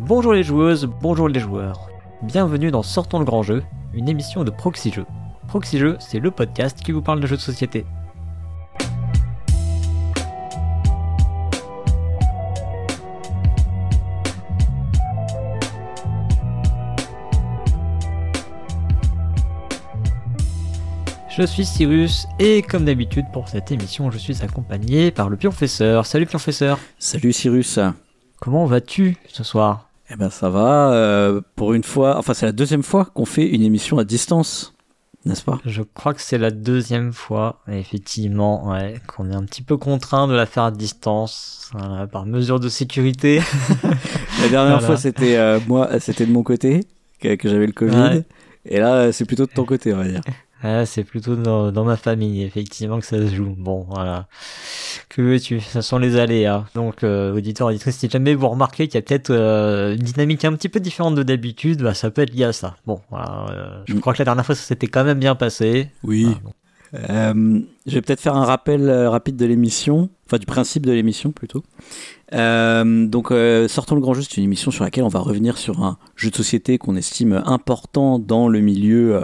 Bonjour les joueuses, bonjour les joueurs. Bienvenue dans Sortons le grand jeu, une émission de Proxy Jeux. Proxy Jeux, c'est le podcast qui vous parle de jeux de société. Je suis Cyrus et comme d'habitude pour cette émission, je suis accompagné par le Pionfesseur. Salut Pionfesseur. Salut Cyrus. Comment vas-tu ce soir? Eh ben ça va. euh, pour une fois, enfin c'est la deuxième fois qu'on fait une émission à distance, n'est-ce pas? Je crois que c'est la deuxième fois, effectivement, ouais, qu'on est un petit peu contraint de la faire à distance, voilà, par mesure de sécurité. La dernière Voilà. fois c'était euh, moi, c'était de mon côté que, que j'avais le Covid. Ouais. Et là c'est plutôt de ton côté, on va dire. Ah, c'est plutôt dans, dans ma famille, effectivement, que ça se joue. Bon, voilà. Que veux-tu? Ça sont les aléas. Donc, euh, auditeurs, auditrices, si jamais vous remarquez qu'il y a peut-être euh, une dynamique un petit peu différente de d'habitude, bah, ça peut être lié à ça. Bon, voilà. euh, je Mm. crois que la dernière fois, ça s'était quand même bien passé. Oui. Bon. Euh, je vais peut-être faire un rappel euh, rapide de l'émission, enfin du principe de l'émission plutôt. Euh, donc, Sortons le grand jeu, c'est une émission sur laquelle on va revenir sur un jeu de société qu'on estime important dans le milieu,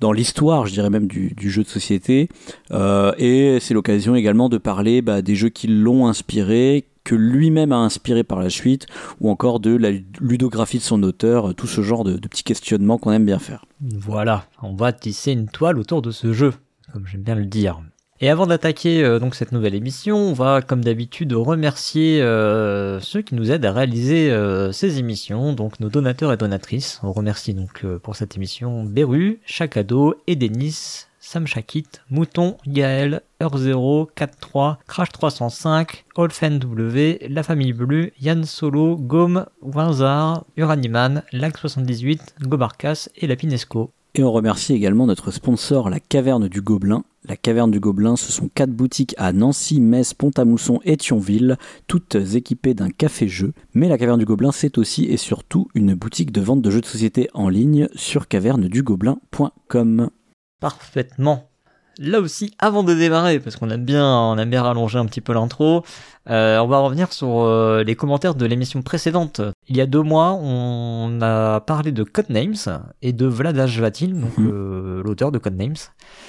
dans l'histoire, je dirais même du, jeu de société. Euh, et c'est l'occasion également de parler bah, des jeux qui l'ont inspiré, que lui-même a inspiré par la suite, ou encore de la ludographie de son auteur, euh, tout ce genre de petits questionnements qu'on aime bien faire. Voilà, on va tisser une toile autour de ce jeu, comme j'aime bien le dire. Et avant d'attaquer euh, donc cette nouvelle émission, on va comme d'habitude remercier euh, ceux qui nous aident à réaliser euh, ces émissions, donc nos donateurs et donatrices. On remercie donc pour cette émission Beru, Chacado, Edenis, Sam Shakit, Mouton, Gaël, Heure0, 43, Crash 305, Olfen W, La Famille Bleue, Yann Solo, Gaume, Winzar, Uraniman, Lac78, Gobarcas et Lapinesco. Et on remercie également notre sponsor, la Caverne du Gobelin. La Caverne du Gobelin, ce sont quatre boutiques à Nancy, Metz, Pont-à-Mousson et Thionville, toutes équipées d'un café-jeu. Mais la Caverne du Gobelin, c'est aussi et surtout une boutique de vente de jeux de société en ligne sur cavernedugobelin.com. Parfaitement. Là aussi, avant de démarrer, parce qu'on aime bien, on aime bien rallonger un petit peu l'intro, euh, on va revenir sur euh, les commentaires de l'émission précédente. Il y a deux mois, on a parlé de Codenames et de Vlad Vatil, donc Mhm. euh, l'auteur de Codenames.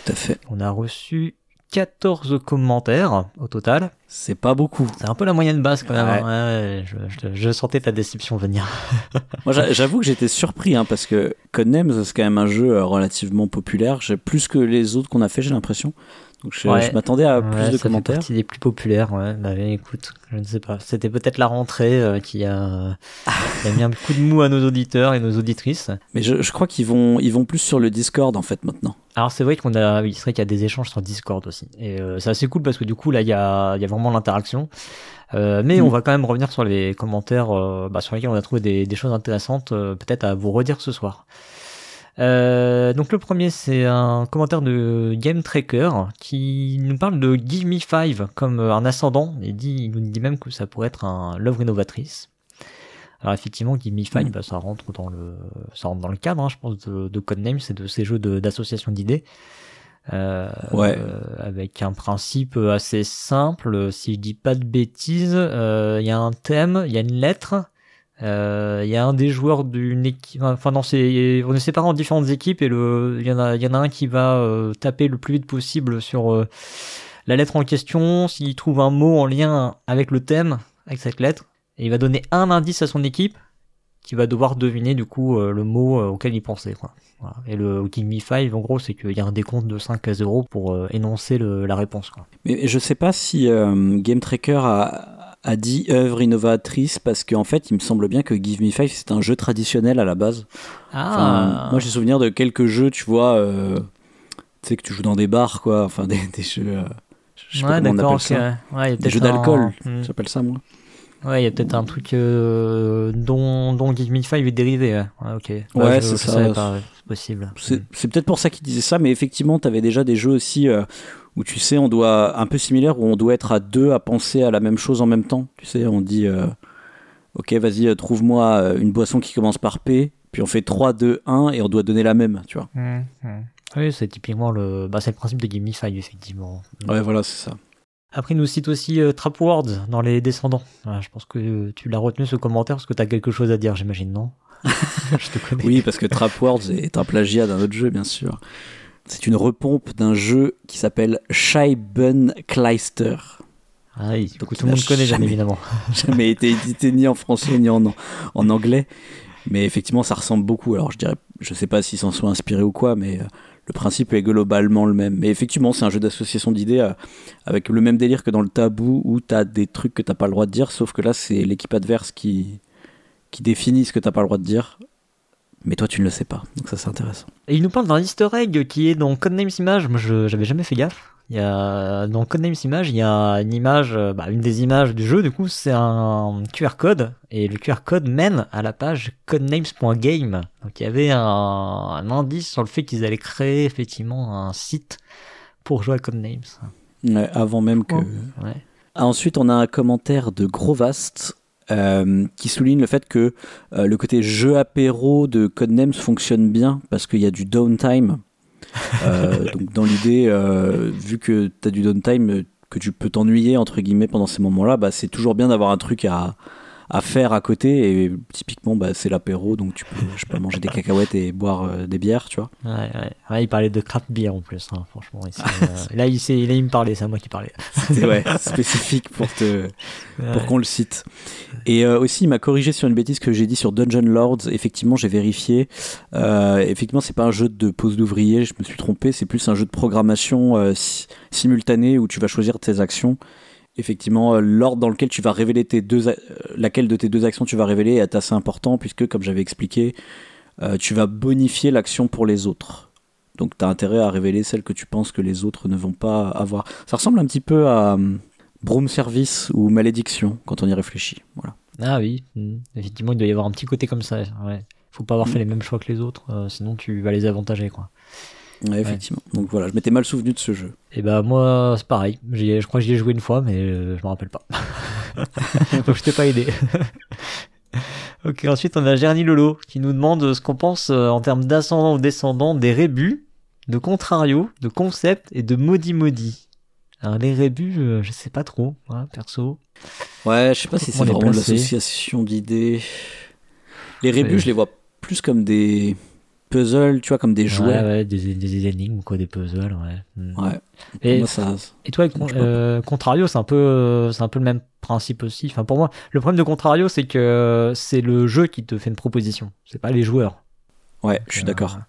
Tout à fait. On a reçu 14 commentaires au total. C'est pas beaucoup. C'est un peu la moyenne basse quand même. Ouais. hein. Ouais, je, je- je sentais ta déception venir. Moi, j'a- j'avoue que j'étais surpris, hein, parce que Codenames, c'est quand même un jeu euh, relativement populaire. Plus que les autres qu'on a fait, j'ai l'impression. Donc je, Ouais. je m'attendais à plus Ouais, de ça commentaires. partie des plus populaires, ouais. Bah, écoute, je ne sais pas. C'était peut-être la rentrée euh, qui, a, qui a mis un coup de mou à nos auditeurs et nos auditrices. Mais je, je crois qu'ils vont, ils vont plus sur le Discord en fait maintenant. Alors c'est vrai qu'on a, c'est vrai qu'il y a des échanges sur Discord aussi. Et euh, c'est assez cool parce que du coup là il y a, il y a vraiment l'interaction. Euh, mais Mm. on va quand même revenir sur les commentaires euh, bah, sur lesquels on a trouvé des, des choses intéressantes, peut-être à vous redire ce soir. Euh, donc le premier c'est un commentaire de Game Tracker qui nous parle de Give Me Five comme euh, un ascendant. Il dit, il nous dit même que ça pourrait être un l'œuvre innovatrice. Alors effectivement, Give Me Five, Mm. bah, ça rentre dans le, ça rentre dans le cadre, hein, je pense, de, de Codenames, c'est de ces jeux de- d'association d'idées. Euh, Ouais. euh, avec un principe assez simple, si je dis pas de bêtises, il y a un thème, il y a une lettre, euh, il y a un des joueurs d'une équipe, enfin non, c'est, on est séparés en différentes équipes et le, il y en a, y en a un qui va euh, taper le plus vite possible sur euh, la lettre en question, s'il trouve un mot en lien avec le thème, avec cette lettre, et il va donner un indice à son équipe qui va devoir deviner du coup le mot auquel il pensait. Et le Give Me Five, en gros, c'est qu'il y a un décompte de 5 à 0 pour énoncer la réponse. Quoi. Mais je sais pas si Game Tracker a, a dit œuvre innovatrice parce qu'en fait, il me semble bien que Give Me Five c'est un jeu traditionnel à la base. Enfin, moi, j'ai souvenir de quelques jeux, tu vois, euh, tu sais que tu joues dans des bars, quoi. Enfin, des, des jeux. euh, je sais pas ouais, comment on d'accord. appelle ça. Ouais, Des jeux d'alcool. un- Hmm. J'appelle ça moi. Ouais, il y a peut-être un truc euh, dont, dont Give Me Five est dérivé. Ouais, ok. Bah, Ouais, c'est ça. pas, possible. C'est c'est peut-être pour ça qu'il disait ça, mais effectivement, tu avais déjà des jeux aussi euh, où tu sais, on doit un peu similaire où on doit être à deux à penser à la même chose en même temps. Tu sais, on dit euh, Ok, vas-y, euh, trouve-moi euh, une boisson qui commence par P, puis on fait 3, 2, 1 et on doit donner la même, tu vois. Hmm, hmm. Oui, c'est typiquement le, bah, c'est le principe de Five, effectivement. Ouais, voilà, c'est ça. Après, il nous cite aussi euh, Trap Words dans les descendants. je pense que tu l'as retenu ce commentaire parce que tu as quelque chose à dire, j'imagine, non? Je te connais. Oui, parce que Trap Words est un plagiat d'un autre jeu, bien sûr. C'est une repompe d'un jeu qui s'appelle Scheibenkleister. Ah oui, tout le monde connaît, jamais, évidemment. jamais été édité ni en français ni en, en anglais. Mais effectivement, ça ressemble beaucoup. Alors, je dirais, je sais pas s'ils s'en sont inspirés ou quoi, mais euh, le principe est globalement le même. Mais effectivement, c'est un jeu d'association d'idées euh, avec le même délire que dans le tabou où tu as des trucs que t'as pas le droit de dire, sauf que là, c'est l'équipe adverse qui, qui définit ce que t'as pas le droit de dire mais toi tu ne le sais pas, donc ça c'est intéressant. Et il nous parle d'un easter egg qui est dans Codenames Image, moi je j'avais jamais fait gaffe. Il y a, dans Codenames Image, il y a une image, bah, une des images du jeu, du coup, c'est un QR code, et le QR code mène à la page codenames.game. Donc il y avait un, un indice sur le fait qu'ils allaient créer effectivement un site pour jouer à Codenames. Ouais, avant même que. Ouais. Ensuite, on a un commentaire de Grovast euh, qui souligne le fait que euh, le côté jeu apéro de Codenames fonctionne bien parce qu'il y a du downtime. Euh, donc dans l'idée, vu que tu as du downtime, que tu peux t'ennuyer entre guillemets pendant ces moments-là, bah, c'est toujours bien d'avoir un truc à, à faire à côté et typiquement bah, c'est l'apéro donc tu peux je peux manger des cacahuètes et boire euh, des bières tu vois. Ouais, ouais. il parlait de craft beer en plus hein, franchement. Euh, là il, sait, il, me parlait c'est à moi qui parlais. C'était ouais, spécifique pour te pour qu'on le cite. Et euh, aussi il m'a corrigé sur une bêtise que j'ai dit sur Dungeon Lords. Effectivement j'ai vérifié. Effectivement c'est pas un jeu de pose d'ouvrier je me suis trompé. C'est plus un jeu de programmation simultanée où tu vas choisir tes actions effectivement, euh, l'ordre dans lequel tu vas révéler tes deux, euh, laquelle de tes deux actions tu vas révéler est assez important puisque, comme j'avais expliqué, euh, tu vas bonifier l'action pour les autres. Donc, tu as intérêt à révéler celle que tu penses que les autres ne vont pas avoir. Ça ressemble un petit peu à Broom Service ou Malédiction quand on y réfléchit. Voilà. Ah oui, hmm. effectivement, il doit y avoir un petit côté comme ça. Ouais. Faut pas avoir hmm. fait les mêmes choix que les autres, sinon tu vas les avantager, quoi effectivement. Donc voilà, je m'étais mal souvenu de ce jeu. Et bah moi, c'est pareil. Je crois que j'y ai joué une fois, mais euh, je me rappelle pas. Donc je t'ai pas aidé. ok, ensuite on a Gerny Lolo qui nous demande ce qu'on pense euh, en termes d'ascendant ou descendant des rébus, de contrario, de concept et de maudit maudit. Alors les rébus, euh, je sais pas trop, hein, perso. Ouais, je sais pas si c'est vraiment l'association d'idées. Les rébus, je les vois plus comme des puzzles, tu vois, comme des jouets. Ouais, ouais des, des, énigmes, quoi, des puzzles, ouais. Hmm. Ouais. Et, ça, et toi, euh, Contrario, c'est un peu, c'est un peu le même principe aussi. Enfin, pour moi, le problème de Contrario, c'est que c'est le jeu qui te fait une proposition. C'est pas les joueurs. Ouais, je suis d'accord. Euh,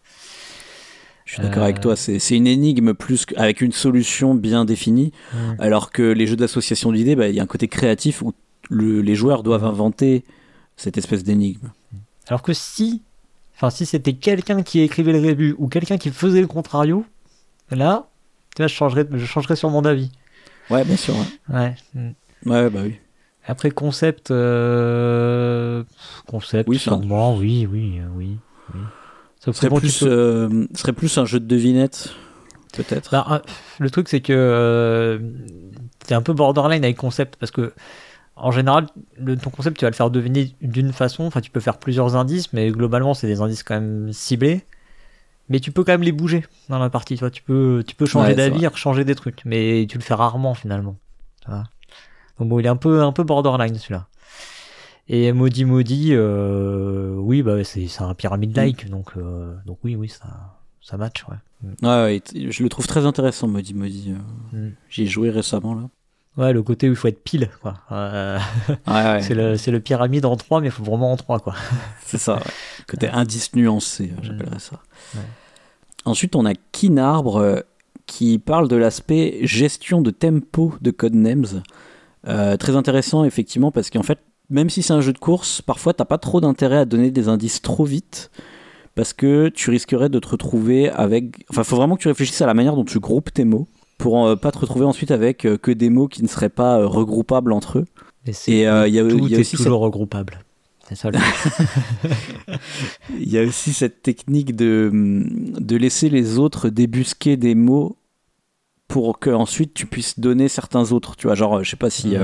je suis d'accord avec toi. C'est une énigme plus avec une solution bien définie, hmm. alors que les jeux d'association d'idées, bah, il y a un côté créatif où les joueurs doivent inventer cette espèce d'énigme. Alors que si Enfin, si c'était quelqu'un qui écrivait le rébut ou quelqu'un qui faisait le contrario, là, je changerais, je changerais sûrement d'avis. Ouais, bien sûr. Ouais. Ouais, bah oui. Après, concept. Euh... Concept, oui, sûrement, oui, oui, oui. oui. Ça serait, plus, euh, serait plus un jeu de devinette, peut-être. Bah, euh, le truc, c'est que euh, c'est un peu borderline avec concept parce que en général, le, ton concept, tu vas le faire deviner d'une façon. Enfin, tu peux faire plusieurs indices, mais globalement, c'est des indices quand même ciblés. Mais tu peux quand même les bouger dans la partie. Tu, vois, tu peux, tu peux changer d'avis, changer des trucs, mais tu le fais rarement finalement. Donc bon, il est un peu, un peu borderline celui-là. Et Maudit Maudit, euh, oui, bah c'est un pyramide-like, mm. donc, euh, donc oui, oui, ça, ça match, ouais. Ouais, je le trouve très intéressant, Maudit Maudit. Euh. Mm. J'y ai joué récemment là. Ouais, le côté où il faut être pile, quoi. Euh, c'est le, le, pyramide en 3, mais il faut vraiment en 3, quoi. c'est ça, ouais. Côté indice nuancé, j'appellerais ça. Ensuite, on a Kinarbre euh, qui parle de l'aspect gestion de tempo de Codenames. Euh, très intéressant, effectivement, parce qu'en fait, même si c'est un jeu de course, parfois t'as pas trop d'intérêt à donner des indices trop vite parce que tu risquerais de te retrouver avec. Enfin, il faut vraiment que tu réfléchisses à la manière dont tu groupes tes mots pour ne pas te retrouver ensuite avec euh, que des mots qui ne seraient pas euh, regroupables entre eux. Et euh, il y a, tout y a aussi toujours regroupable. Ça. Il y a aussi cette technique de, de laisser les autres débusquer des mots pour que ensuite tu puisses donner certains autres. Tu vois, genre, je sais pas si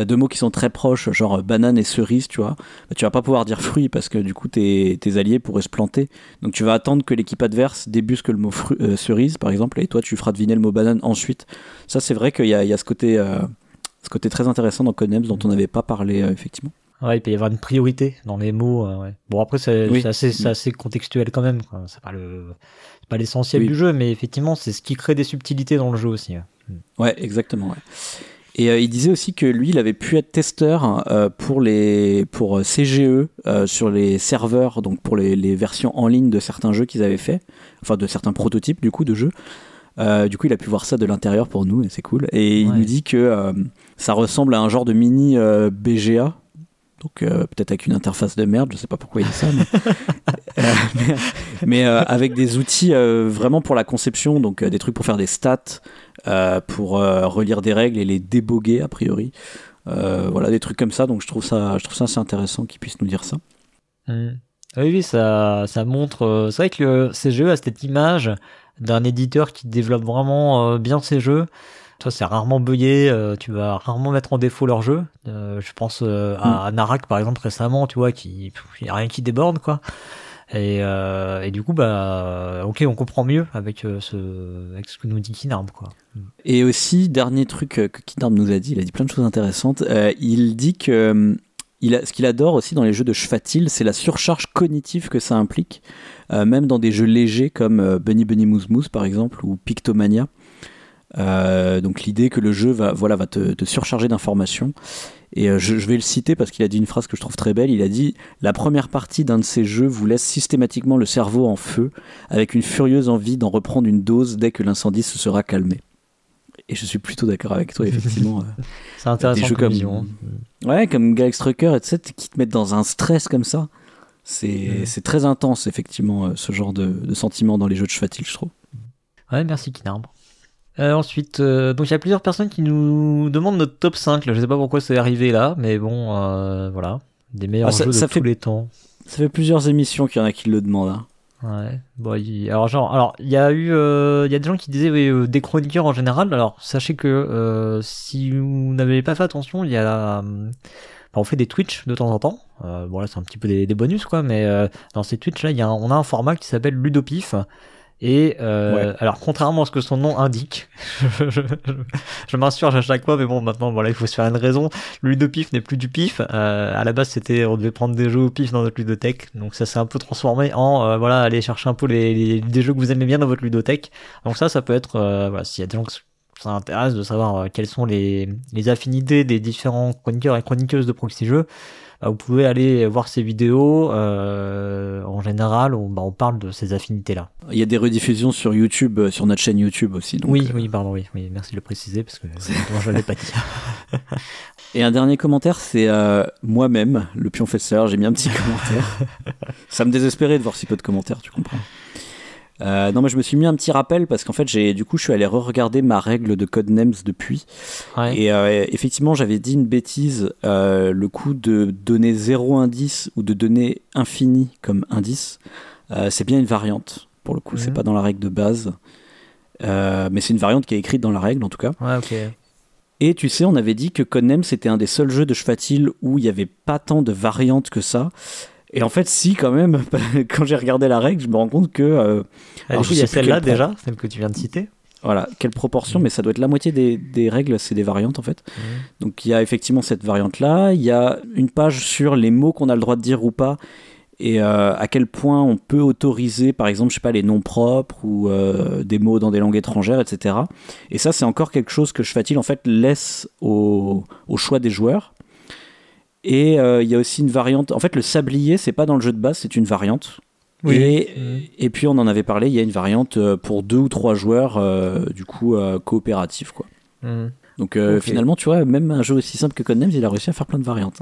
as deux mots qui sont très proches, genre banane et cerise, tu vois, bah, tu vas pas pouvoir dire fruit parce que du coup tes, tes alliés pourraient se planter. Donc tu vas attendre que l'équipe adverse débusque le mot euh, cerise, par exemple, et toi tu feras deviner le mot banane ensuite. Ça, c'est vrai qu'il y, a, ce côté, euh, ce côté très intéressant dans Codenames dont on n'avait pas parlé effectivement. Ouais, il peut y avoir une priorité dans les mots. Bon, après, c'est assez, assez, contextuel quand même. C'est pas le, pas l'essentiel du jeu, mais effectivement, c'est ce qui crée des subtilités dans le jeu aussi. Ouais, exactement. Et euh, il disait aussi que lui, il avait pu être testeur euh, pour les pour euh, CGE sur les serveurs, donc pour les, versions en ligne de certains jeux qu'ils avaient fait, enfin de certains prototypes du coup de jeux. du coup, il a pu voir ça de l'intérieur pour nous et c'est cool. Et il nous dit que ça ressemble à un genre de mini BGA, donc peut-être avec une interface de merde, je sais pas pourquoi il dit ça, mais, avec des outils vraiment pour la conception, donc des trucs pour faire des stats, pour euh, relire des règles et les déboguer a priori. Euh, voilà, des trucs comme ça. Donc je trouve ça, je trouve ça assez intéressant qu'ils puissent nous dire ça. Mmh. Oui, ça, ça montre. C'est vrai que ces jeux a cette image d'un éditeur qui développe vraiment bien ses jeux. Toi, c'est rarement bugué, tu vas rarement mettre en défaut leur jeu. je pense à mmh. Narak par exemple récemment, tu vois, qui y a rien qui déborde quoi. Et, euh, et, du coup, bah, ok, on comprend mieux avec, euh, ce, avec ce que nous dit Kinarm, quoi. Et aussi, dernier truc que Kinarm nous a dit, il a dit plein de choses intéressantes. Euh, il dit que il a, ce qu'il adore aussi dans les jeux de Schwatil, c'est la surcharge cognitive que ça implique, même dans des jeux légers comme Bunny Bunny Moose Moose par exemple ou Pictomania. Donc l'idée que le jeu va, voilà, va te, te surcharger d'informations et euh, je, vais le citer parce qu'il a dit une phrase que je trouve très belle. Il a dit La première partie d'un de ces jeux vous laisse systématiquement le cerveau en feu, avec une furieuse envie d'en reprendre une dose dès que l'incendie se sera calmé. Et je suis plutôt d'accord avec toi, effectivement. Euh, c'est intéressant. Des jeux comme, vision, hein. ouais, comme Galaxy Trucker, etc., qui te mettent dans un stress comme ça. C'est mm. très intense, effectivement, euh, ce genre de, de sentiment dans les jeux de Schwatil, je trouve. Ouais, merci Kinarbre. Euh, ensuite, euh, donc il y a plusieurs personnes qui nous demandent notre top 5. Là. Je sais pas pourquoi c'est arrivé là, mais bon, euh, voilà. Des meilleurs ah, jeux de tous les temps. Ça fait plusieurs émissions qu'il y en a qui le demandent. Hein. Ouais. Bon, alors genre, alors il y a eu, il y a des gens qui disaient oui, des chroniqueurs en général. Alors sachez que si vous n'avez pas fait attention, il y a on fait des Twitch de temps en temps. Euh, bon là c'est un petit peu des, bonus quoi, mais dans ces Twitch là, y a on a un format qui s'appelle Ludopif. Et euh, alors, contrairement à ce que son nom indique, je, je, m'insurge à chaque fois, mais bon, maintenant, voilà, il faut se faire une raison. Le pif n'est plus du pif. Euh, à la base, c'était, on devait prendre des jeux au pif dans notre ludothèque. Donc ça s'est un peu transformé en, euh, voilà, aller chercher un peu les, les, des jeux que vous aimez bien dans votre ludothèque. Donc ça, ça peut être, euh, voilà, s'il y a des gens que ça intéresse de savoir euh, quelles sont les, les affinités des différents chroniqueurs et chroniqueuses de proxy jeux. Bah, vous pouvez aller voir ces vidéos. Euh, en général, on, bah, on, parle de ces affinités-là. Il y a des rediffusions sur YouTube, euh, sur notre chaîne YouTube aussi. oui, euh, oui, pardon, oui, oui, merci de le préciser parce que je ne l'ai pas dit. Et un dernier commentaire, c'est moi-même, le pionfesseur. J'ai mis un petit commentaire. Ça me désespérait de voir si peu de commentaires, tu comprends. Euh, non, mais je me suis mis un petit rappel parce qu'en fait, j'ai du coup, je suis allé re-regarder ma règle de Codenames depuis. Et euh, effectivement, j'avais dit une bêtise. Euh, le coup de donner zéro indice ou de donner infini comme indice, c'est bien une variante. Pour le coup, c'est mhm. pas dans la règle de base. mais c'est une variante qui est écrite dans la règle en tout cas. Ouais, ok. Et tu sais, on avait dit que Codenames c'était un des seuls jeux de Schwatil où il n'y avait pas tant de variantes que ça. Et en fait, si, quand même, quand j'ai regardé la règle, je me rends compte que. Euh, alors, il y a celle-là déjà, celle que tu viens de citer. Voilà, quelle proportion, mais ça doit être la moitié des, des règles, c'est des variantes en fait. Donc il y a effectivement cette variante-là. Il y a une page sur les mots qu'on a le droit de dire ou pas et euh, à quel point on peut autoriser, par exemple, je sais pas, les noms propres ou euh, des mots dans des langues étrangères, etc. Et ça, c'est encore quelque chose que Schwatil en fait laisse au, au choix des joueurs. Et euh, il y a aussi une variante. En fait, le sablier, c'est pas dans le jeu de base, c'est une variante. Oui. Et, et, puis on en avait parlé, il y a une variante euh, pour deux ou trois joueurs, euh, du coup coopératif quoi. Mmh. Donc finalement, tu vois, même un jeu aussi simple que Codenames, il a réussi à faire plein de variantes.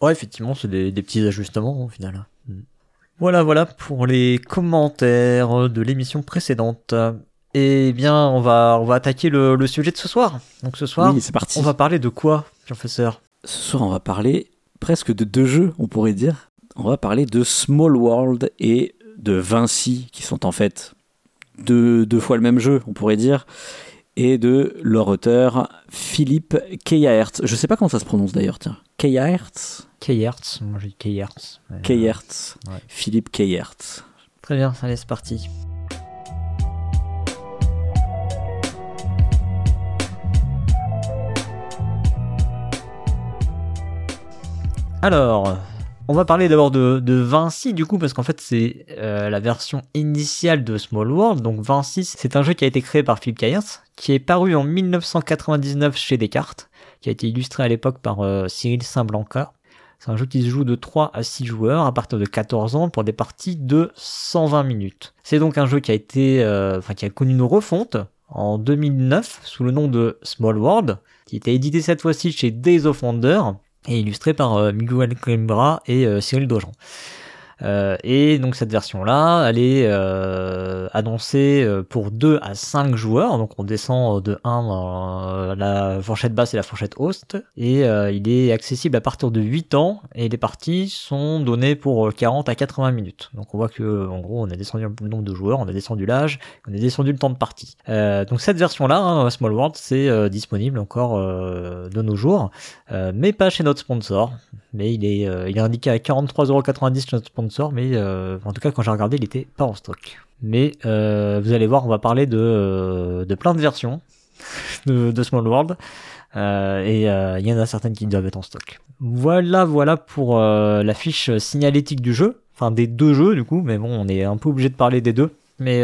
Ouais, effectivement, c'est des, des, petits ajustements au final. Mmh. Voilà, voilà pour les commentaires de l'émission précédente. Eh bien, on va, on va attaquer le, le sujet de ce soir. Donc ce soir, parti. on va parler de quoi, professeur? Ce soir, on va parler presque de deux jeux, on pourrait dire. On va parler de Small World et de Vinci, qui sont en fait deux, deux fois le même jeu, on pourrait dire. et de leur auteur Philippe Keyertz. Je sais pas comment ça se prononce d'ailleurs, tiens. Keyertz? Keyertz, moi j'ai euh. Ouais. Philippe Keyertz. Très bien, allez, c'est parti. Alors, on va parler d'abord de, de Vinci du coup parce qu'en fait c'est euh, la version initiale de Small World. Donc Vinci c'est un jeu qui a été créé par Philip Kayers, qui est paru en 1999 chez Descartes, qui a été illustré à l'époque par euh, Cyril Saint-Blanca. C'est un jeu qui se joue de 3 à 6 joueurs à partir de 14 ans pour des parties de 120 minutes. C'est donc un jeu qui a euh, connu une refonte en 2009 sous le nom de Small World, qui était édité cette fois-ci chez Days of et illustré par euh, Miguel Coimbra et euh, Cyril Dojan. Euh, et donc cette version-là, elle est euh, annoncée euh, pour 2 à 5 joueurs, donc on descend de 1 dans euh, la fourchette basse et la fourchette haute, et euh, il est accessible à partir de 8 ans, et les parties sont données pour 40 à 80 minutes. Donc on voit que en gros on a descendu le nombre de joueurs, on a descendu l'âge, on a descendu le temps de partie. Euh, donc cette version-là, hein, Small World, c'est euh, disponible encore euh, de nos jours, euh, mais pas chez notre sponsor. Mais il est, euh, il est indiqué à 43,90€ chez notre sponsor, mais euh, en tout cas quand j'ai regardé, il était pas en stock. Mais euh, vous allez voir, on va parler de, de plein de versions de, Small World. Et il y en a certaines qui doivent être en stock. Voilà, voilà pour la fiche signalétique du jeu, enfin des deux jeux du coup, mais bon, on est un peu obligé de parler des deux. Mais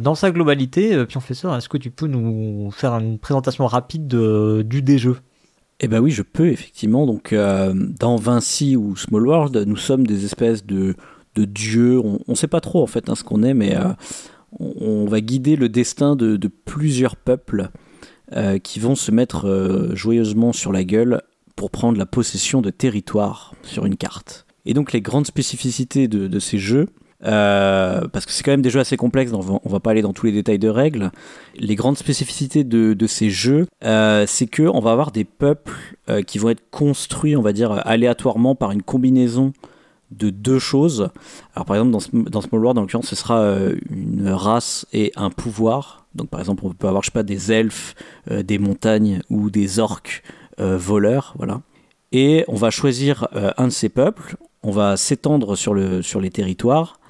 dans sa globalité, Pionfesseur, est-ce que tu peux nous faire une présentation rapide de- du des jeux? Eh ben oui, je peux effectivement. Donc euh, dans Vinci ou Small World, nous sommes des espèces de, de dieux. On ne sait pas trop en fait hein, ce qu'on est, mais euh, on, va guider le destin de, de plusieurs peuples euh, qui vont se mettre joyeusement sur la gueule pour prendre la possession de territoires sur une carte. Et donc les grandes spécificités de, de ces jeux, euh, parce que c'est quand même des jeux assez complexes, donc on va, pas aller dans tous les détails de règles. Les grandes spécificités de, ces jeux, euh, c'est que on va avoir des peuples euh, qui vont être construits, on va dire, aléatoirement par une combinaison de deux choses. Alors par exemple dans, dans Small World, en l'occurrence, ce sera une race et un pouvoir. Donc par exemple, on peut avoir, je sais pas, des elfes, des montagnes ou des orques voleurs, voilà. Et on va choisir un de ces peuples, on va s'étendre sur les territoires,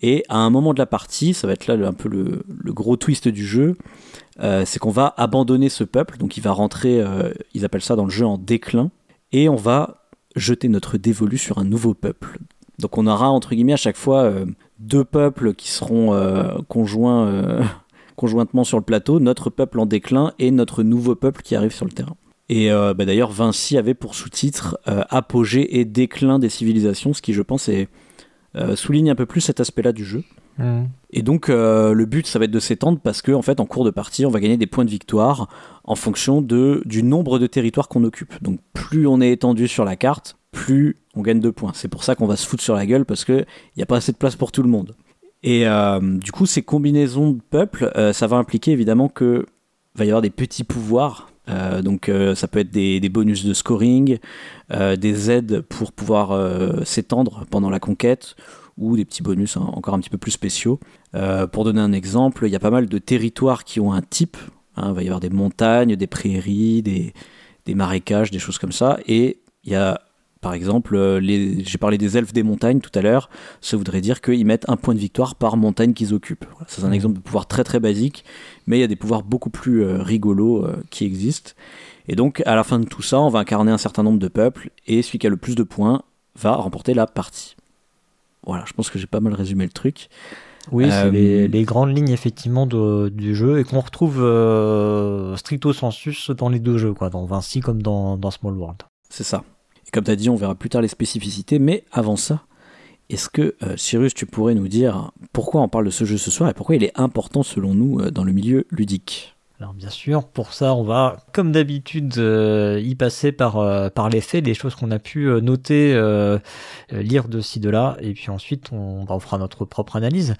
et à un moment de la partie, ça va être là un peu le, gros twist du jeu, euh, c'est qu'on va abandonner ce peuple, donc il va rentrer, euh, ils appellent ça dans le jeu en déclin, et on va jeter notre dévolu sur un nouveau peuple. Donc on aura entre guillemets à chaque fois euh, deux peuples qui seront conjointement sur le plateau, notre peuple en déclin et notre nouveau peuple qui arrive sur le terrain. Et bah, d'ailleurs Vinci avait pour sous-titre Apogée et déclin des civilisations, ce qui je pense est, euh, souligne un peu plus cet aspect-là du jeu. Et donc euh, le but ça va être de s'étendre parce que en fait en cours de partie on va gagner des points de victoire en fonction de, du nombre de territoires qu'on occupe. Donc plus on est étendu sur la carte, plus on gagne de points. C'est pour ça qu'on va se foutre sur la gueule parce qu'il n'y a pas assez de place pour tout le monde. Et euh, du coup ces combinaisons de peuples, ça va impliquer évidemment que va y avoir des petits pouvoirs. Euh, donc euh, ça peut être des, bonus de scoring, euh, des aides pour pouvoir s'étendre pendant la conquête ou des petits bonus encore un petit peu plus spéciaux. Pour donner un exemple, il y a pas mal de territoires qui ont un type. hein. il va y avoir des montagnes, des prairies, des, des marécages, des choses comme ça. Et il y a, par exemple, euh, les- j'ai parlé des elfes des montagnes tout à l'heure. Ça voudrait dire qu'ils mettent un point de victoire par montagne qu'ils occupent. Voilà, ça, c'est un Mhm. exemple de pouvoir très très basique, mais il y a des pouvoirs beaucoup plus euh, rigolos euh, qui existent. Et donc, à la fin de tout ça, on va incarner un certain nombre de peuples, et celui qui a le plus de points va remporter la partie. Voilà, je pense que j'ai pas mal résumé le truc. Oui, Euh, c'est les, les grandes lignes effectivement de- du jeu et qu'on retrouve stricto sensus dans les deux jeux, quoi, dans Vinci comme dans, dans Small World. C'est ça. Et comme tu as dit, on verra plus tard les spécificités, mais avant ça, est-ce que, euh, Cyrus, tu pourrais nous dire pourquoi on parle de ce jeu ce soir et pourquoi il est important selon nous euh, dans le milieu ludique? Alors bien sûr, pour ça, on va, comme d'habitude, euh, y passer par, les faits, les choses qu'on a pu noter, lire de ci, de là, et puis ensuite, on, bah, on fera notre propre analyse.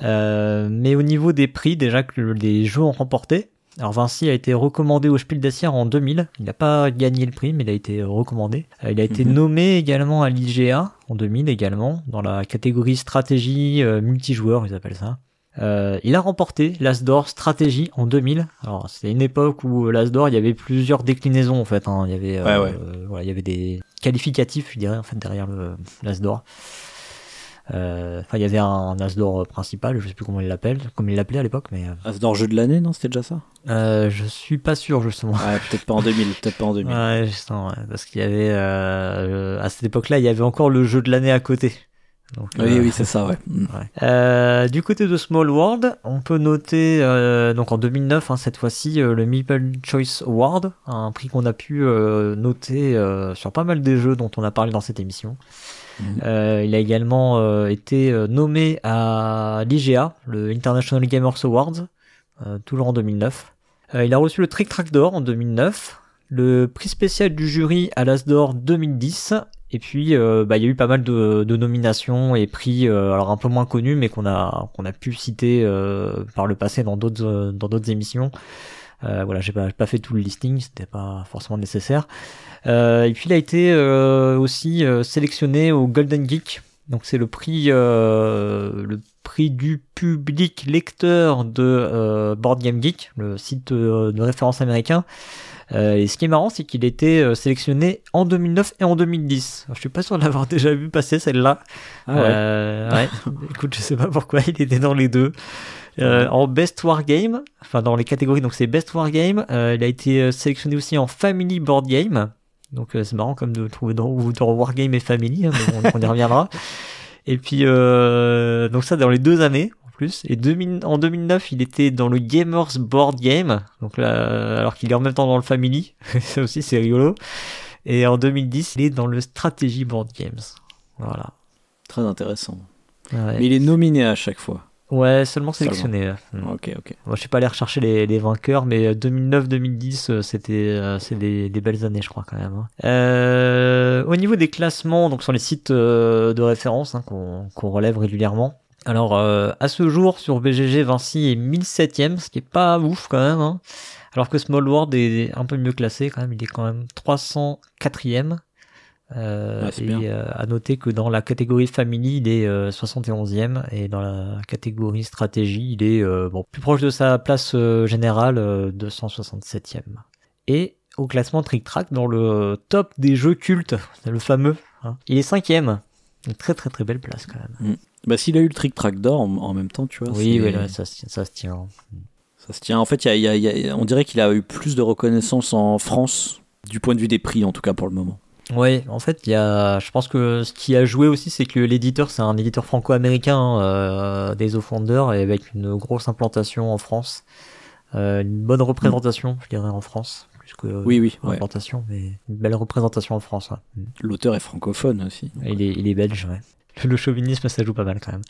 Mais au niveau des prix, déjà que les jeux ont remporté, alors Vinci a été recommandé au Spiel des Sierres en 2000. Il n'a pas gagné le prix, mais il a été recommandé. Euh, il a été Mhm. nommé également à l'IGA en 2000 également, dans la catégorie stratégie euh, multijoueur, ils appellent ça. Euh, il a remporté l'Asdor Stratégie en 2000. Alors c'est une époque où l'Asdor il y avait plusieurs déclinaisons en fait. Hein. Il y avait, euh, Ouais, ouais. voilà, il y avait des qualificatifs, je dirais en fait derrière l'Asdor. Euh, Enfin, il y avait un, un Asdor principal, je sais plus comment il l'appelle, comme il l'appelait à l'époque, mais euh, Asdor jeu de l'année, non C'était déjà ça? Euh, je suis pas sûr justement. Ouais, peut-être pas en 2000, peut-être pas en 2000. Ouais, justement, ouais, parce qu'il y avait euh, à cette époque-là, il y avait encore le jeu de l'année à côté. Donc, Oui, euh, oui, c'est ça, ouais. Ouais. Euh, du côté de Small World, on peut noter euh, donc en 2009 hein, cette fois-ci euh, le Meeple Choice Award, un prix qu'on a pu euh, noter euh, sur pas mal des jeux dont on a parlé dans cette émission. Euh, il a également euh, été euh, nommé à l'IGA, le International Gamers Awards, toujours en 2009. Euh, il a reçu le Trick Track d'or en 2009, le prix spécial du jury à l'As d'or 2010 et puis, euh, bah, il y a eu pas mal de, de nominations et prix, euh, alors un peu moins connus, mais qu'on a qu'on a pu citer euh, par le passé dans d'autres dans d'autres émissions. Voilà, j'ai pas pas fait tout le listing, c'était pas forcément nécessaire. Euh, et puis, il a été euh, aussi euh, sélectionné au Golden Geek. Donc, c'est le prix euh, le prix du public lecteur de euh, Board Game Geek, le site de référence américain. Euh, et ce qui est marrant, c'est qu'il était euh, sélectionné en 2009 et en 2010. Alors, je suis pas sûr de l'avoir déjà vu passer celle-là. Ah ouais. Euh, ouais. Écoute, je sais pas pourquoi il était dans les deux. Euh, en Best Wargame, enfin dans les catégories, donc c'est Best Wargame. Euh, il a été sélectionné aussi en Family Board Game. Donc euh, c'est marrant comme de trouver dans, dans Wargame et Family, hein, mais on, on y reviendra. Et puis euh, donc ça dans les deux années en plus. Et 2000 en 2009, il était dans le Gamers Board Game, donc là, alors qu'il est en même temps dans le Family. ça aussi c'est rigolo. Et en 2010, il est dans le Strategy Board Games. Voilà. Très intéressant. Ouais, Mais il est nominé à chaque fois. Ouais, seulement sélectionné. là. Mm. Ok, ok. Moi, je suis pas allé rechercher les, les vainqueurs, mais euh, 2009-2010, euh, c'était euh, c'est des, des belles années, je crois quand même. hein. Euh, au niveau des classements, donc sur les sites euh, de référence hein, qu'on relève régulièrement. Alors, euh, à ce jour, sur BGG, Vinci est 1007ème, ce qui est pas ouf quand même. hein. Alors que Small World est un peu mieux classé quand même, il est quand même 304ème. Euh, et euh, à noter que dans la catégorie Family, il est euh, 71e et dans la catégorie Stratégie, il est bon plus proche de sa place générale, euh, 267e. Et au classement Trick Track, dans le top des jeux cultes, le fameux, hein, il est 5e. Une très très très belle place quand même. Bah, s'il a eu le trick track d'or en, en même temps, tu vois. Oui, oui, là, ça, se- ça se tient. Ça se tient. En fait, y a- il y a- il y a- on dirait qu'il a eu plus de reconnaissance en France, du point de vue des prix, en tout cas pour le moment. Oui, en fait, il y a, je pense que ce qui a joué aussi, c'est que l'éditeur, c'est un éditeur franco-américain, hein, euh, Days of Wonder, et avec une grosse implantation en France, Euh, une bonne représentation, je dirais, en France, plus que Oui, oui, ouais. mais une belle représentation en France. ouais. Mm. L'auteur est francophone aussi. Il est, il est belge, ouais. Le chauvinisme, ça joue pas mal quand même.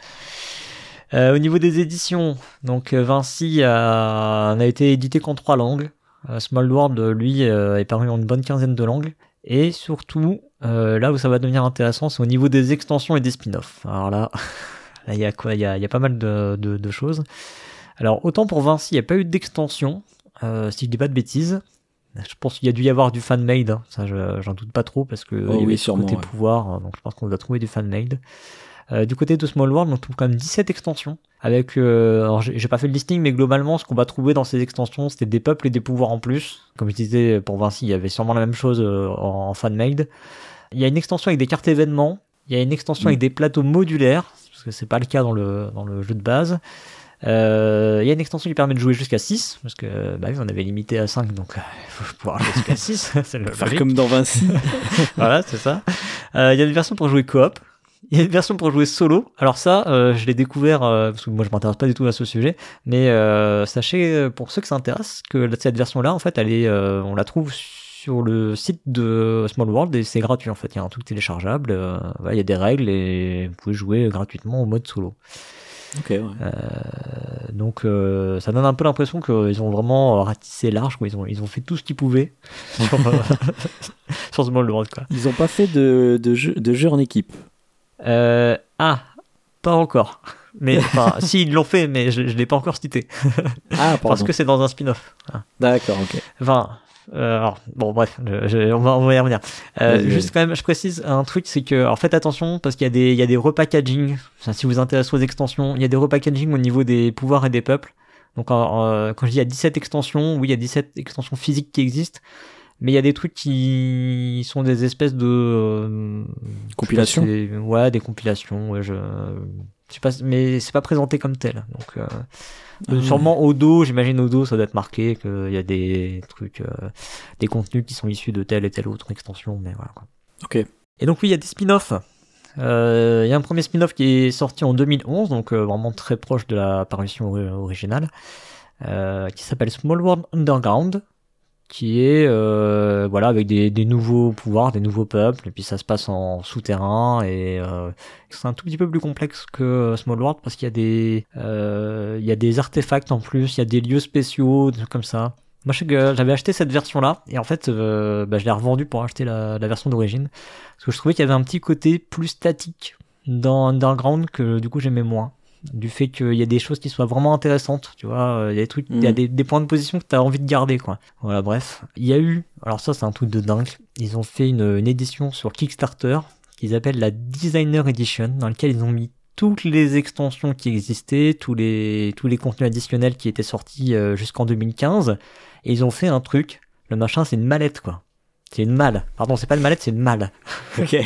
Euh, au niveau des éditions, donc euh, Vinci a, n'a été édité qu'en trois langues. Euh, Small World, lui, euh, est paru en une bonne quinzaine de langues. Et surtout, euh, là où ça va devenir intéressant, c'est au niveau des extensions et des spin-offs. Alors là, là, il y a quoi? Il y a, il y a pas mal de, de, de choses. Alors autant pour Vinci, il n'y a pas eu d'extension, euh, si je dis pas de bêtises. Je pense qu'il y a dû y avoir du fan-made, hein. ça je- j'en doute pas trop parce que Oh il y avait sûrement, côté ouais. pouvoir, hein, donc je pense qu'on doit trouver du fan-made. Euh, du côté de Small World, on trouve quand même 17 extensions. Avec, euh, alors j'ai pas fait le listing, mais globalement, ce qu'on va trouver dans ces extensions, c'était des peuples et des pouvoirs en plus. Comme je disais, pour Vinci, il y avait sûrement la même chose euh, en, en fan-made. Il y a une extension avec des cartes événements. Il y a une extension Mm. avec des plateaux modulaires, parce que c'est pas le cas dans le, dans le jeu de base. Euh, il y a une extension qui permet de jouer jusqu'à 6, parce que bah oui, on avait limité à 5, donc euh, il faut pouvoir jouer jusqu'à 6. c'est le Faire comme dans Vinci. voilà, c'est ça. Euh, Il y a une version pour jouer coop. Il y a une version pour jouer solo. Alors ça, euh, je l'ai découvert euh, parce que moi je m'intéresse pas du tout à ce sujet, mais euh, sachez pour ceux que ça intéresse que cette version-là, en fait, elle est, on la trouve sur le site de Small World et c'est gratuit en fait. Il y a un truc téléchargeable, voilà, il y a des règles et vous pouvez jouer gratuitement au mode solo. ok, ouais. Euh, donc euh, ça donne un peu l'impression qu'ils ont vraiment ratissé large, quoi. Ils ont, ils ont fait tout ce qu'ils pouvaient sur, euh, sur Small World, quoi. Ils ont pas fait de, de, jeu, de jeu en équipe. Euh, ah, pas encore. Mais enfin, si ils l'ont fait, mais je, je l'ai pas encore cité Ah, parce que c'est dans un spin-off. D'accord, ok. Enfin, Euh, alors, bon, bref, je- je- on, va, on va y revenir. Euh, juste quand même, je précise un truc, c'est que, alors faites attention parce qu'il y a des, il y a des repackaging. Enfin, si vous vous intéressez aux extensions, il y a des repackaging au niveau des pouvoirs et des peuples. Donc, en- en- quand je dis il y a 17 extensions, oui, il y a 17 extensions physiques qui existent. Mais il y a des trucs qui sont des espèces de euh, Compilation je sais pas, c'est- Ouais, des compilations. Ouais, je, je sais pas, mais c'est pas présenté comme tel. Donc, euh, Ah sûrement au dos, j'imagine au dos, ça doit être marqué qu'il y a des trucs, euh, des contenus qui sont issus de telle et telle autre extension. Mais voilà. Quoi. Ok. Et donc oui, il y a des spin-offs. Euh, Il y a un premier spin-off qui est sorti en 2011, donc euh, vraiment très proche de la parution ori- originale, qui s'appelle Small World Underground, qui est euh, voilà avec des, des nouveaux pouvoirs, des nouveaux peuples, et puis ça se passe en souterrain et euh, c'est un tout petit peu plus complexe que Small World parce qu'il y a des euh, il y a des artefacts en plus, il y a des lieux spéciaux, des trucs comme ça. Moi, je sais que j'avais acheté cette version-là, et en fait, euh, bah, je l'ai revendue pour acheter la, la version d'origine, parce que je trouvais qu'il y avait un petit côté plus statique dans Underground que du coup j'aimais moins. Du fait qu'il y a des choses qui soient vraiment intéressantes, tu vois, euh, il y a des trucs, il y a Mhm. des, des points de position que tu as envie de garder, quoi. Voilà, bref. Il y a eu, alors ça c'est un truc de dingue, ils ont fait une, une édition sur Kickstarter qu'ils appellent la Designer Edition, dans laquelle ils ont mis toutes les extensions qui existaient, tous les, tous les contenus additionnels qui étaient sortis euh, jusqu'en 2015, et ils ont fait un truc, le machin c'est une mallette, quoi. C'est une malle. Pardon, c'est pas une mallette, c'est une malle. Ok.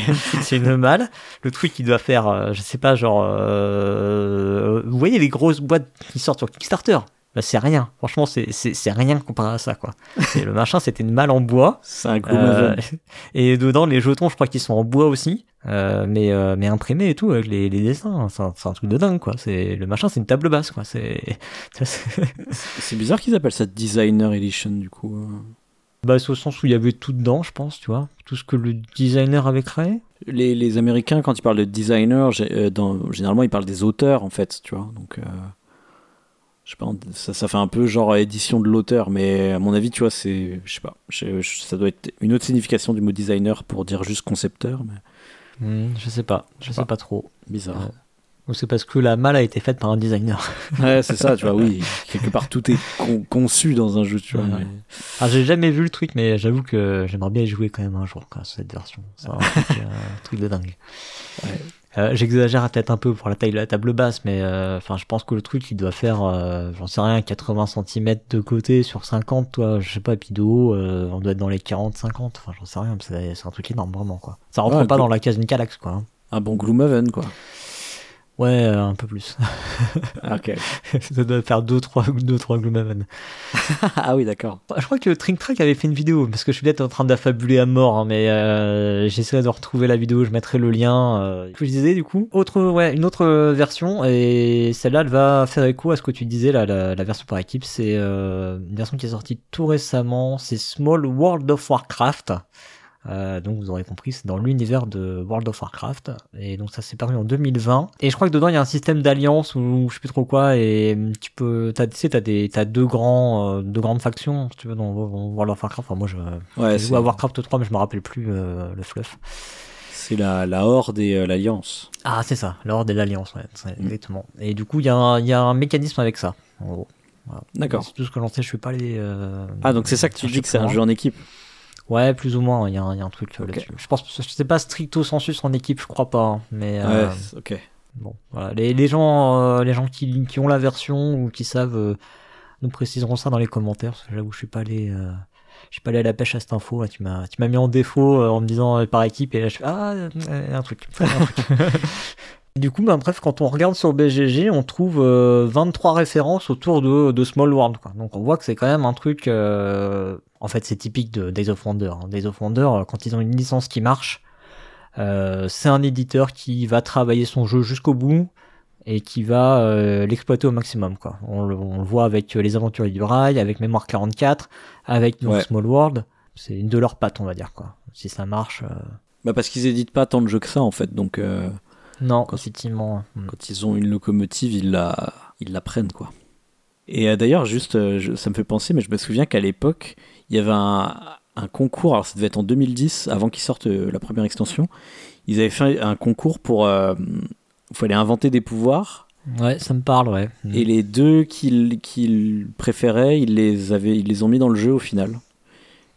c'est une malle. Le truc qui doit faire, euh, je sais pas, genre, euh, vous voyez les grosses boîtes qui sortent sur Kickstarter? Bah, c'est rien. Franchement, c'est, c'est, c'est rien comparé à ça, quoi. Et le machin, c'était une malle en bois. C'est un Gloomhaven. Euh, et dedans, les jetons, je crois qu'ils sont en bois aussi. Euh, mais, euh, mais imprimés et tout, avec les, les dessins. C'est un, truc de dingue, quoi. C'est, le machin, c'est une table basse, quoi. C'est bizarre qu'ils appellent ça Designer Edition du coup. Bah, c'est au sens où il y avait tout dedans, je pense, tu vois. Tout ce que le designer avait créé. Les, les Américains, quand ils parlent de designer, euh, dans- généralement ils parlent des auteurs en fait, tu vois. Donc, euh, je sais pas, ça, ça fait un peu genre édition de l'auteur, mais à mon avis, tu vois, c'est, je sais pas, je- je- ça doit être une autre signification du mot designer pour dire juste concepteur, mais Hmm, je sais pas. Je sais sais pas. pas trop. bizarre. Ouais. Ou c'est parce que la malle a été faite par un designer. Ouais, c'est ça, tu vois, oui. Quelque part, tout est con- conçu dans un jeu, tu vois. Ouais, ouais. Ah, j'ai jamais vu le truc, mais j'avoue que j'aimerais bien y jouer quand même un jour, quoi, cette version. C'est un truc, de dingue. Ouais. Euh, J'exagère peut-être un peu pour la taille de la table basse, mais euh, enfin, je pense que le truc, il doit faire, euh, j'en sais rien, 80 cm de côté sur 50, toi, je sais pas, et puis de haut, on doit être dans les 40, 50, enfin, j'en sais rien, c'est un truc énorme, vraiment, quoi. Ça rentre Ouais, pas dans la case d'une Calax, quoi. hein. Un bon Gloomhaven, quoi. Ouais, euh, un peu plus. Ah, ok. Ça doit faire 2-3 deux, trois Gloomhaven. ah oui, d'accord. Je crois que Trink Track avait fait une vidéo, parce que je suis peut-être en train d'affabuler à mort, hein, mais euh, j'essaierai de retrouver la vidéo, je mettrai le lien. Euh, que je disais du coup, autre, ouais, une autre version, et celle-là, elle va faire écho à ce que tu disais, là, la, la version par équipe. C'est euh, une version qui est sortie tout récemment, c'est Small World of Warcraft. Euh, donc vous aurez compris, c'est dans l'univers de World of Warcraft. Et donc ça s'est paru en 2020. Et je crois que dedans il y a un système d'alliance ou je sais plus trop quoi. Et tu peux, t'as, tu sais, t'as des, t'as deux grands, euh, deux grandes factions, si tu veux, dans World of Warcraft. Enfin moi je, Ouais, je c'est joue à Warcraft 3, mais je me rappelle plus euh, le fluff. c'est la, la Horde et l'Alliance. Ah c'est ça, l'ordre de l'alliance, ouais, Mm. exactement. Et du coup il y a, y a un mécanisme avec ça. En gros. Voilà. D'accord. C'est tout ce que j'en sais. Je suis pas allé. euh, Ah, donc c'est ça que tu dis que c'est un jeu en équipe. Ouais, plus ou moins. Il y, a un- il y a un truc euh, là-dessus. Je pense, je sais pas stricto sensus en équipe, je crois pas. hein, mais euh, Ouais, ok. bon, voilà. Les, les gens, euh, les gens qui, qui ont la version ou qui savent, euh, nous préciseront ça dans les commentaires. Parce que j'avoue, je suis pas allé, euh, je suis pas allé à la pêche à cette info. Là, tu m'as, tu m'as mis en défaut euh, en me disant euh, par équipe et là je fais ah euh, un truc. un truc. Du coup, bah, bref, quand on regarde sur BGG, on trouve euh, 23 références autour de, de Small World. Quoi. Donc on voit que c'est quand même un truc... euh, En fait, c'est typique de Days of Wonder. hein. Days of Wonder, euh, quand ils ont une licence qui marche, euh, c'est un éditeur qui va travailler son jeu jusqu'au bout et qui va euh, l'exploiter au maximum. Quoi. On, le, on le voit avec euh, Les Aventuriers du Rail, avec Mémoire 44, avec Ouais. Small World. C'est une de leurs pattes, on va dire. quoi. Si ça marche... euh, Bah parce qu'ils éditent pas tant de jeux que ça en fait, donc euh, Non, Quand- effectivement. hmm. quand ils ont une locomotive, ils la, ils la prennent quoi. Et euh, d'ailleurs, juste, euh, je- ça me fait penser, mais je me souviens qu'à l'époque, il y avait un, un concours, alors ça devait être en 2010, avant qu'ils sortent euh, la première extension, ils avaient fait un concours pour... euh, Il fallait inventer des pouvoirs, Ouais, ça me parle, ouais. Hmm. et les deux qu'ils qu'ils préféraient, ils les, avaient, ils les ont mis dans le jeu au final.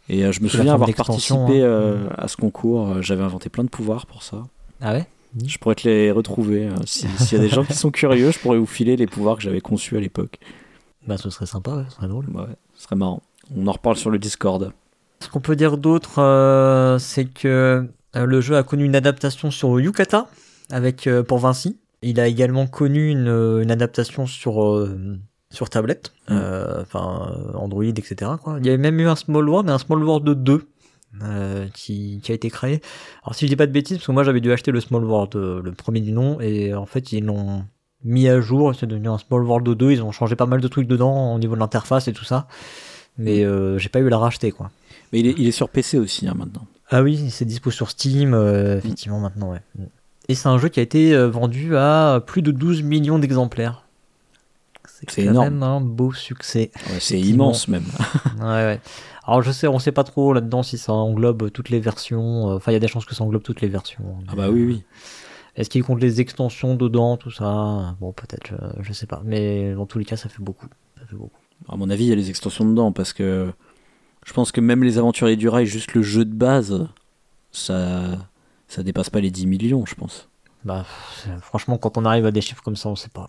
Et euh, je me souviens avoir participé hein. euh, à ce concours. J'avais inventé plein de pouvoirs pour ça. Ah ouais? Je pourrais te les retrouver. si- S'il y a des gens qui sont curieux, je pourrais vous filer les pouvoirs que j'avais conçus à l'époque. Bah ce serait sympa, ouais, ce serait drôle. Ouais, ce serait marrant. On en reparle sur le Discord. Ce qu'on peut dire d'autre, euh, c'est que euh, le jeu a connu une adaptation sur Yukata avec euh, pour Vinci. Il a également connu une, une adaptation sur euh, sur tablette, Mm. enfin euh, Android, etc. Quoi. Il y avait même eu un Small World, mais un Small World 2 euh, qui, qui a été créé. Alors si je dis pas de bêtises, parce que moi j'avais dû acheter le Small World, euh, le premier du nom, et en fait ils l'ont mis à jour, c'est devenu un Small World 2, ils ont changé pas mal de trucs dedans au niveau de l'interface et tout ça. Mais euh, j'ai pas eu à la racheter quoi. Mais il est, il est sur PC aussi hein, maintenant. Ah oui, c'est dispo sur Steam, euh, effectivement, maintenant, ouais. Et c'est un jeu qui a été euh, vendu à plus de 12 millions d'exemplaires. C'est quand énorme. même un beau succès. Ouais, c'est immense même. ouais, ouais. Alors je sais, on sait pas trop là-dedans si ça englobe toutes les versions. euh, Enfin, il y a des chances que ça englobe toutes les versions. Ah bah oui, oui. Est-ce qu'il compte les extensions dedans, tout ça? Bon, peut-être, je, je sais pas. Mais dans tous les cas, ça fait beaucoup. Ça fait beaucoup. À mon avis, il y a les extensions dedans parce que je pense que même les aventuriers du rail, juste le jeu de base, ça, ça dépasse pas les 10 millions, je pense. Bah, franchement, quand on arrive à des chiffres comme ça, on sait pas.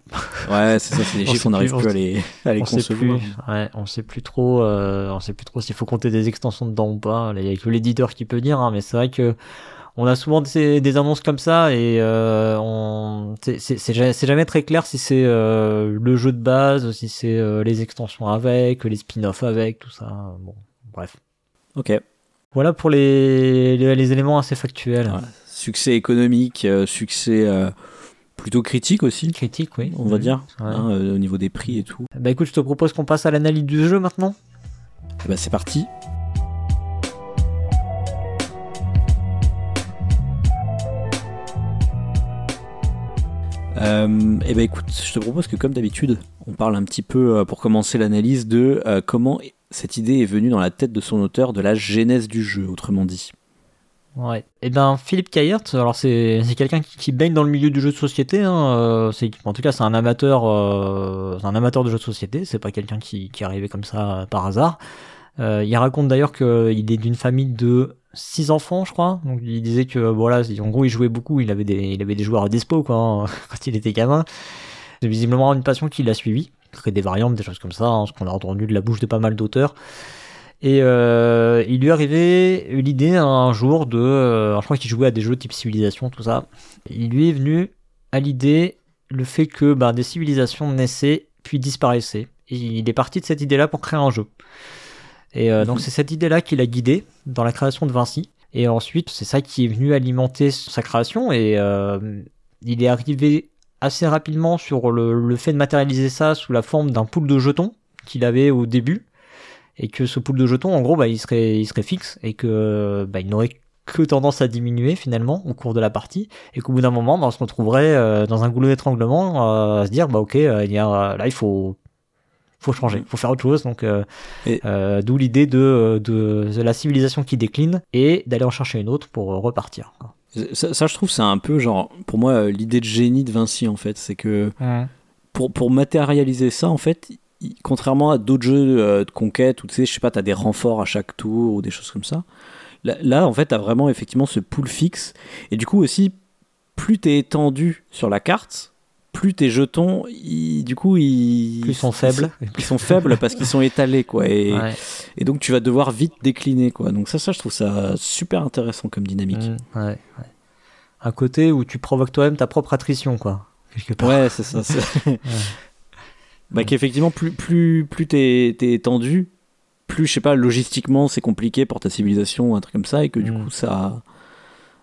Ouais, c'est ça, c'est des On chiffres, on n'arrive plus, on à les, à les on sait plus, concevoir. ouais, on sait plus trop, euh, on sait plus trop s'il faut compter des extensions dedans ou pas. Il y a que l'éditeur qui peut dire, hein, mais c'est vrai que on a souvent des, des annonces comme ça et euh, on, c'est- jamais, jamais très clair si c'est euh, le jeu de base, si c'est euh, les extensions avec, les spin-offs avec, tout ça. Bon, bref. Ok. Voilà pour les, les, les éléments assez factuels. Ouais. Succès économique, euh, succès euh, plutôt critique aussi, Critique, oui. on va dire, hein, euh, au niveau des prix et tout. Bah écoute, je te propose qu'on passe à l'analyse du jeu maintenant. Et bah, c'est parti. Euh, et ben écoute, je te propose que comme d'habitude, on parle un petit peu euh, pour commencer l'analyse de euh, comment cette idée est venue dans la tête de son auteur, de la genèse du jeu, autrement dit. Ouais. Et ben Philippe Kayert, alors c'est quelqu'un qui, baigne dans le milieu du jeu de société. Hein, euh, c'est en tout cas c'est un amateur, euh, un amateur de jeux de société. C'est pas quelqu'un qui, qui comme ça euh, par hasard. Euh, il raconte d'ailleurs qu'il est d'une famille de six enfants, je crois. Donc il disait que voilà, en gros il jouait beaucoup. Il avait des, il avait des joueurs à dispo quoi hein, quand il était gamin. C'est visiblement une passion qui l'a suivi. Créer des variantes, des choses comme ça, hein, ce qu'on a entendu de la bouche de pas mal d'auteurs. Et euh, il lui arrivé l'idée un jour de, euh, je crois qu'il jouait à des jeux type civilisation, tout ça. Il lui est venu à l'idée le fait que bah, des civilisations naissaient puis disparaissaient. Et il est parti de cette idée-là pour créer un jeu. Et euh, donc Mhm. c'est cette idée-là qui l'a guidé dans la création de Vinci. Et ensuite c'est ça qui est venu alimenter sa création. Et euh, il est arrivé assez rapidement sur le, le fait de matérialiser ça sous la forme d'un pool de jetons qu'il avait au début et que ce pool de jetons, en gros, bah, il serait, il serait fixe et que bah, il n'aurait que tendance à diminuer finalement au cours de la partie et qu'au bout d'un moment, bah, on se retrouverait euh, dans un goulot d'étranglement euh, à se dire, bah ok, euh, il y a, là il faut, faut changer, faut faire autre chose. Donc, euh, euh, d'où l'idée de, de, de la civilisation qui décline et d'aller en chercher une autre pour repartir. Ça, ça, je trouve, c'est un peu genre, pour moi, l'idée de génie de Vinci, en fait, c'est que pour, pour matérialiser ça, en fait, contrairement à d'autres jeux euh, de conquête où tu sais, je sais pas, t'as des renforts à chaque tour ou des choses comme ça. Là, là, en fait, t'as vraiment effectivement ce pool fixe. Et du coup, aussi, plus t'es étendu sur la carte, plus tes jetons, ils- du coup, ils, Plus sont faibles. Ils sont faibles parce qu'ils sont étalés, quoi. Et, Ouais. et donc, tu vas devoir vite décliner, quoi. Donc, ça, ça, je trouve ça super intéressant comme dynamique. Mm, ouais, ouais. Un côté où tu provoques toi-même ta propre attrition, quoi. Quelque part. Ouais, c'est ça. bah, qu'effectivement, plus, plus, plus t'es, t'es étendu, plus, je sais pas, logistiquement, c'est compliqué pour ta civilisation ou un truc comme ça, et que du Mm. coup, ça,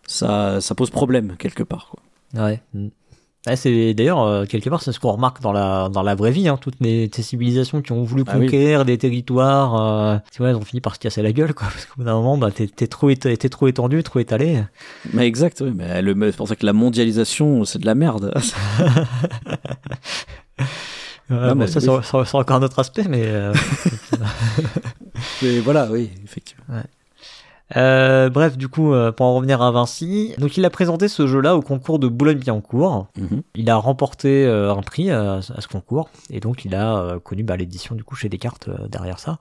ça, ça pose problème quelque part. Quoi. Ouais. mm. C'est d'ailleurs euh, quelque part c'est ce qu'on remarque dans la dans la vraie vie hein, toutes les ces civilisations qui ont voulu Ah oui. conquérir des territoires euh, tu vois elles ont fini par se casser la gueule quoi parce qu'au bout d'un moment bah t'es t'es trop éta- t'es trop étendu trop étalé Mais exact, oui, mais le- c'est pour ça que la mondialisation, c'est de la merde. Ouais, bon, mais ça oui. encore un autre aspect mais euh, Mais voilà, oui, effectivement. euh, bref du coup euh, pour en revenir à Vinci donc il a présenté ce jeu là au concours de Boulogne-Billancourt Mhm. il a remporté euh, un prix euh, à ce concours et donc il a euh, connu bah, l'édition du coup chez Descartes euh, derrière ça.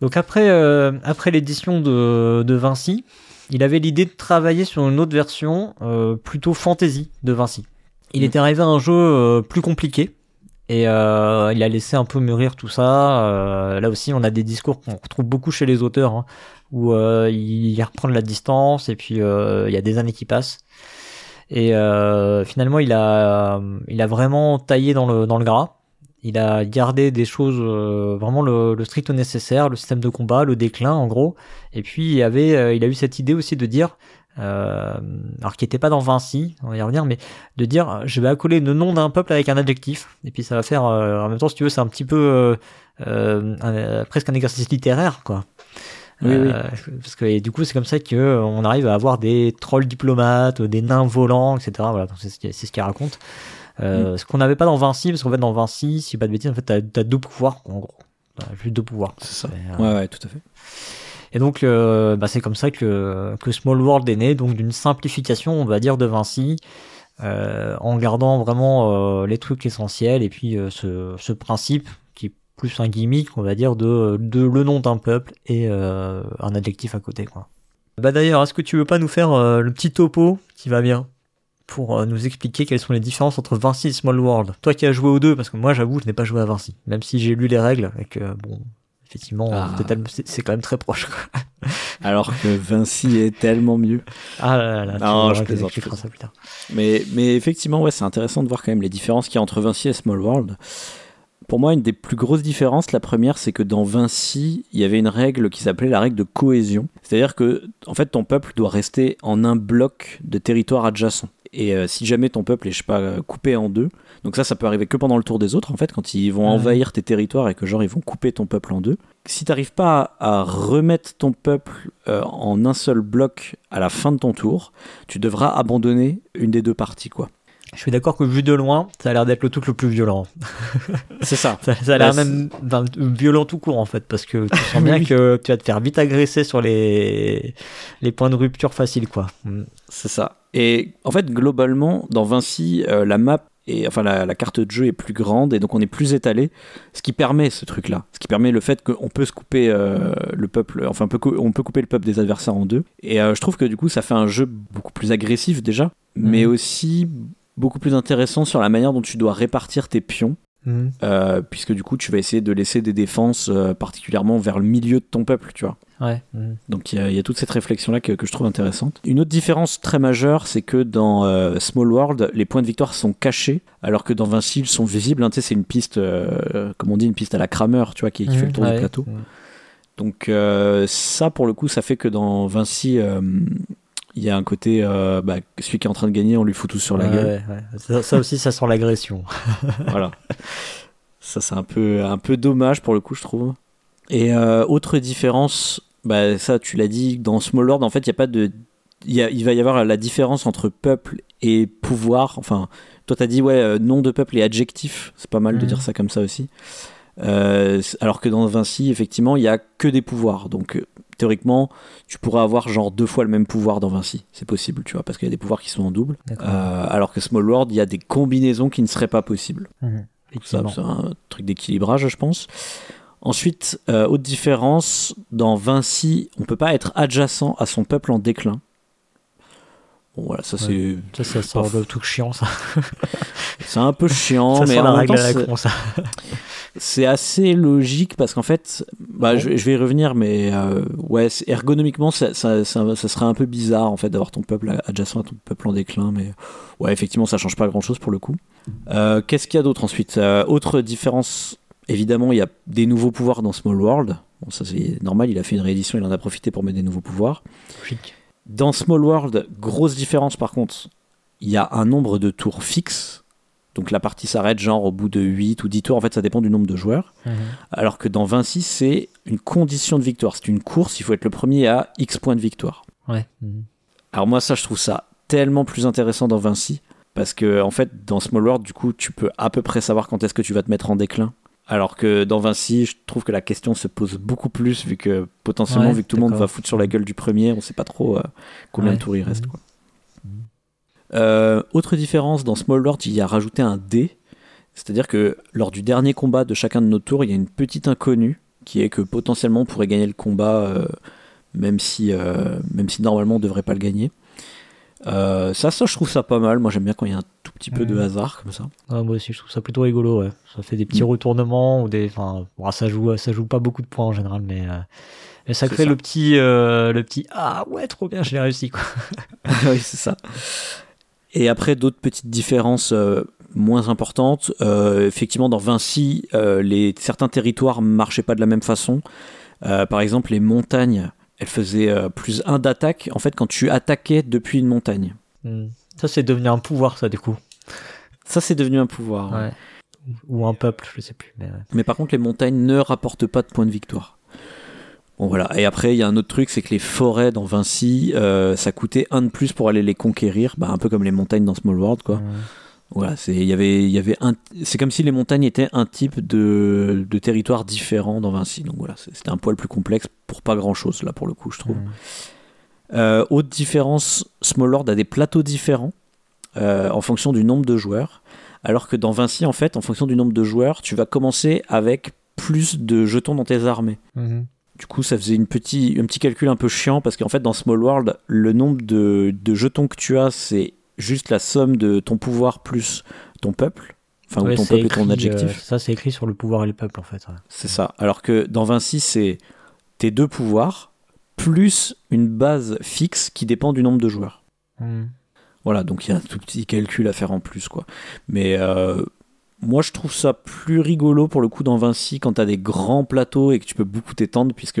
Donc après, euh, après l'édition de, de Vinci, il avait l'idée de travailler sur une autre version euh, plutôt fantasy de Vinci. Il Mhm. était arrivé à un jeu euh, plus compliqué et euh, il a laissé un peu mûrir tout ça. Euh, là aussi, on a des discours qu'on retrouve beaucoup chez les auteurs hein, où euh, il reprend de la distance et puis euh, il y a des années qui passent. Et euh, finalement, il a, il a vraiment taillé dans le, dans le gras. Il a gardé des choses, euh, vraiment le, le strict nécessaire, le système de combat, le déclin en gros. Et puis il, avait, il a eu cette idée aussi de dire, euh, alors qui n'était pas dans Vinci, on va y revenir, mais de dire je vais accoler le nom d'un peuple avec un adjectif. Et puis ça va faire, euh, en même temps si tu veux, c'est un petit peu euh, un- presque un exercice littéraire quoi. Oui, oui. Parce que et du coup c'est comme ça que on arrive à avoir des trolls diplomates, des nains volants, etc. Voilà, c'est ce qu'il raconte. Euh, Ce qu'on n'avait pas dans Vinci, parce qu'en fait dans Vinci, si pas de bêtises, en fait t'as as deux pouvoirs en gros. Juste deux pouvoirs. C'est ça. Ouais, ouais, tout à fait. Et donc, euh, bah, c'est comme ça que, que Small World est né, donc d'une simplification, on va dire, de Vinci, euh, en gardant vraiment euh, les trucs essentiels, et puis ce, ce principe qui est plus un gimmick, on va dire, de, de le nom d'un peuple et un adjectif à côté. Quoi. Bah d'ailleurs, est-ce que tu veux pas nous faire le petit topo qui va bien pour nous expliquer quelles sont les différences entre Vinci et Small World? Toi qui as joué aux deux, parce que moi j'avoue, je n'ai pas joué à Vinci, même si j'ai lu les règles, et que bon, effectivement, Ah. c'est quand même très proche. Quoi. Alors que Vinci est tellement mieux. Ah là là, là, tu Non, verras je plaisante, tu feras ça plus tard. Mais, mais effectivement, ouais, c'est intéressant de voir quand même les différences qu'il y a entre Vinci et Small World. Pour moi, une des plus grosses différences, la première, c'est que dans Vinci, il y avait une règle qui s'appelait la règle de cohésion. C'est-à-dire que, en fait, ton peuple doit rester en un bloc de territoire adjacent. Et euh, si jamais ton peuple est, je sais pas, coupé en deux, donc ça, ça peut arriver que pendant le tour des autres, en fait, quand ils vont envahir tes territoires et que, genre, ils vont couper ton peuple en deux. Si t'arrives pas à, à remettre ton peuple euh, en un seul bloc à la fin de ton tour, tu devras abandonner une des deux parties, quoi. Je suis d'accord que vu de loin, ça a l'air d'être le truc le plus violent. C'est ça. Ça, ça a l'air Bah, même ben, violent tout court en fait, parce que tu sens bien Oui. que tu vas te faire vite agresser sur les, les points de rupture faciles quoi. Mm. C'est ça. Et en fait, globalement, dans Vinci, euh, la map et enfin la, la carte de jeu est plus grande et donc on est plus étalé, ce qui permet ce truc-là, ce qui permet le fait qu'on peut se couper euh, le peuple, enfin on peut, cou- on peut couper le peuple des adversaires en deux. Et euh, je trouve que du coup, ça fait un jeu beaucoup plus agressif déjà, mais Mhm. aussi beaucoup plus intéressant sur la manière dont tu dois répartir tes pions. Mm. euh, puisque du coup tu vas essayer de laisser des défenses euh, particulièrement vers le milieu de ton peuple, tu vois. Ouais. mm. Donc il y, a- il y a toute cette réflexion-là que, que je trouve intéressante. Une autre différence très majeure, c'est que dans euh, Small World, les points de victoire sont cachés, alors que dans Vinci, ils sont visibles. hein. Tu sais, c'est une piste, euh, comme on dit, une piste à la Kramer, tu vois, qui, qui fait le tour Mm, Ouais. du plateau. Donc euh, ça, pour le coup, ça fait que dans Vinci, euh, il y a un côté, euh, bah, celui qui est en train de gagner, on lui fout tout sur la Ouais, gueule. ouais, ouais. Ça, ça aussi, ça sent l'agression. voilà. Ça, c'est un peu, un peu dommage pour le coup, je trouve. Et euh, autre différence, bah, ça, tu l'as dit, dans Small Lord, en fait, il y a pas de. Il, y a- il va y avoir la différence entre peuple et pouvoir. Enfin, toi, t'as dit, ouais, euh, nom de peuple et adjectif. C'est pas mal de Mhm. dire ça comme ça aussi. Euh, alors que dans Vinci, effectivement, il y a que des pouvoirs. Donc, théoriquement, tu pourrais avoir genre deux fois le même pouvoir dans Vinci. C'est possible, tu vois, parce qu'il y a des pouvoirs qui sont en double. Euh, alors que Small World, il y a des combinaisons qui ne seraient pas possibles. Mhm. C'est un truc d'équilibrage, je pense. Ensuite, euh, autre différence, dans Vinci, on peut pas être adjacent à son peuple en déclin. Bon, voilà, ça c'est Ça, ça sort le truc chiant, ça. c'est un peu chiant, ça mais la même règle temps, ça. c'est assez logique parce qu'en fait, bah, Ah je, je vais y revenir, mais euh, ouais, ergonomiquement, ça, ça, ça, ça serait un peu bizarre en fait d'avoir ton peuple adjacent à ton peuple en déclin, mais ouais, effectivement, ça change pas grand chose pour le coup. Euh, Qu'est-ce qu'il y a d'autre ensuite? Euh, Autre différence, évidemment, il y a des nouveaux pouvoirs dans Small World. Bon, ça c'est normal, il a fait une réédition, il en a profité pour mettre des nouveaux pouvoirs. Chic. Dans Small World, grosse différence par contre, il y a un nombre de tours fixe. Donc la partie s'arrête genre au bout de 8 ou 10 tours, en fait ça dépend du nombre de joueurs. Mhm. Alors que dans Vinci, c'est une condition de victoire. C'est une course, il faut être le premier à X points de victoire. Ouais. Mhm. Alors moi ça je trouve ça tellement plus intéressant dans Vinci. Parce que en fait dans Small World, du coup, tu peux à peu près savoir quand est-ce que tu vas te mettre en déclin. Alors que dans Vinci, je trouve que la question se pose beaucoup plus, vu que potentiellement, Ouais, vu que tout le monde va foutre sur la gueule du premier, on sait pas trop euh, combien Ouais. de tours il reste. Mhm. quoi. Euh, autre différence, dans Small Lord, il y a rajouté un dé. C'est-à-dire que lors du dernier combat de chacun de nos tours, il y a une petite inconnue qui est que potentiellement on pourrait gagner le combat, euh, même, si, euh, même si normalement on devrait pas le gagner. Euh, ça, ça, je trouve ça pas mal. Moi, j'aime bien quand il y a un tout petit peu de hasard comme ça. Ouais, moi aussi, je trouve ça plutôt rigolo. Ouais. Ça fait des petits Mm. retournements ou des. Enfin, bon, ça joue, ça joue pas beaucoup de points en général, mais, euh, mais ça crée ça. le petit, euh, le petit. Ah ouais, trop bien, j'ai réussi quoi. oui, c'est ça. Et après, d'autres petites différences euh, moins importantes. Euh, effectivement, dans Vinci, euh, les, certains territoires marchaient pas de la même façon. Euh, par exemple, les montagnes, elles faisaient plus 1 d'attaque, en fait, quand tu attaquais depuis une montagne. Mm. Ça, c'est devenu un pouvoir, ça, du coup. Ça, c'est devenu un pouvoir. ouais. Ou ou un peuple, je sais plus. Mais ouais. Mais par contre, les montagnes ne rapportent pas de points de victoire. Bon voilà. Et après, il y a un autre truc, c'est que les forêts dans Vinci, euh, ça coûtait un de plus pour aller les conquérir, bah, un peu comme les montagnes dans Small World, quoi. Ouais. Voilà, c'est y avait y avait un c'est comme si les montagnes étaient un type de, de territoire différent dans Vinci. Donc voilà, c'était un poil plus complexe pour pas grand chose là pour le coup, je trouve. Mm. Euh, autre différence, Small World a des plateaux différents euh, en fonction du nombre de joueurs, alors que dans Vinci en fait, en fonction du nombre de joueurs, tu vas commencer avec plus de jetons dans tes armées. Mhm. Du coup, ça faisait une petit, un petit calcul un peu chiant parce qu'en fait, dans Small World, le nombre de, de jetons que tu as, c'est juste la somme de ton pouvoir plus ton peuple. Enfin, ou ton peuple et ton adjectif. euh, ça, c'est écrit sur le pouvoir et le peuple, en fait. ouais. C'est ça. Alors que dans Vinci, c'est tes deux pouvoirs plus une base fixe qui dépend du nombre de joueurs. Mm. Voilà, donc il y a un tout petit calcul à faire en plus, quoi. Mais euh, moi, je trouve ça plus rigolo pour le coup dans Vinci quand tu as des grands plateaux et que tu peux beaucoup t'étendre, puisque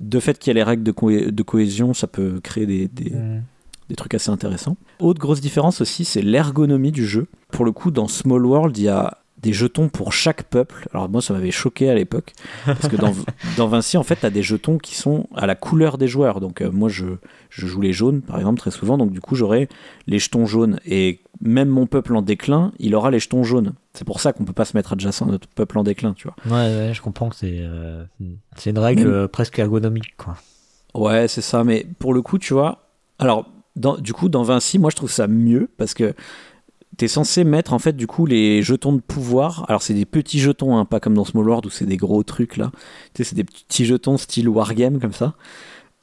de fait qu'il y a les règles de, cohé- de cohésion, ça peut créer des, des- Mm. des trucs assez intéressants. Autre grosse différence aussi, c'est l'ergonomie du jeu. Pour le coup, dans Small World, il y a des jetons pour chaque peuple. Alors moi, ça m'avait choqué à l'époque, parce que dans, dans Vinci, en fait, tu as des jetons qui sont à la couleur des joueurs. Donc euh, moi, je, je joue les jaunes, par exemple, très souvent, donc du coup, j'aurai les jetons jaunes. Et même mon peuple en déclin, il aura les jetons jaunes. C'est pour ça qu'on peut pas se mettre adjacent à notre peuple en déclin, tu vois. Ouais, ouais, je comprends que c'est euh, c'est une règle euh, presque ergonomique, quoi. Ouais, c'est ça. Mais pour le coup, tu vois, alors, dans- du coup, dans Vinci, moi, je trouve ça mieux parce que t'es censé mettre, en fait, du coup, les jetons de pouvoir. Alors, c'est des petits jetons, hein, pas comme dans Small World où c'est des gros trucs, là. Tu sais, c'est des petits jetons style Wargame, comme ça.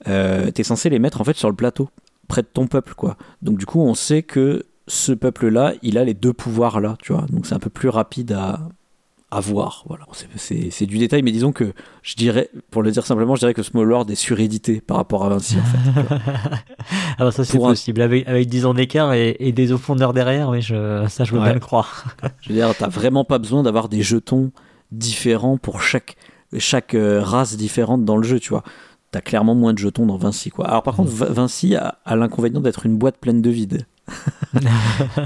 Euh, t'es censé les mettre, en fait, sur le plateau, près de ton peuple, quoi. Donc, du coup, on sait que ce peuple-là, il a les deux pouvoirs-là, tu vois. Donc, c'est un peu plus rapide à. À voir, voilà. C'est- du détail, mais disons que je dirais, pour le dire simplement, je dirais que Small World est surédité par rapport à Vinci, en fait. Ah bah ça c'est un- possible, avec, avec 10 ans d'écart et, et des eaux fondeurs derrière, oui, je, ça je veux Ouais. bien le croire. Je veux dire, t'as vraiment pas besoin d'avoir des jetons différents pour chaque, chaque euh, race différente dans le jeu, tu vois. T'as clairement moins de jetons dans Vinci, quoi. Alors par contre, Va- Vinci a, a l'inconvénient d'être une boîte pleine de vide.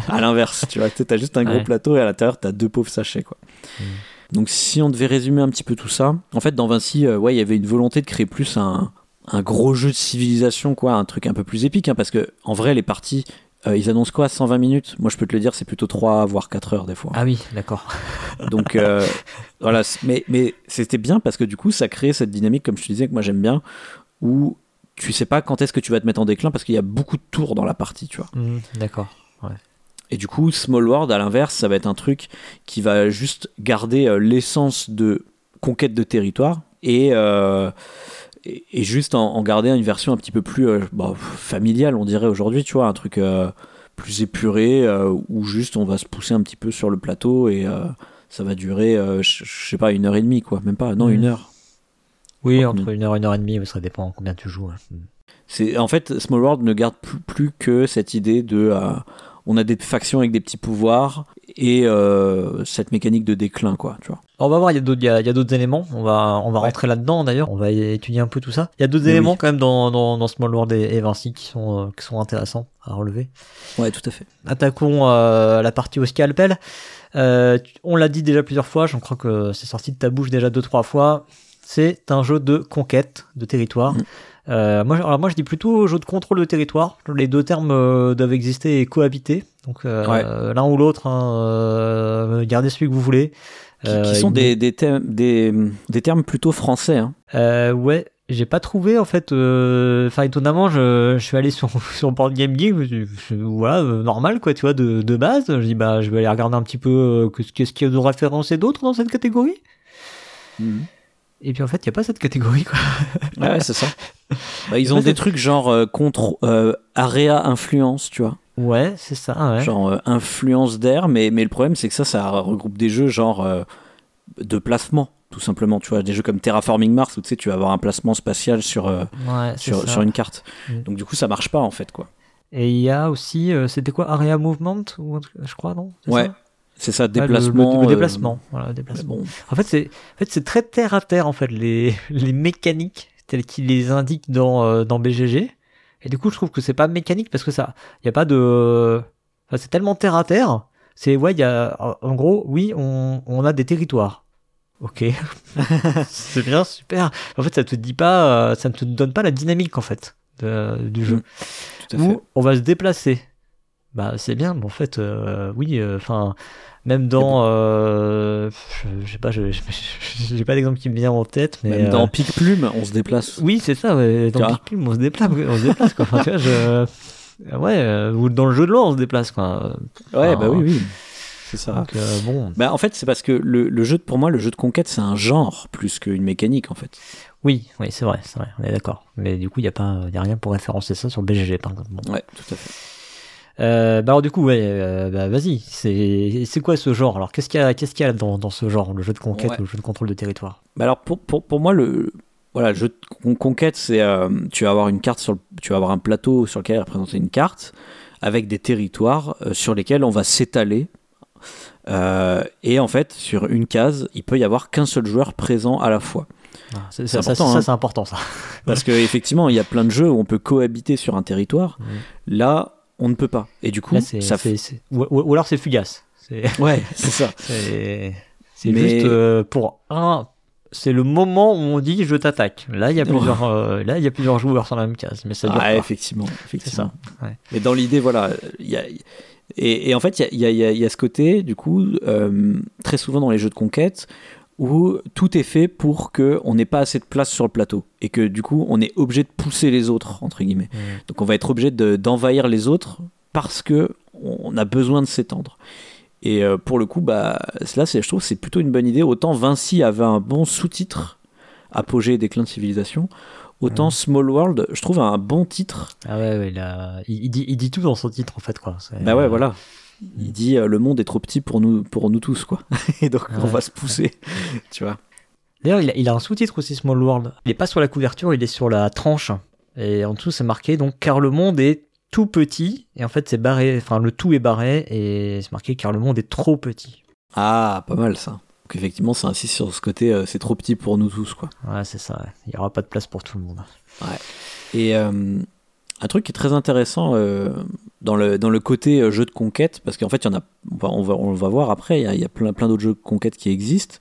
À l'inverse, tu vois, tu t'as juste un gros Ouais. plateau et à l'intérieur, t'as deux pauvres sachets, quoi. Mm. Donc si on devait résumer un petit peu tout ça, en fait, dans Vinci, euh, ouais, il y avait une volonté de créer plus un, un gros jeu de civilisation, quoi, un truc un peu plus épique, hein, parce que en vrai, les parties, euh, ils annoncent quoi 120 minutes? Moi, je peux te le dire, c'est plutôt 3 voire 4 heures des fois. Ah oui, d'accord. Donc euh, voilà, mais, mais c'était bien parce que du coup, ça crée cette dynamique, comme je te disais, que moi j'aime bien, où tu sais pas quand est-ce que tu vas te mettre en déclin parce qu'il y a beaucoup de tours dans la partie, tu vois. Mm, d'accord. Et du coup, Small World, à l'inverse, ça va être un truc qui va juste garder euh, l'essence de conquête de territoire et, euh, et, et juste en, en garder une version un petit peu plus euh, bah, familiale, on dirait aujourd'hui, tu vois, un truc euh, plus épuré où juste on va se pousser un petit peu sur le plateau et ça va durer, je sais pas, une heure et demie, quoi, même pas, non, Mhm. une heure. Oui, entre une heure et une heure et demie, ça dépend combien tu joues. Mm. C'est en fait Small World ne garde plus, plus que cette idée de euh, on a des factions avec des petits pouvoirs et euh, cette mécanique de déclin quoi, tu vois. On va voir, il y a d'autres, il y a, il y a d'autres éléments. On va, on va Ouais. rentrer là-dedans d'ailleurs. On va étudier un peu tout ça. Il y a d'autres éléments oui. quand même dans, dans, dans Small World et, et Vinci qui sont, euh, qui sont intéressants à relever. Ouais, tout à fait. Attaquons la partie au scalpel. On l'a dit déjà plusieurs fois, je crois que c'est sorti de ta bouche déjà deux trois fois. C'est un jeu de conquête de territoire. Mhm. Euh, moi, alors moi, je dis plutôt jeu de contrôle de territoire. Les deux termes euh, doivent exister et cohabiter. Donc euh, Ouais. l'un ou l'autre, hein, gardez celui que vous voulez. Qui, qui sont des, des, thèmes- des, des termes plutôt français. Hein. Ouais, j'ai pas trouvé en fait. Enfin, étonnamment, je, je suis allé sur sur Board Game Geek. je- je- voilà, normal quoi, tu vois, de, de base. Je dis bah, je vais aller regarder un petit peu qu'est-ce qu'il y a de référencé d'autres dans cette catégorie. Et puis en fait, il n'y a pas cette catégorie. Quoi. Ouais, c'est ça. Bah, ils ont des trucs genre euh, contre euh, area influence, tu vois. Ouais, c'est ça. Ouais. Genre euh, influence d'air, mais, mais le problème c'est que ça, ça regroupe des jeux genre de placement, tout simplement. Tu vois, des jeux comme Terraforming Mars où tu sais, tu vas avoir un placement spatial sur, Ouais, sur, sur une carte. Mm. Donc du coup, ça marche pas en fait, quoi. Et il y a aussi, c'était quoi, Area Movement ou je crois, non? Ouais, ça? C'est ça, Ouais, le- le- déplacement. le euh, déplacement. Voilà, mais déplacement. bon, En fait, c'est en fait, très terre à terre en fait les, les mécaniques telles qu'ils les indiquent dans, euh, dans BGG. Et du coup, je trouve que c'est pas mécanique parce que ça, il y a pas de, enfin, c'est tellement terre à terre. C'est ouais, il y a en- gros, oui, on, on a des territoires. Ok, c'est bien, super. En fait, ça te dit pas, euh, ça ne te donne pas la dynamique en fait de- du jeu. Mm, tout à fait. Où on va se déplacer. Bah c'est bien, mais en fait, euh, oui, enfin, même dans, euh, je, sais pas, je- j'ai pas d'exemple qui me vient en tête, mais Même euh, dans Pic Plume, on se déplace. oui, c'est ça. Ouais, dans Big Plume, on se déplace, on se déplace quoi. Enfin, tu vois, je, ouais, euh, ou dans le jeu de loi, on se déplace quoi. Ouais, Ah. bah oui, oui. C'est ça. Donc euh, bon, Bah, en fait, c'est parce que le, le jeu, de- pour moi, le jeu de conquête, c'est un genre plus qu'une mécanique, en fait. oui, oui, c'est vrai, c'est vrai, on est d'accord. Mais du coup, il y a pas, y a rien pour référencer ça sur BGG par exemple. Bon. Ouais, tout à fait. Euh, bah alors du coup, ouais, euh, bah vas-y, c'est quoi ce genre? Alors qu'est-ce qu'il y a, qu'est-ce qu'il y a dans, dans ce genre, le jeu de conquête Ouais. ou le jeu de contrôle de territoire? Bah alors, pour, pour, pour moi, le, voilà, le jeu de con- conquête, c'est. euh, tu vas avoir une carte sur le- Tu vas avoir un plateau sur lequel est représentée une carte avec des territoires sur lesquels on va s'étaler. Et en fait, sur une case, il peut y avoir qu'un seul joueur présent à la fois. Ah, c'est- important, ça, hein. c'est important ça. Parce qu'effectivement, il y a plein de jeux où on peut cohabiter sur un territoire. Là, on ne peut pas. Et du coup, Là, ça c'est- Ou, alors c'est fugace. C'est, Ouais, c'est ça. c'est, Mais- juste euh, pour un. C'est le moment où on dit je t'attaque. Là, il y a plusieurs, euh, là, il y a plusieurs joueurs sur la même case, mais ça dure Ah, pas. effectivement, effectivement. ça, ouais. Mais dans l'idée, voilà, il y a, et, et en fait, y y il y a ce côté, du coup, euh, très souvent dans les jeux de conquête, où tout est fait pour que on n'ait pas assez de place sur le plateau et que du coup, on est obligé de pousser les autres entre guillemets. Mm. Donc, on va être obligé de- d'envahir les autres parce que on a besoin de s'étendre. Et euh, pour le coup, bah, là, je trouve que c'est plutôt une bonne idée. Autant Vinci avait un bon sous-titre, Apogée et déclin de civilisation, autant Mhm. Small World, je trouve, a un bon titre. Ah ouais, ouais, il, a- il, il dit, il dit tout dans son titre en fait quoi. Bah ouais, voilà. Il dit euh, le monde est trop petit pour nous, pour nous tous, quoi. Et donc on Ouais. va se pousser, tu vois. D'ailleurs, il a, il a un sous-titre aussi, Small World. Il est pas sur la couverture, il est sur la tranche. Et en dessous, c'est marqué donc car le monde est tout petit. Et en fait, c'est barré. Enfin, le tout est barré et c'est marqué car le monde est trop petit. Ah, pas mal ça. Donc effectivement, ça insiste sur ce côté, euh, c'est trop petit pour nous tous, quoi. Ouais, c'est ça. ouais. Il y aura pas de place pour tout le monde. Et euh, un truc qui est très intéressant euh, dans, le, dans le côté euh, jeu de conquête, parce qu'en fait, y en a, on va, on va, voir après, il y a, plein, plein d'autres jeux de conquête qui existent.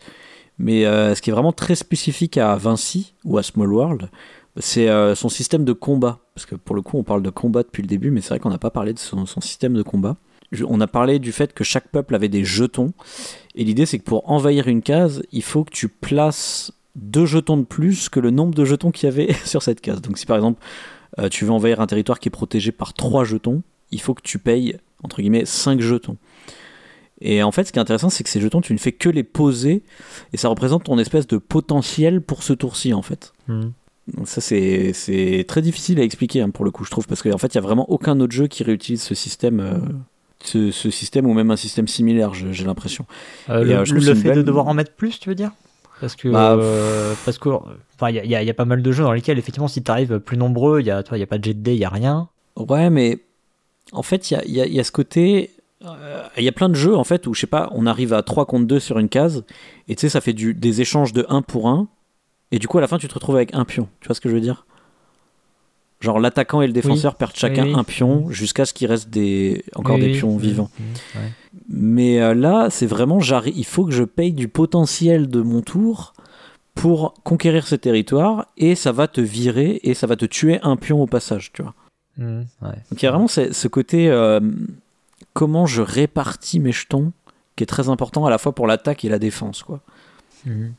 Mais euh, ce qui est vraiment très spécifique à Vinci ou à Small World, c'est euh, son système de combat. Parce que pour le coup, on parle de combat depuis le début, mais c'est vrai qu'on n'a pas parlé de son, système de combat. On a parlé du fait que chaque peuple avait des jetons. Et l'idée, c'est que pour envahir une case, il faut que tu places deux jetons de plus que le nombre de jetons qu'il y avait sur cette case. Donc si par exemple, tu veux envahir un territoire qui est protégé par trois jetons, il faut que tu payes, entre guillemets, 5 jetons. Et en fait, ce qui est intéressant, c'est que ces jetons, tu ne fais que les poser, et ça représente ton espèce de potentiel pour ce tour-ci, en fait. Donc ça, c'est c'est très difficile à expliquer, hein, pour le coup, je trouve, parce qu'en fait, il n'y a vraiment aucun autre jeu qui réutilise ce système, euh, ce, ce système, ou même un système similaire, je- j'ai l'impression. Euh, le euh, le c'est fait de devoir en mettre plus, tu veux dire? Parce que, Bah, euh, parce que, enfin, il y a, y y pas mal de jeux dans lesquels, effectivement, si t'arrives plus nombreux, il y a, toi, il y a pas de jet de dés, il y a rien. Ouais, mais en fait, il y a, y y ce côté. euh, Il y a plein de jeux en fait où je sais pas, on arrive à 3 contre 2 sur une case et tu sais, ça fait du, des échanges de 1 pour 1 et du coup, à la fin, tu te retrouves avec un pion. Tu vois ce que je veux dire? Genre, l'attaquant et le défenseur perdent chacun Oui, oui. un pion jusqu'à ce qu'il reste des, encore des pions vivants. ouais. Mais euh, là, c'est vraiment, il faut que je paye du potentiel de mon tour pour conquérir ce territoire et ça va te virer et ça va te tuer un pion au passage, tu vois. Mhm, ouais. Donc il y a vraiment ce, ce côté euh, comment je répartis mes jetons qui est très important à la fois pour l'attaque et la défense quoi. Mhm.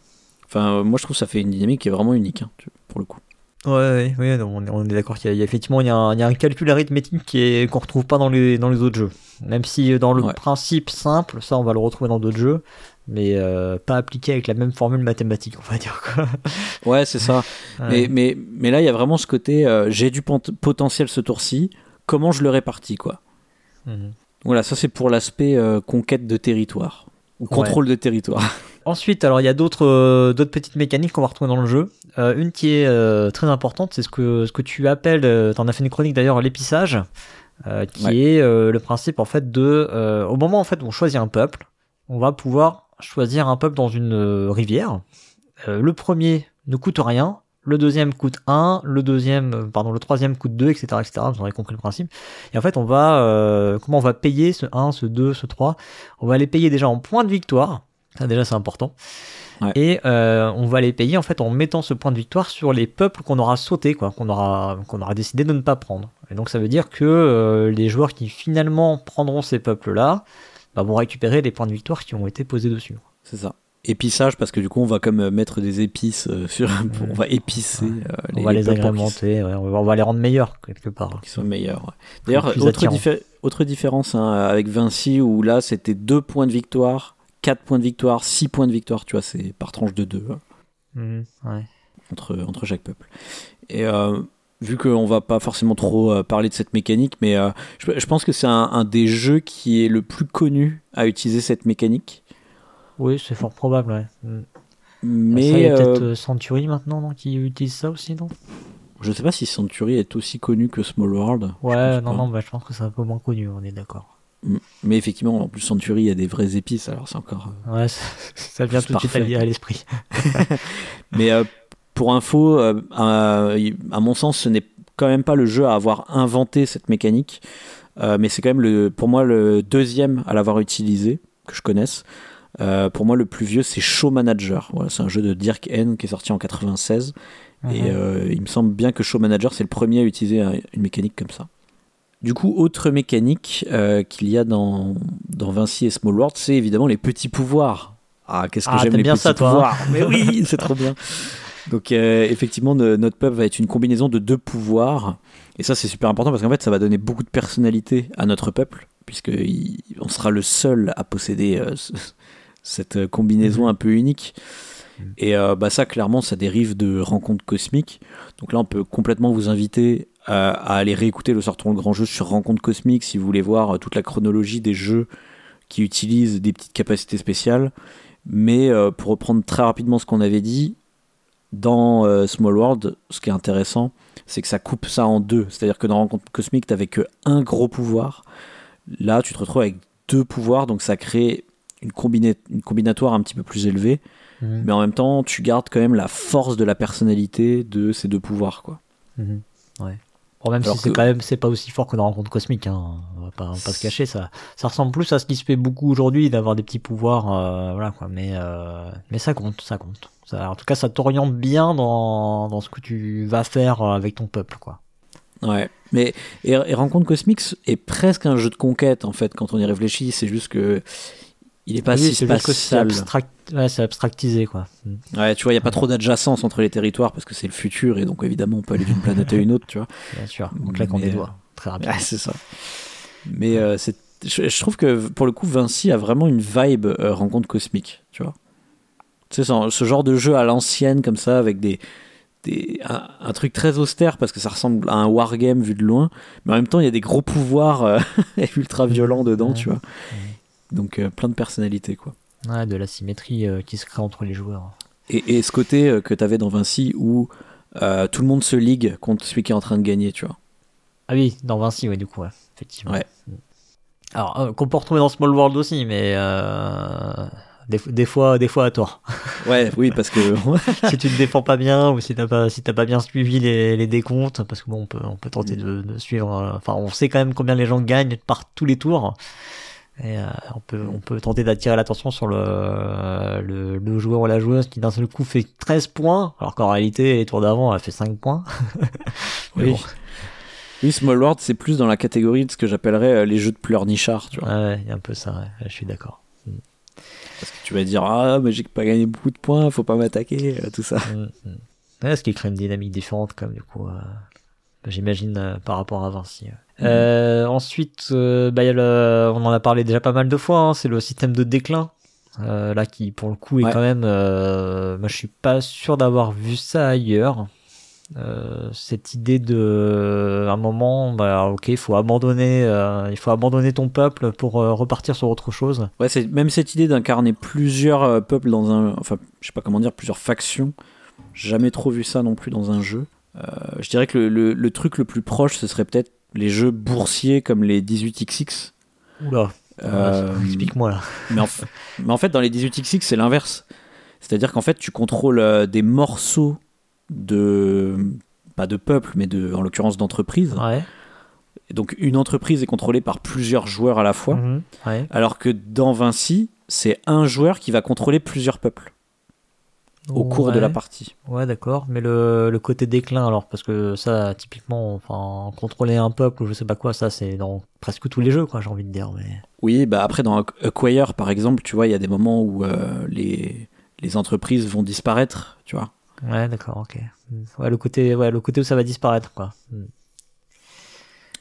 Enfin euh, moi je trouve que ça fait une dynamique qui est vraiment unique hein, pour le coup. Ouais, ouais, on, on est d'accord qu'il y, a effectivement il y a, un, il y a un calcul arithmétique qui est qu'on retrouve pas dans les dans les autres jeux. Même si dans le principe simple, ça on va le retrouver dans d'autres jeux, mais euh, pas appliqué avec la même formule mathématique, on va dire quoi. Ouais, c'est ça. Mais, mais, mais là il y a vraiment ce côté euh, j'ai du potentiel ce tour-ci, comment je le répartis quoi. Mhm. Voilà, ça c'est pour l'aspect euh, conquête de territoire ou contrôle de territoire. Ensuite, alors il y a d'autres d'autres petites mécaniques qu'on va retrouver dans le jeu. Une qui est très importante, c'est ce que ce que tu appelles, tu en as fait une chronique d'ailleurs, l'épissage, qui est le principe en fait de, au moment en fait où on choisit un peuple, on va pouvoir choisir un peuple dans une rivière. le premier ne coûte rien, le deuxième coûte 1, le deuxième, pardon, le troisième coûte 2, etc., etc. Vous aurez compris le principe. Et en fait, on va, comment on va payer ce 1, ce 2, ce 3 On va les payer déjà en points de victoire. Ça déjà c'est important. Et euh, on va les payer en fait en mettant ce point de victoire sur les peuples qu'on aura sauté, quoi, qu'on aura, qu'on aura décidé de ne pas prendre. Et donc ça veut dire que euh, les joueurs qui finalement prendront ces peuples-là bah, vont récupérer les points de victoire qui ont été posés dessus. C'est ça. Épissage parce que du coup on va comme euh, mettre des épices sur, on va épicer. les, on va les agrémenter, on, va, les rendre meilleurs quelque part. Qui sont meilleurs. D'ailleurs autre, autre, différence hein, avec Vinci où là c'était deux points de victoire 4 points de victoire, 6 points de victoire, tu vois, c'est par tranche de 2. Hein. Mhm, entre, entre chaque peuple. Et euh, vu qu'on va pas forcément trop euh, parler de cette mécanique, mais euh, je, pense que c'est un, des jeux qui est le plus connu à utiliser cette mécanique. Oui, c'est fort probable, ouais. Mm. Mais il y a peut-être Century maintenant qui utilise ça aussi, non? Je sais pas si Century est aussi connu que Small World. Ouais, non, non, bah, je pense que c'est un peu moins connu, on est d'accord. Mais effectivement, en plus, Century, il y a des vraies épices, alors c'est encore. Euh, ouais, ça, vient tout de suite à l'esprit. Mais euh, pour info, euh, à, mon sens, ce n'est quand même pas le jeu à avoir inventé cette mécanique, mais c'est quand même le, pour moi le deuxième à l'avoir utilisé, que je connaisse. pour moi, le plus vieux, c'est Show Manager. Voilà, c'est un jeu de Dirk N qui est sorti en 96. Et mhm. il me semble bien que Show Manager, c'est le premier à utiliser une mécanique comme ça. Du coup, autre mécanique euh, qu'il y a dans, dans Vinci et Small World, c'est évidemment les petits pouvoirs. Ah, qu'est-ce que ah, j'aime les bien petits ça, toi, hein. pouvoirs Mais oui, c'est trop bien. Donc euh, effectivement, notre peuple va être une combinaison de deux pouvoirs. Et ça, c'est super important parce qu'en fait, ça va donner beaucoup de personnalité à notre peuple, puisqu'on sera le seul à posséder euh, cette combinaison mhm. un peu unique. Mhm. Et bah, ça, clairement, ça dérive de rencontres cosmiques. Donc là, on peut complètement vous inviter à aller réécouter le Sortons le Grand Jeu sur Rencontre Cosmique si vous voulez voir euh, toute la chronologie des jeux qui utilisent des petites capacités spéciales. Mais euh, pour reprendre très rapidement ce qu'on avait dit, dans euh, Small World, ce qui est intéressant, c'est que ça coupe ça en deux. C'est-à-dire que dans Rencontre Cosmique, tu n'avais que un gros pouvoir. Là, tu te retrouves avec deux pouvoirs, donc ça crée une, une combinatoire un petit peu plus élevée. Mmh. Mais en même temps, tu gardes quand même la force de la personnalité de ces deux pouvoirs. Quoi. Mmh. Ouais même si c'est quand même c'est pas aussi fort que dans Rencontre Cosmique, hein. on va pas, pas se cacher, ça, ça ressemble plus à ce qui se fait beaucoup aujourd'hui d'avoir des petits pouvoirs, euh, voilà quoi. Mais euh, mais ça compte, ça compte. Ça, en tout cas, ça t'oriente bien dans, dans ce que tu vas faire avec ton peuple, quoi. Ouais, mais et, Rencontre Cosmique est presque un jeu de conquête en fait quand on y réfléchit. C'est juste que il est pas si spatial. C'est abstractisé quoi. Ouais, tu vois, il y a pas trop d'adjacence entre les territoires parce que c'est le futur et donc évidemment on peut aller d'une planète à une autre, tu vois. Bien sûr, on claque des doigts, très rapidement. c'est ça. Mais euh, c'est, je, trouve que pour le coup, Vinci a vraiment une vibe euh, rencontre cosmique, tu vois. Tu sais, ce genre de jeu à l'ancienne comme ça avec des, des un, truc très austère parce que ça ressemble à un wargame vu de loin, mais en même temps il y a des gros pouvoirs euh, ultra violents dedans, tu vois. Donc euh, plein de personnalités quoi. Ouais, de la symétrie euh, qui se crée entre les joueurs. Et, ce côté que tu avais dans Vinci où tout le monde se ligue contre celui qui est en train de gagner, tu vois. Ah oui, dans Vinci, ouais, du coup, effectivement. Alors, qu'on peut retrouver dans Small World aussi, mais des, fois, des fois à tort. Ouais, oui, parce que si tu te défends pas bien ou si t'as pas, si t'as pas bien suivi les, les, décomptes, parce que bon, on peut, on peut tenter de, de suivre. Enfin, on sait quand même combien les gens gagnent par tous les tours. Et euh, on, peut, on peut tenter d'attirer l'attention sur le, le, joueur ou la joueuse qui d'un seul coup fait 13 points, alors qu'en réalité, les tours d'avant, elle fait 5 points. oui. oui, Small World, c'est plus dans la catégorie de ce que j'appellerais euh, les jeux de pleurnichard. Tu vois. Ouais, il y a un peu ça, je suis d'accord. Mm. Parce que tu vas dire, ah, mais j'ai pas gagné beaucoup de points, faut pas m'attaquer, euh, tout ça. Mm, mm. Ouais, ce qui crée une dynamique différente, comme du coup, euh, j'imagine, euh, par rapport à Vinci. Euh, ensuite, bah, y a le, on en a parlé déjà pas mal de fois, hein, c'est le système de déclin. Là, qui pour le coup est Ouais. quand même. moi, je suis pas sûr d'avoir vu ça ailleurs. Euh, cette idée de, à un moment, bah, ok, il faut abandonner, euh, il faut abandonner ton peuple pour euh, repartir sur autre chose. Ouais, c'est même cette idée d'incarner plusieurs euh, peuples dans un. Enfin, je sais pas comment dire, plusieurs factions. Jamais trop vu ça non plus dans un jeu. Euh, je dirais que le, le- le truc le plus proche, ce serait peut-être les jeux boursiers comme les 18XX. Oula, Euh, explique-moi là. mais, en, mais en fait, dans les 18XX, c'est l'inverse. C'est-à-dire qu'en fait, tu contrôles euh, des morceaux de. Pas de peuple, mais de, en l'occurrence d'entreprise. Ouais. Donc, une entreprise est contrôlée par plusieurs joueurs à la fois. Mhm. Ouais. Alors que dans Vinci, c'est un joueur qui va contrôler plusieurs peuples au cours de la partie. Ouais, d'accord. Mais le, le côté déclin, alors, parce que ça, typiquement, enfin, contrôler un peuple ou je sais pas quoi, ça, c'est dans presque tous les jeux, quoi, j'ai envie de dire. Mais... Oui, bah après dans Acquire par exemple, tu vois, il y a des moments où euh, les, les entreprises vont disparaître, tu vois. Ouais, d'accord, ok. Ouais, le côté, ouais, le côté où ça va disparaître, quoi. Mm.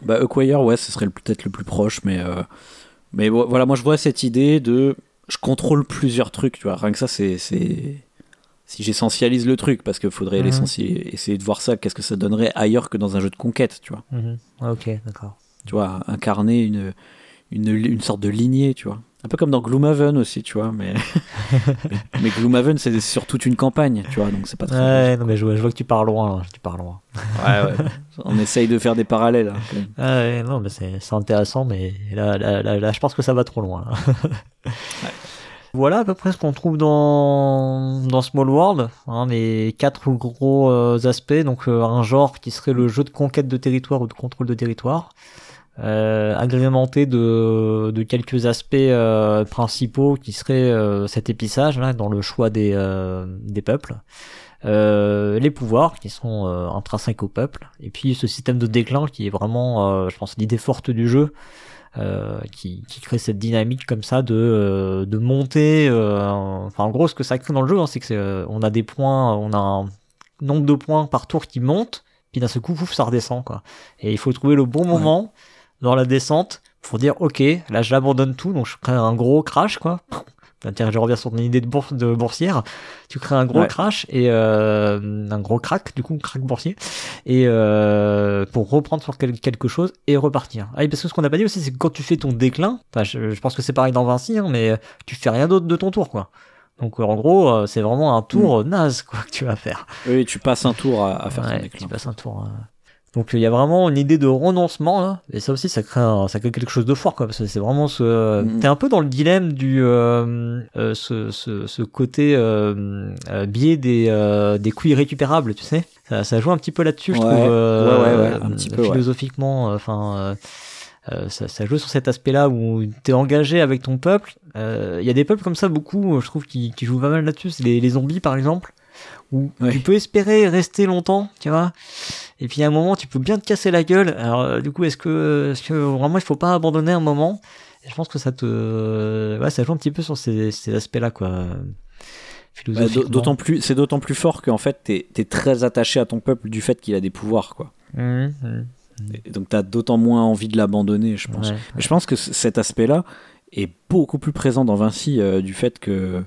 Bah Acquire, ouais, ce serait peut-être le plus proche, mais mais Mais vo- voilà, moi je vois cette idée de je contrôle plusieurs trucs, tu vois. Rien que ça, c'est si j'essentialise le truc, parce qu'il faudrait Mhm. essayer de voir ça, qu'est-ce que ça donnerait ailleurs que dans un jeu de conquête, tu vois. Mhm. Ok, d'accord. Tu vois, incarner une, une, une sorte de lignée, tu vois. Un peu comme dans Gloomhaven aussi, tu vois, mais, mais Gloomhaven c'est sur toute une campagne, tu vois, donc c'est pas très. Ouais, non, mais je vois, je vois que tu pars loin, là, tu pars loin. Ouais, ouais. On essaye de faire des parallèles. hein, quand même. Ah ouais, non, mais c'est intéressant, mais là, là, là, là, je pense que ça va trop loin. là. Voilà à peu près ce qu'on trouve dans, dans Small World, hein, les quatre gros euh, aspects. Donc euh, un genre qui serait le jeu de conquête de territoire ou de contrôle de territoire, euh, agrémenté de, de quelques aspects euh, principaux qui seraient euh, cet épissage là, dans le choix des, euh, des peuples. Euh, les pouvoirs qui sont euh, intrinsèques au peuple, et puis ce système de déclin qui est vraiment, euh, je pense, l'idée forte du jeu, euh, qui, qui crée cette dynamique comme ça de, euh, de monter. euh, enfin, en gros, ce que ça crée dans le jeu, hein, c'est que c'est, euh, on a des points, on a un nombre de points par tour qui monte, puis d'un seul coup, pouf, ça redescend, quoi. Et il faut trouver le bon moment dans la descente pour dire, ok, là, j'abandonne tout, donc je crée un gros crash, quoi. Je reviens sur ton idée de, bourse, de boursière. Tu crées un gros Ouais. crash et euh, un gros crack, du coup, crack boursier, et euh, pour reprendre sur quel- quelque chose et repartir. Ah, parce que ce qu'on n'a pas dit aussi, c'est que quand tu fais ton déclin, je, je pense que c'est pareil dans Vinci, hein, mais tu fais rien d'autre de ton tour, quoi. Donc en gros, euh, c'est vraiment un tour euh, naze, quoi, que tu vas faire. Oui, tu passes un tour à, à faire ton déclin. tu passes un tour. euh. Donc il y a vraiment une idée de renoncement là, et ça aussi ça crée un- ça crée quelque chose de fort quoi, parce que c'est vraiment ce Mhm. t'es un peu dans le dilemme du euh, euh, ce, ce, ce côté euh, euh, biais des euh, des coups irrécupérables, tu sais. Ça, ça joue un petit peu là-dessus, je trouve. ouais, ouais, ouais, un petit peu, philosophiquement, enfin. euh, ça, ça joue sur cet aspect-là où t'es engagé avec ton peuple. Euh, Il y a des peuples comme ça, beaucoup, je trouve, qui, qui jouent pas mal là-dessus. C'est les, les zombies, par exemple, où Ouais. tu peux espérer rester longtemps, tu vois. Et puis à un moment, tu peux bien te casser la gueule. Alors, euh, du coup, est-ce que, vraiment il faut pas abandonner un moment? Et Je pense que ça te, ouais, ça joue un petit peu sur ces, ces aspects-là, quoi. Bah, d'autant plus, c'est d'autant plus fort qu'en fait, t'es es très attaché à ton peuple du fait qu'il a des pouvoirs, quoi. Mhm, mhm. Et donc t'as d'autant moins envie de l'abandonner, je pense. Ouais. Mais je pense que cet aspect-là est beaucoup plus présent dans Vinci euh, du fait que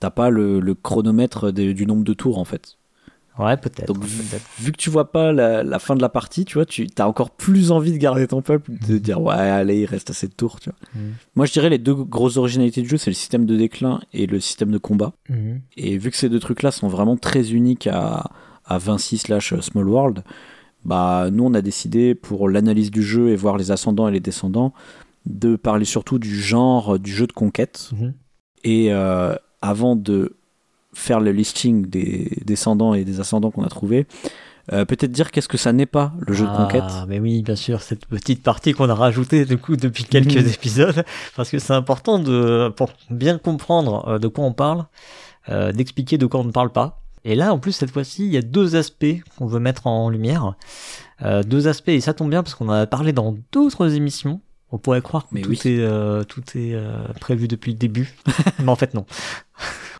t'as pas le, le chronomètre du nombre de tours en fait. Ouais, peut-être. Donc vu, que tu vois pas la, la fin de la partie, tu vois, tu as encore plus envie de garder ton peuple, de dire ouais allez il reste assez de tours, tu vois. Mhm. Moi je dirais les deux grosses originalités du jeu, c'est le système de déclin et le système de combat. Mhm. Et vu que ces deux trucs-là sont vraiment très uniques à, à Vinci slash Small World, bah nous on a décidé pour l'analyse du jeu et voir les ascendants et les descendants de parler surtout du genre du jeu de conquête. Mhm. Et euh, avant de faire le listing des descendants et des ascendants qu'on a trouvés, euh, peut-être dire qu'est-ce que ça n'est pas le jeu de conquête. Ah, mais oui, bien sûr, cette petite partie qu'on a rajoutée du coup depuis quelques Mhm. épisodes, parce que c'est important de, pour bien comprendre euh, de quoi on parle, euh, d'expliquer de quoi on ne parle pas. Et là, en plus, cette fois-ci, il y a deux aspects qu'on veut mettre en lumière. Euh, deux aspects, et ça tombe bien parce qu'on en a parlé dans d'autres émissions. On pourrait croire que Mais tout, oui. est, euh, tout est euh, prévu depuis le début, mais en fait non.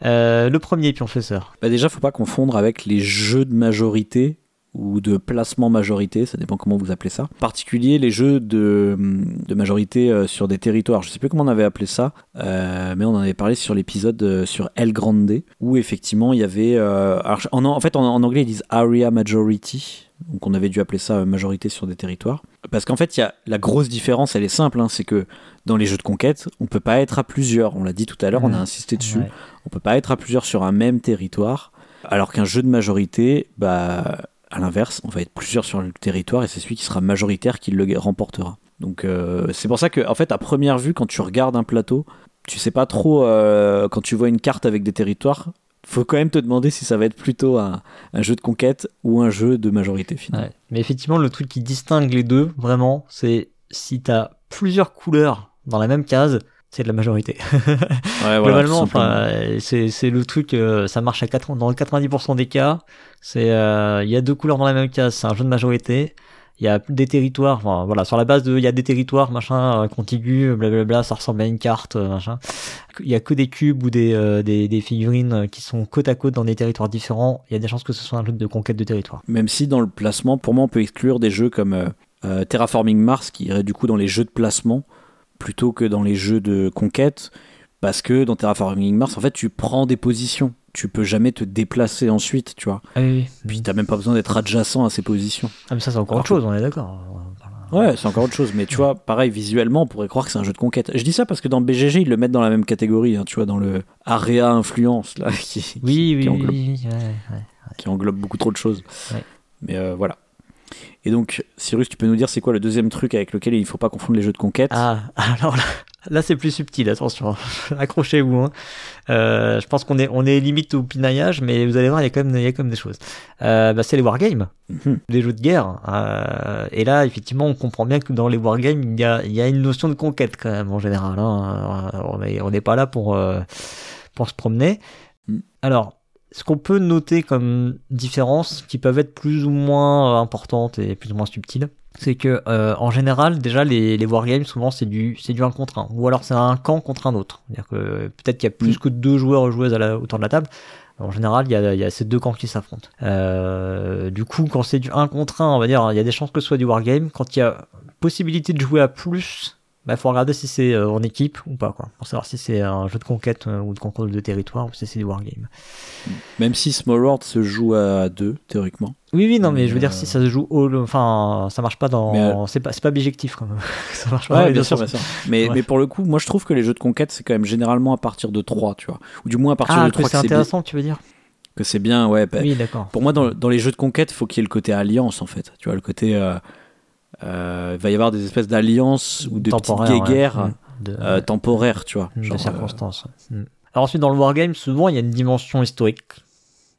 Euh, le premier, professeur. Bah déjà, faut pas confondre avec les jeux de majorité ou de placement majorité, ça dépend comment vous appelez ça. En particulier les jeux de, de majorité euh, sur des territoires. Je sais plus comment on avait appelé ça, euh, mais on en avait parlé sur l'épisode euh, sur El Grande, où effectivement il y avait... euh, en, en fait, en, en anglais, ils disent Area Majority. Donc on avait dû appeler ça majorité sur des territoires. Parce qu'en fait, il y a, la grosse différence, elle est simple, hein, c'est que dans les jeux de conquête, on peut pas être à plusieurs. On l'a dit tout à l'heure, on a Mhm. insisté dessus. Ouais. On peut pas être à plusieurs sur un même territoire. Alors qu'un jeu de majorité, bah, à l'inverse, on va être plusieurs sur le territoire et c'est celui qui sera majoritaire qui le remportera. Donc euh, c'est pour ça que, en fait, à première vue, quand tu regardes un plateau, tu sais pas trop, euh, quand tu vois une carte avec des territoires, faut quand même te demander si ça va être plutôt un, jeu de conquête ou un jeu de majorité finalement. Ouais. Mais effectivement, le truc qui distingue les deux, vraiment, c'est si t'as plusieurs couleurs dans la même case, c'est de la majorité. Ouais, voilà, Globalement, enfin, c'est le truc, euh, ça marche à 80, dans 90% des cas. C'est euh, il y a deux couleurs dans la même case, c'est un jeu de majorité. Il y a des territoires, enfin, voilà, sur la base de, il y a des territoires, machin, euh, contigus, blablabla, ça ressemble à une carte, machin. Il y a que des cubes ou des, euh, des, des figurines qui sont côte à côte dans des territoires différents. Il y a des chances que ce soit un jeu de conquête de territoire. Même si dans le placement, pour moi, on peut exclure des jeux comme Terraforming Mars, qui irait du coup dans les jeux de placement, plutôt que dans les jeux de conquête, parce que dans Terraforming Mars, en fait, tu prends des positions. Tu peux jamais te déplacer ensuite, tu vois. Ah oui, oui. Puis t'as même pas besoin d'être adjacent à ces positions. Ah, mais ça, c'est encore Alors autre chose, on est d'accord. Ouais, c'est encore autre chose. Mais tu vois, pareil, visuellement, on pourrait croire que c'est un jeu de conquête. Je dis ça parce que dans BGG, ils le mettent dans la même catégorie, hein, tu vois, dans le area influence, là, qui, Oui, oui, qui oui, englobe oui, ouais, ouais. qui englobe beaucoup trop de choses. Mais euh, voilà. Et donc, Cyrus, tu peux nous dire c'est quoi le deuxième truc avec lequel il faut pas confondre les jeux de conquête? Ah, alors là, là c'est plus subtil, attention, accrochez-vous. Hein. Euh, je pense qu'on est, on est limite au pinaillage, mais vous allez voir, il y a quand même, il y a quand même des choses. Euh, bah, c'est les wargames, Mhm. les jeux de guerre. Euh, et là, effectivement, on comprend bien que dans les wargames, il y a, il y a une notion de conquête quand même en général. Hein. On n'est on pas là pour, pour se promener. Mm. Alors, ce qu'on peut noter comme différences qui peuvent être plus ou moins importantes et plus ou moins subtiles, c'est que euh, en général, déjà les, les wargames, souvent c'est du c'est du 1 contre 1, ou alors c'est un camp contre un autre. C'est-à-dire que peut-être qu'il y a plus Mm. que deux joueurs ou joueuses à la, autour de la table. En général, il y a, il y a ces deux camps qui s'affrontent. Euh, du coup, quand c'est du 1 contre 1, on va dire, il y a des chances que ce soit du wargame. Quand il y a possibilité de jouer à plus, il faut regarder si c'est euh, en équipe ou pas, quoi. Pour savoir si c'est un jeu de conquête euh, ou de contrôle de territoire ou si c'est du wargame. Même si Small World se joue à deux, théoriquement. Oui, oui, non, mais je veux dire, euh, si ça se joue all, enfin, ça marche pas dans, euh, c'est pas, pas bijectif, quand même. ça marche pas Ouais, bien sûr, bien sûr. Mais, Ouais. mais pour le coup, moi je trouve que les jeux de conquête, c'est quand même généralement à partir de 3, tu vois. Ou du moins à partir Ah, de que 3 c'est que c'est bien. intéressant, tu veux dire? Que c'est bien, ouais. bah, Oui, d'accord. Pour moi, dans, dans les jeux de conquête, il faut qu'il y ait le côté alliance, en fait. Tu vois, le côté. euh, euh, il va y avoir des espèces d'alliances ou de petites ouais. Mm. De, euh, temporaires, tu vois. de Genre, euh, circonstances. ouais. Mm. Alors ensuite, dans le wargame, souvent, il y a une dimension historique.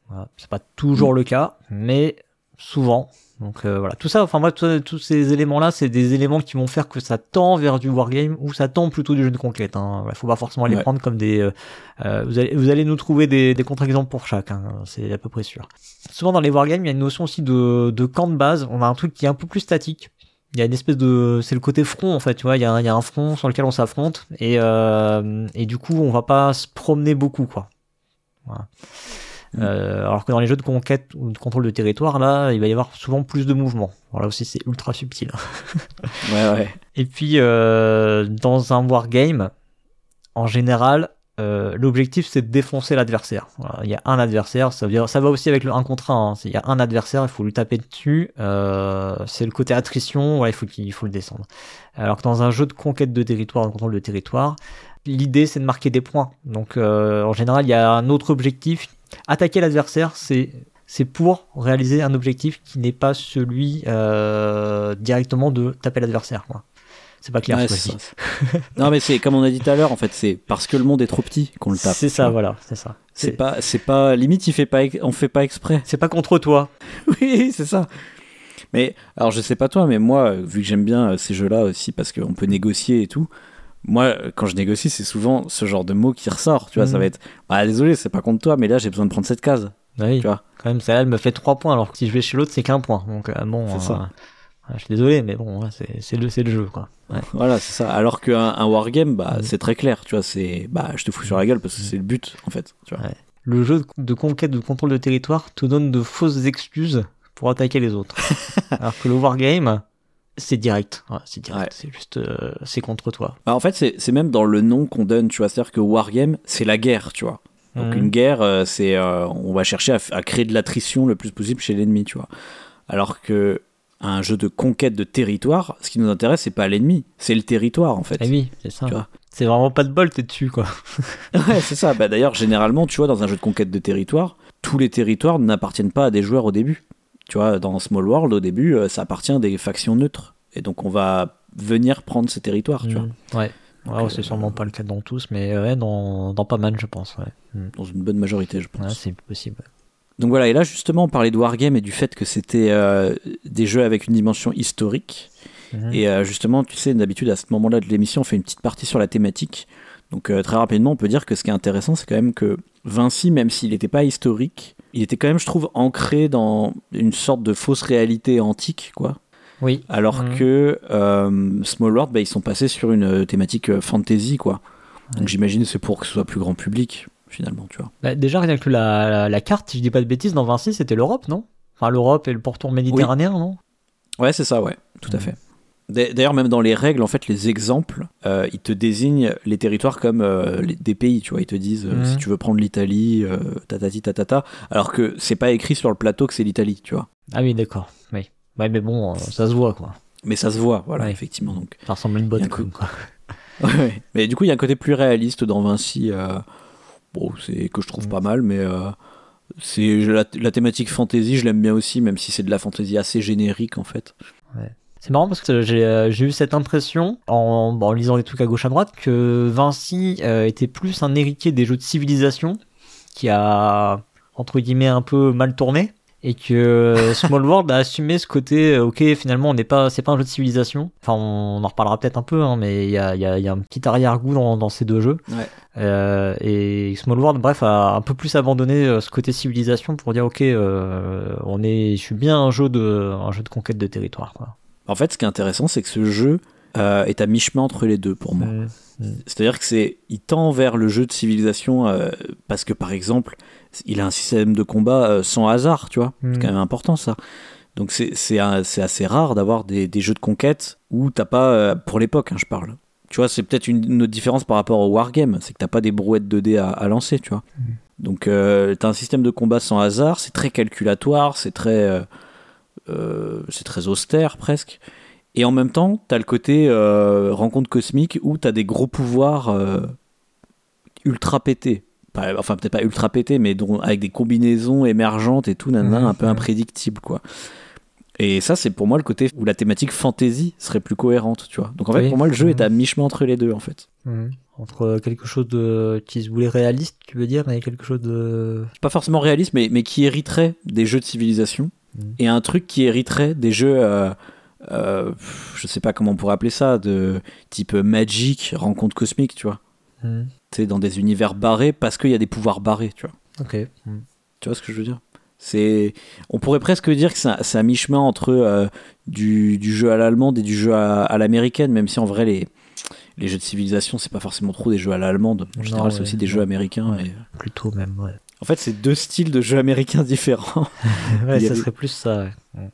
Voilà. C'est pas toujours le cas, mais souvent. Donc euh, voilà, tout ça, enfin moi, tout- tous ces éléments-là, c'est des éléments qui vont faire que ça tend vers du wargame ou ça tend plutôt du jeu de conquête. Hein. Voilà, faut pas forcément les Ouais. prendre comme des. euh, euh, vous, allez, vous allez nous trouver des, des contre-exemples pour chaque, hein, c'est à peu près sûr. Souvent dans les wargames, il y a une notion aussi de, de camp de base. On a un truc qui est un peu plus statique. Il y a une espèce de, c'est le côté front en fait, tu vois. Il y a, y a un front sur lequel on s'affronte et euh, et du coup, on va pas se promener beaucoup, quoi. Voilà. Mm. Euh, alors que dans les jeux de conquête ou de contrôle de territoire, là, il va y avoir souvent plus de mouvements. Voilà aussi, c'est ultra subtil. Ouais, ouais. Et puis, euh, dans un wargame, en général, euh, l'objectif c'est de défoncer l'adversaire. Il y a un adversaire, ça, va aussi avec le 1 contre 1. hein. Il y a un adversaire, il faut lui taper dessus. Euh, c'est le côté attrition, il faut le descendre. Alors que dans un jeu de conquête de territoire, de contrôle de territoire, l'idée c'est de marquer des points. Donc euh, en général, il y a un autre objectif. Attaquer l'adversaire, c'est pour réaliser un objectif qui n'est pas celui directement de taper l'adversaire. C'est pas clair. Ouais, ce non, mais c'est comme on a dit tout à l'heure, en fait, c'est parce que le monde est trop petit qu'on le tape. C'est ça, voilà, c'est ça. C'est pas, c'est pas, limite, il fait pas, on fait pas exprès. c'est pas contre toi. oui, c'est ça. Mais alors, je sais pas toi, mais moi, euh, vu que j'aime bien euh, ces jeux-là aussi, parce qu'on peut négocier et tout, moi, euh, quand je négocie, c'est souvent ce genre de mot qui ressort. Tu vois, ça Mhm. va être, ah, désolé, c'est pas contre toi, mais là, j'ai besoin de prendre cette case. Oui, Tu vois. quand même, ça elle me fait 3 points, alors que si je vais chez l'autre, c'est qu'un point. Donc, euh, bon. C'est ça. Ah, je suis désolé, mais bon, c'est le, le jeu, quoi. Ouais. Voilà, c'est ça. Alors qu'un un wargame, bah, Mm. c'est très clair, tu vois, c'est, bah, je te fous sur la gueule parce que c'est le but, en fait, tu vois. Ouais. Le jeu de conquête, de contrôle de territoire te donne de fausses excuses pour attaquer les autres. Alors que le wargame, c'est direct. Ouais, c'est direct. Ouais. C'est juste, euh, c'est contre toi. Bah, en fait, c'est, même dans le nom qu'on donne, tu vois, c'est-à-dire que wargame, c'est la guerre, tu vois. Donc Mhm. une guerre, euh, c'est, euh, on va chercher à, à créer de l'attrition le plus possible chez l'ennemi, tu vois. Alors que un jeu de conquête de territoire, ce qui nous intéresse, c'est pas l'ennemi, c'est le territoire, en fait. Eh oui, c'est ça. Tu vois. C'est vraiment pas de bol, t'es dessus, quoi. Ouais, c'est ça. Bah, d'ailleurs, généralement, tu vois, dans un jeu de conquête de territoire, tous les territoires n'appartiennent pas à des joueurs au début. Tu vois, dans Small World, au début, euh, ça appartient à des factions neutres. Et donc, on va venir prendre ces territoires, tu vois, Mhm. Ouais. Ouais, c'est euh, sûrement pas le cas dans tous, mais ouais, dans, dans pas mal, je pense. Ouais, Mhm. dans une bonne majorité, je pense. Ouais, c'est possible. Donc voilà, et là, justement, on parlait de Wargame et du fait que c'était euh, des jeux avec une dimension historique. Mhm. Et euh, justement, tu sais, d'habitude, à ce moment-là de l'émission, on fait une petite partie sur la thématique. Donc euh, très rapidement, on peut dire que ce qui est intéressant, c'est quand même que Vinci, même s'il n'était pas historique, il était quand même, je trouve, ancré dans une sorte de fausse réalité antique, quoi. Oui. Alors Mhm. que Small World, bah, ils sont passés sur une thématique fantasy, quoi. Donc j'imagine c'est pour que ce soit plus grand public, finalement, tu vois. Bah, déjà, rien que la, la, la carte, si je dis pas de bêtises, dans Vinci, c'était l'Europe, non? Enfin, l'Europe et le pourtour méditerranéen, non? Ouais, c'est ça, ouais, tout à Mhm. fait. D'a- D'ailleurs, même dans les règles, en fait, les exemples, euh, ils te désignent les territoires comme euh, les- des pays, tu vois. Ils te disent, euh, si tu veux prendre l'Italie, tatati tatata, alors que c'est pas écrit sur le plateau que c'est l'Italie, tu vois. Ah oui, d'accord. Oui. Ouais, mais bon, ça se voit, quoi. Mais ça se voit, voilà, Ouais. effectivement. Donc. Ça ressemble à une a un quoi. Ouais. Mais du coup, il y a un côté plus réaliste dans Vinci, bon, c'est que je trouve pas mal, mais euh, c'est la, la thématique fantasy, je l'aime bien aussi, même si c'est de la fantasy assez générique, en fait. C'est marrant parce que j'ai euh, eu cette impression, en lisant les trucs à gauche à droite, que Vinci euh, était plus un héritier des jeux de civilisation, qui a, entre guillemets, un peu mal tourné, et que euh, Small World a assumé ce côté, euh, ok, finalement, on n'est pas, c'est pas un jeu de civilisation. Enfin, on en reparlera peut-être un peu, hein, mais il y a, il y, a, il y a un petit arrière-goût dans, dans ces deux jeux. Ouais. Euh, et Small World, bref, a un peu plus abandonné ce côté civilisation pour dire, ok, euh, on est, je suis bien un jeu de, un jeu de conquête de territoire, quoi. En fait, ce qui est intéressant, c'est que ce jeu euh, est à mi-chemin entre les deux pour moi. Mm. C'est-à-dire que c'est, il tend vers le jeu de civilisation parce que par exemple, il a un système de combat euh, sans hasard, tu vois. C'est quand même important ça. Donc c'est assez rare d'avoir des, des jeux de conquête où t'as pas, euh, pour l'époque, hein, je parle. Tu vois, c'est peut-être une, une autre différence par rapport au wargame, c'est que t'as pas des brouettes 2D à, à lancer, tu vois. Mm. Donc euh, t'as un système de combat sans hasard, c'est très calculatoire, c'est très, euh, c'est très austère presque. Et en même temps, t'as le côté euh, rencontre cosmique où t'as des gros pouvoirs ultra pétés. Pas- enfin, peut-être pas ultra pétés, mais dont, avec des combinaisons émergentes et tout, nanana, Mhm, un peu mhm. imprédictible, quoi. Et ça, c'est pour moi le côté où la thématique fantasy serait plus cohérente, tu vois. Donc en fait, Oui. pour moi, le jeu Mhm. est à mi-chemin entre les deux, en fait. Mhm. Entre quelque chose de qui se voulait réaliste, tu veux dire, et quelque chose de. Pas forcément réaliste, mais, mais qui hériterait des jeux de civilisation. Mhm. Et un truc qui hériterait des jeux, euh, euh, je sais pas comment on pourrait appeler ça, de type Magic, rencontre cosmique, tu vois. Tu dans des univers barrés parce qu'il y a des pouvoirs barrés, tu vois. Ok. Mhm. Tu vois ce que je veux dire? C'est, on pourrait presque dire que c'est un- mi-chemin entre euh, du, du jeu à l'allemande et du jeu à, à l'américaine, même si en vrai les, les jeux de civilisation c'est pas forcément trop des jeux à l'allemande. En général, c'est aussi des non. jeux américains. Ouais. et- Plutôt même, ouais. En fait, c'est deux styles de jeux américains différents. ouais, ça serait plus ça.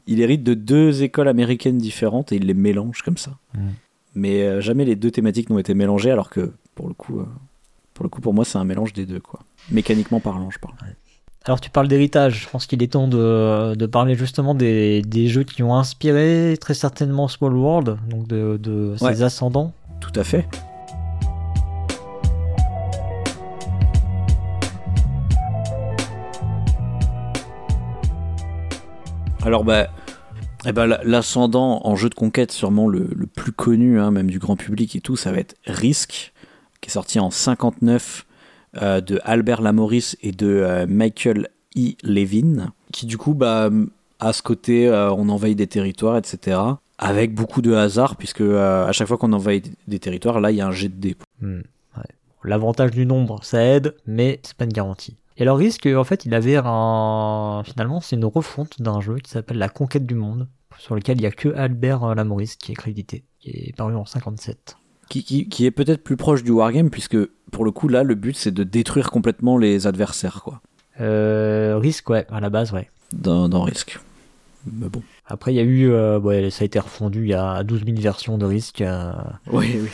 Il hérite de deux écoles américaines différentes et il les mélange comme ça. Mhm. Mais euh, jamais les deux thématiques n'ont été mélangées, alors que pour le coup, euh, pour le coup, pour moi, c'est un mélange des deux, quoi. Mécaniquement parlant, je parle. Alors tu parles d'héritage, je pense qu'il est temps de, de parler justement des, des jeux qui ont inspiré très certainement Small World, donc de, de ses Ouais. ascendants. Tout à fait. Alors bah, eh ben, la- l'ascendant en jeu de conquête, sûrement le, le plus connu, hein, même du grand public et tout, ça va être Risk, qui est sorti en 59 euh, de Albert Lamoris et de euh, Michael E. Levin, qui du coup bah, a ce côté euh, on envahit des territoires, etc. Avec beaucoup de hasard, puisque à chaque fois qu'on envahit des territoires, là il y a un jet de dés. Hmm. L'avantage du nombre, ça aide, mais c'est pas une garantie. Et alors Risk, en fait, il avait un... Finalement, c'est une refonte d'un jeu qui s'appelle La Conquête du Monde, sur lequel il y a que Albert Lamoris qui est crédité, qui est paru en 57. Qui, qui, qui est peut-être plus proche du wargame, puisque pour le coup, là, le but, c'est de détruire complètement les adversaires, quoi. Euh, Risk, ouais, à la base, ouais. Dans, dans Risk. Mais bon. Après, il y a eu, euh, ouais, ça a été refondu, il y a 12 000 versions de Risk. euh, Oui, oui.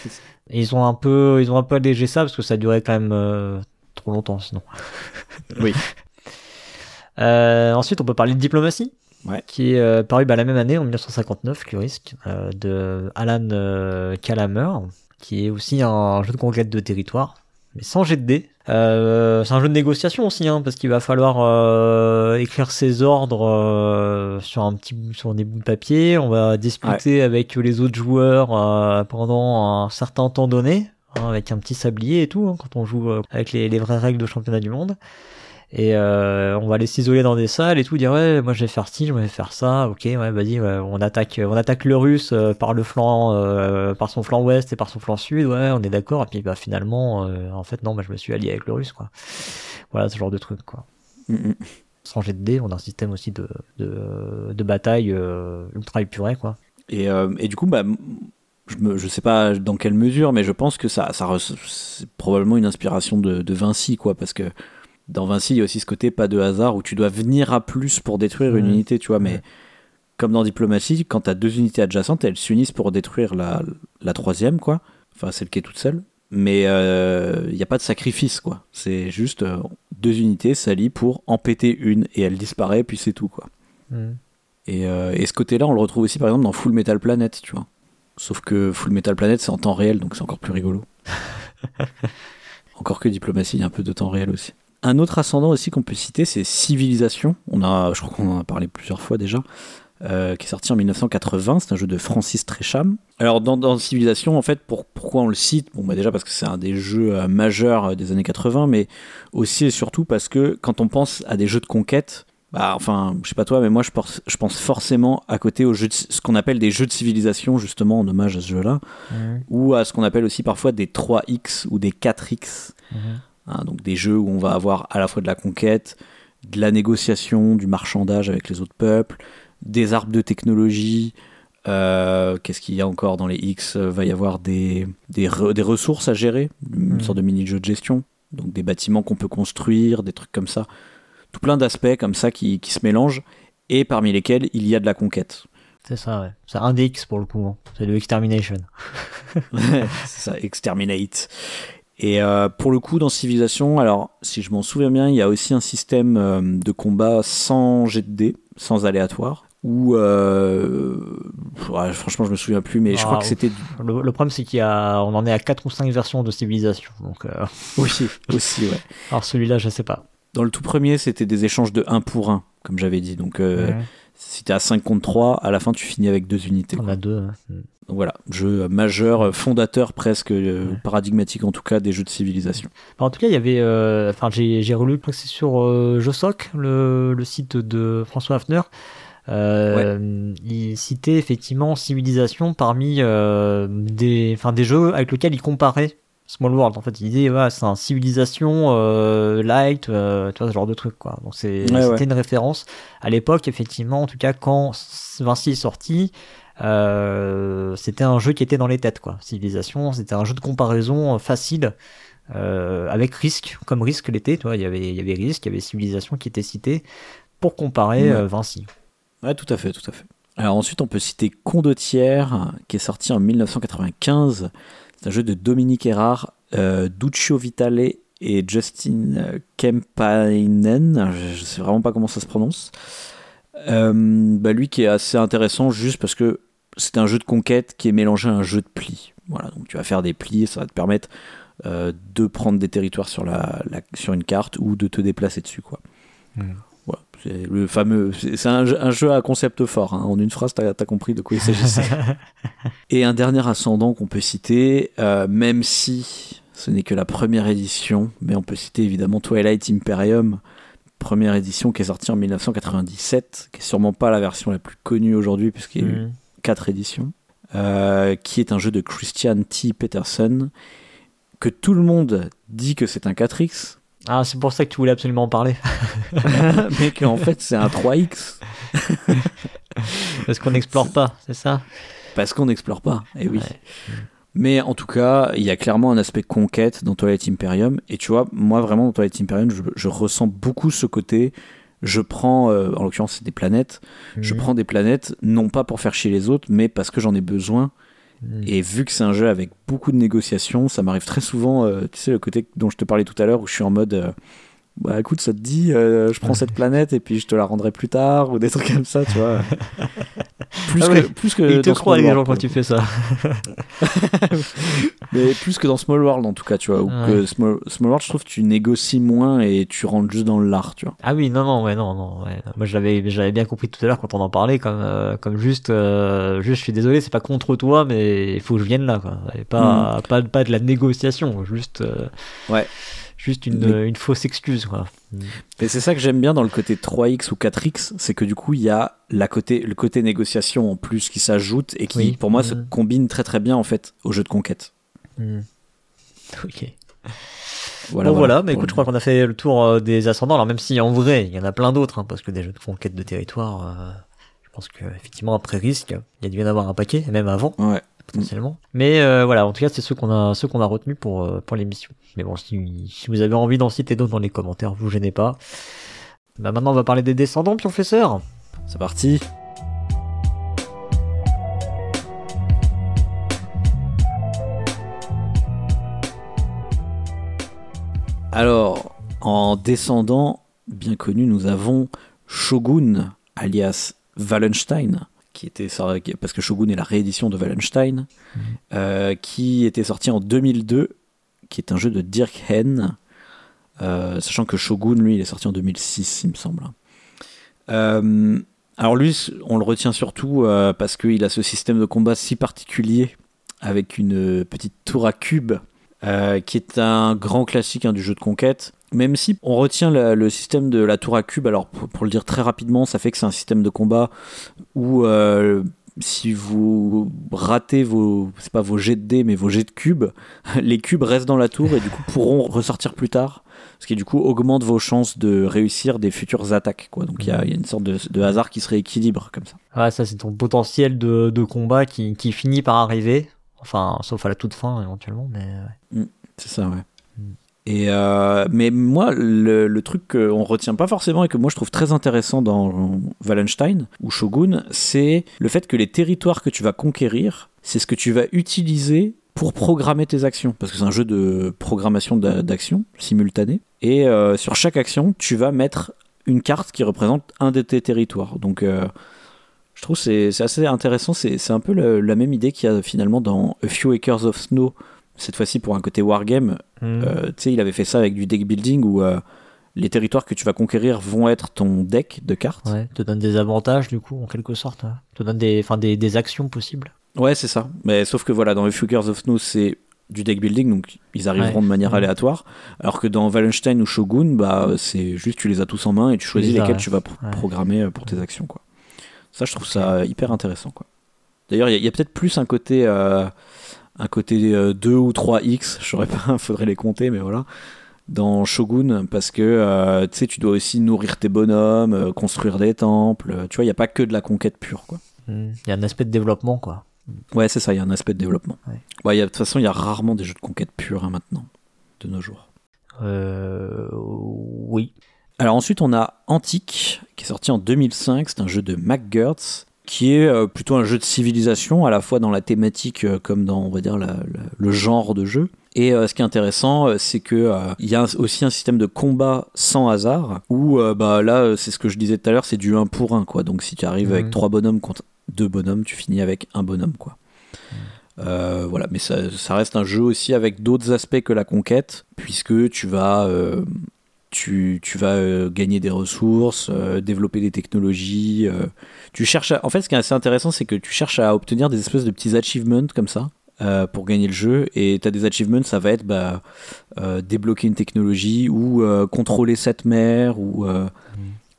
et ils ont un peu, ils ont un peu allégé ça parce que ça durait quand même trop longtemps sinon. Oui. Ensuite, on peut parler de diplomatie. Ouais. Qui est euh, paru bah, la même année, en 1959, que Risk, euh, de Alan euh, Calamer, qui est aussi un jeu de conquête de territoire, mais sans jet de dés. Euh, c'est un jeu de négociation aussi, hein, parce qu'il va falloir euh, écrire ses ordres euh, sur un petit bout- sur des bouts de papier. On va discuter avec les autres joueurs pendant un certain temps donné, hein, avec un petit sablier et tout, hein, quand on joue avec les, les vraies règles de championnat du monde. Et euh, on va aller s'isoler dans des salles et tout, dire ouais, moi je vais faire ci, je vais faire ça, ok, ouais, vas-y, ouais, on attaque, on attaque le russe euh, par le flanc, euh, par son flanc ouest et par son flanc sud, ouais, on est d'accord. Et puis bah finalement, euh, en fait non, bah, je me suis allié avec le russe, quoi. Voilà ce genre de truc, quoi. Mm, mm. Sans jet de dés, on a un système aussi de de, de bataille ultra épuré, quoi. Et, et du coup, bah, je, me, je sais pas dans quelle mesure, mais je pense que ça, ça c'est probablement une inspiration de, de Vinci, quoi, parce que dans Vinci, il y a aussi ce côté pas de hasard où tu dois venir à plus pour détruire une unité, tu vois, mais Ouais. comme dans Diplomatie, quand tu as deux unités adjacentes, elles s'unissent pour détruire la, la troisième, quoi, enfin celle qui est toute seule. Mais euh, il n'y a pas de sacrifice, quoi. C'est juste euh, deux unités s'allient pour en péter une et elle disparaît, puis c'est tout, quoi. Et, euh, et ce côté-là, on le retrouve aussi par exemple dans Full Metal Planet, tu vois. Sauf que Full Metal Planet, c'est en temps réel, donc c'est encore plus rigolo. encore que Diplomatie, il y a un peu de temps réel aussi. Un autre ascendant aussi qu'on peut citer, c'est Civilisation. On a, je crois qu'on en a parlé plusieurs fois déjà, euh, qui est sorti en 1980. C'est un jeu de Francis Tresham. Alors dans, dans Civilisation, en fait, pour, pourquoi on le cite? Bon, bah déjà parce que c'est un des jeux euh, majeurs euh, des années 80, mais aussi et surtout parce que quand on pense à des jeux de conquête, bah, enfin, je sais pas toi, mais moi je pense, je pense forcément à côté aux jeux de, ce qu'on appelle des jeux de civilisation, justement en hommage à ce jeu-là, ou à ce qu'on appelle aussi parfois des 3X ou des 4X. Mhm. Hein, donc des jeux où on va avoir à la fois de la conquête, de la négociation, du marchandage avec les autres peuples, des arbres de technologie. euh, Qu'est-ce qu'il y a encore dans les X Euh, Va y avoir des, des, re- des ressources à gérer, une Mhm. sorte de mini-jeu de gestion. Donc des bâtiments qu'on peut construire, des trucs comme ça. Tout plein d'aspects comme ça qui, qui se mélangent et parmi lesquels il y a de la conquête. C'est ça, ouais. C'est un des X pour le coup. hein. C'est le Extermination. c'est ça, Exterminate. Et euh, pour le coup, dans Civilization, alors si je m'en souviens bien, il y a aussi un système euh, de combat sans jet de dés, sans aléatoire. Ou euh, ouais, franchement, je me souviens plus, mais je Ah, crois que ouf. c'était Le, le problème, c'est qu'il y a, on en est à 4 ou 5 versions de civilisation. Donc, euh, oui aussi. Ouais. alors celui-là, je sais pas. Dans le tout premier, c'était des échanges de 1 pour 1, comme j'avais dit. Donc euh, Ouais. si t'es à 5 contre 3, à la fin, tu finis avec deux unités. On a deux. hein. Donc voilà, jeu majeur, euh, fondateur presque, euh, Ouais. paradigmatique en tout cas des jeux de civilisation. En tout cas, il y avait, euh, enfin, j'ai, j'ai relu, c'est sur euh, Josoc, le, le site de François Hafner. Il citait effectivement Civilisation parmi des, enfin, des jeux avec lesquels il comparait Small World. En fait, il disait, ouais, c'est un Civilisation light, tu vois, ce genre de truc, quoi. Donc c'était une référence à l'époque, effectivement, en tout cas, quand Vinci est sorti. Euh, c'était un jeu qui était dans les têtes, quoi. Civilisation, c'était un jeu de comparaison euh, facile euh, avec Risk, comme Risk l'était, tu vois, il y avait, il y avait Risk, il y avait Civilisation qui était cité pour comparer euh, Vinci. Ouais, tout à fait, tout à fait. Alors ensuite, on peut citer Condottière, qui est sorti en 1995. C'est un jeu de Dominique Erard, Duccio Vitale et Justin Kempainen. Je, je sais vraiment pas comment ça se prononce. Euh, bah, lui qui est assez intéressant juste parce que c'est un jeu de conquête qui est mélangé à un jeu de plis. Voilà, donc tu vas faire des plis et ça va te permettre euh, de prendre des territoires sur, la, la- sur une carte ou de te déplacer dessus. Quoi. Mm. Voilà, c'est le fameux. C'est un, jeu- un jeu à concept fort. hein. En une phrase, t'as as compris de quoi il s'agissait. Et un dernier ascendant qu'on peut citer, euh, même si ce n'est que la première édition, mais on peut citer évidemment Twilight Imperium, première édition qui est sortie en 1997, qui est sûrement pas la version la plus connue aujourd'hui puisqu'il y a eu Mm. Quatre éditions, euh, qui est un jeu de Christian T. Peterson, que tout le monde dit que c'est un 4X, Ah, c'est pour ça que tu voulais absolument en parler. mais qu'en fait, c'est un 3X. Parce qu'on n'explore pas, c'est ça? Parce qu'on n'explore pas, et eh oui. Mais en tout cas, il y a clairement un aspect conquête dans Twilight Imperium. Et tu vois, moi vraiment dans Twilight Imperium, je, ressens beaucoup ce côté. Je prends, euh, en l'occurrence, c'est des planètes. Je mhm. prends des planètes non pas pour faire chier les autres, mais parce que j'en ai besoin. Mhm. Et vu que c'est un jeu avec beaucoup de négociations, ça m'arrive très souvent, euh, tu sais, le côté dont je te parlais tout à l'heure, où je suis en mode. Euh, bah écoute, ça te dit, je prends cette planète et puis je te la rendrai plus tard, ou des trucs comme ça, tu vois. plus, ah que, plus que il te croit les gens quand tu fais ça. mais plus que dans Small World en tout cas, tu vois. Ou que Small, World, je trouve que tu négocies moins et tu rentres juste dans l'art, tu vois. Ah oui, non, non, ouais, non, non. Ouais. Moi, j'avais, j'avais bien compris tout à l'heure quand on en parlait, comme, euh, comme juste, euh, juste, je suis désolé, c'est pas contre toi, mais il faut que je vienne là, quoi. Et pas, mm. pas, pas de la négociation, juste. Euh, ouais juste une, une, fausse excuse. Quoi. Et c'est ça que j'aime bien dans le côté 3X ou 4X, c'est que du coup, il y a la côté, le côté négociation en plus qui s'ajoute et qui, pour moi, se mm. combine très très bien en fait au jeu de conquête. Mm. Ok. Voilà, bon, voilà, mais écoute, je crois qu'on a fait le tour euh, des ascendants. Alors même si en vrai, il y en a plein d'autres, hein, parce que des jeux de conquête de territoire, euh, je pense que effectivement après risque, il y a dû y en avoir un paquet, même avant. Ouais Mais euh, voilà, en tout cas, c'est ceux qu'on a, ceux qu'on a retenus pour euh, pour l'émission. Mais bon, si, si, vous avez envie d'en citer d'autres dans les commentaires, vous gênez pas. Bah maintenant, on va parler des descendants, professeur. C'est parti. Alors, en descendant, bien connu, nous avons Shogun, alias Wallenstein, qui était parce que Shogun est la réédition de Wallenstein, mhm. euh, qui était sorti en 2002, qui est un jeu de Dirk Hen, euh, sachant que Shogun, lui, il est sorti en 2006, il me semble. Euh, alors lui, on le retient surtout parce qu'il a ce système de combat si particulier, avec une petite tour à cube, qui est un grand classique hein, du jeu de conquête. Même si on retient le système de la tour à cube, alors pour, le dire très rapidement, ça fait que c'est un système de combat où euh, si vous ratez vos, pas vos jets de dés, mais vos jets de cubes, les cubes restent dans la tour et du coup pourront ressortir plus tard, ce qui du coup augmente vos chances de réussir des futures attaques. Donc il y, a une sorte de, hasard qui se rééquilibre comme ça. Ah, ça c'est ton potentiel de, combat qui, finit par arriver, enfin sauf à la toute fin éventuellement, mais. Mm, c'est ça, ouais. Et euh, mais moi, le, le truc qu'on retient pas forcément et que moi je trouve très intéressant dans Wallenstein ou Shogun, c'est le fait que les territoires que tu vas conquérir, c'est ce que tu vas utiliser pour programmer tes actions. Parce que c'est un jeu de programmation d'actions simultanée. Et euh, sur chaque action, tu vas mettre une carte qui représente un de tes territoires. Donc euh, je trouve c'est assez intéressant. C'est un peu la même idée qu'il y a finalement dans A Few Acres of Snow cette fois-ci pour un côté wargame. Hmm. Euh, tu sais, il avait fait ça avec du deck building où euh, les territoires que tu vas conquérir vont être ton deck de cartes. Ouais, te donne des avantages du coup, en quelque sorte. Hein. Te donne des, des, des actions possibles. Ouais, c'est ça. Mais sauf que voilà, dans les Fugers of Snow, c'est du deck building, donc ils arriveront de manière aléatoire. Alors que dans Wallenstein ou Shogun, bah, c'est juste tu les as tous en main et tu choisis lesquels tu vas programmer euh, pour tes actions. Quoi. Ça, je trouve ça hyper intéressant. Quoi. D'ailleurs, il y a, peut-être plus un côté un côté 2 euh, ou 3x, je saurais pas, faudrait les compter, mais voilà, dans Shogun, parce que euh, tu sais, tu dois aussi nourrir tes bonhommes, euh, construire des temples, tu vois, il n'y a pas que de la conquête pure, quoi. Hmm. Il y a un aspect de développement, quoi. Ouais, c'est ça, il y a un aspect de développement. Ouais. de toute façon, il y a rarement des jeux de conquête pure hein, maintenant, de nos jours. Euh, oui. Alors ensuite, on a Antique, qui est sorti en 2005, c'est un jeu de McGurts, qui est euh, plutôt un jeu de civilisation, à la fois dans la thématique euh, comme dans, on va dire, le genre de jeu. Et euh, ce qui est intéressant, c'est que il y a aussi un système de combat sans hasard, où bah là, c'est ce que je disais tout à l'heure, c'est du 1 pour 1, quoi. Donc si tu arrives avec 3 bonhommes contre 2 bonhommes, tu finis avec un bonhomme, quoi. voilà, mais ça, ça, reste un jeu aussi avec d'autres aspects que la conquête, puisque tu vas tu, tu vas euh, gagner des ressources, euh, développer des technologies. Euh, tu cherches En fait, ce qui est assez intéressant, c'est que tu cherches à obtenir des espèces de petits achievements comme ça. pour gagner le jeu et tu as des achievements ça va être bah, débloquer une technologie ou contrôler cette mer ou mm.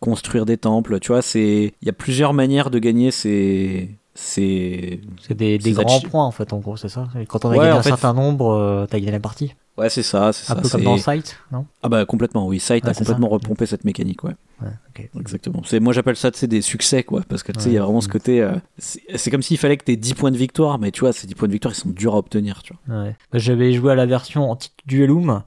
construire des temples tu vois il y a plusieurs manières de gagner ces c'est des, des grands points en fait en gros c'est ça quand on a gagné un certain nombre t'as gagné la partie Ouais, c'est ça, c'est Un ça. peu comme dans Sight, non? Ah bah complètement, oui. Sight Ouais, a complètement ça. repompé cette mécanique, ouais. Ouais, ok. Exactement. C'est moi j'appelle ça des succès quoi parce que tu sais il y a vraiment ce côté euh, c'est comme s'il fallait que tu 10 points de victoire mais tu vois ces 10 points de victoire ils sont durs à obtenir, tu vois. Ouais. Bah, J'avais joué à la version anti-duelum.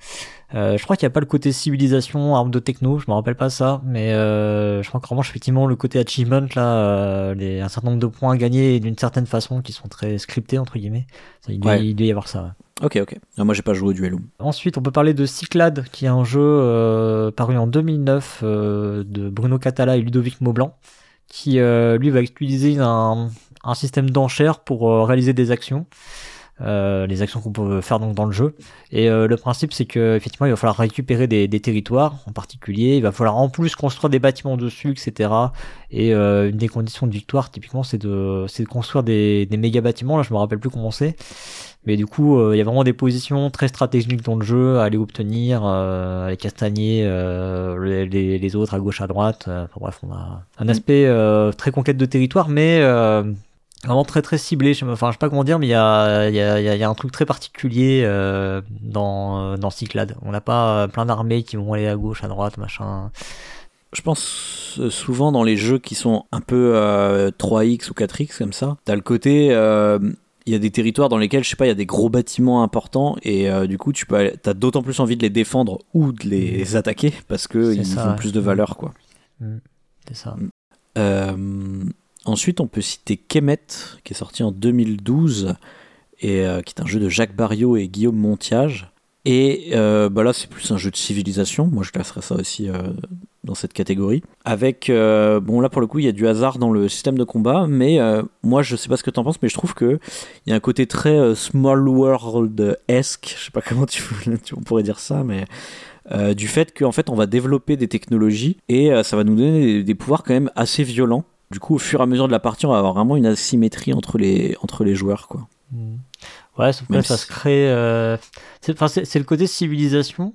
Euh, je crois qu'il n'y a pas le côté civilisation, arme de techno, je me rappelle pas ça, mais euh, je crois qu'en revanche, effectivement, le côté achievement, là, euh, les, un certain nombre de points gagnés d'une certaine façon qui sont très scriptés, entre guillemets, ça, il, doit, Ouais. il doit y avoir ça. OK, OK. Ah, moi j'ai pas joué au Duelum. Ensuite, on peut parler de Cyclade, qui est un jeu euh, paru en 2009 euh, de Bruno Catala et Ludovic Maublanc, qui euh, lui va utiliser un, un système d'enchères pour euh, réaliser des actions. Euh, les actions qu'on peut faire donc dans le jeu et euh, le principe c'est que effectivement il va falloir récupérer des, des territoires en particulier il va falloir en plus construire des bâtiments dessus etc et une des conditions de victoire typiquement c'est de c'est de construire des, des méga bâtiments là je me rappelle plus comment c'est mais du coup, euh, il y a vraiment des positions très stratégiques dans le jeu à aller obtenir, euh, les castagner euh, les, les- les autres à gauche, à droite. Enfin bref, on a un aspect euh, très conquête de territoire, mais vraiment très très ciblé. Je enfin, je sais pas comment dire, mais il y a, y, y un truc très particulier euh, dans, dans Cyclade. On n'a pas plein d'armées qui vont aller à gauche, à droite, machin. Je pense souvent dans les jeux qui sont un peu euh, 3x ou 4x comme ça, t'as le côté euh, il y a des territoires dans lesquels je sais pas, il y a des gros bâtiments importants et euh, du coup tu peux as d'autant plus envie de les défendre ou de les attaquer parce que C'est ils ça, ont ouais. plus de valeur quoi. C'est ça. Euh, ensuite, on peut citer Kemet, qui est sorti en 2012, et euh, qui est un jeu de Jacques Barriot et Guillaume Montiage. Et euh, bah là, c'est plus un jeu de civilisation. Moi, je classerais ça aussi euh, dans cette catégorie. Avec, euh, bon, là pour le coup, il y a du hasard dans le système de combat, mais moi, je sais pas ce que t'en penses, mais je trouve que il y a un côté très small world-esque. Je sais pas comment tu, on pourrait dire ça, mais du fait qu'en fait, on va développer des technologies et ça va nous donner des, pouvoirs quand même assez violents. Du coup, au fur et à mesure de la partie, on va avoir vraiment une asymétrie entre les, entre les joueurs, quoi. Mm. Ouais, sauf que là, ça se crée. euh, C'est enfin, c'est- c'est le côté civilisation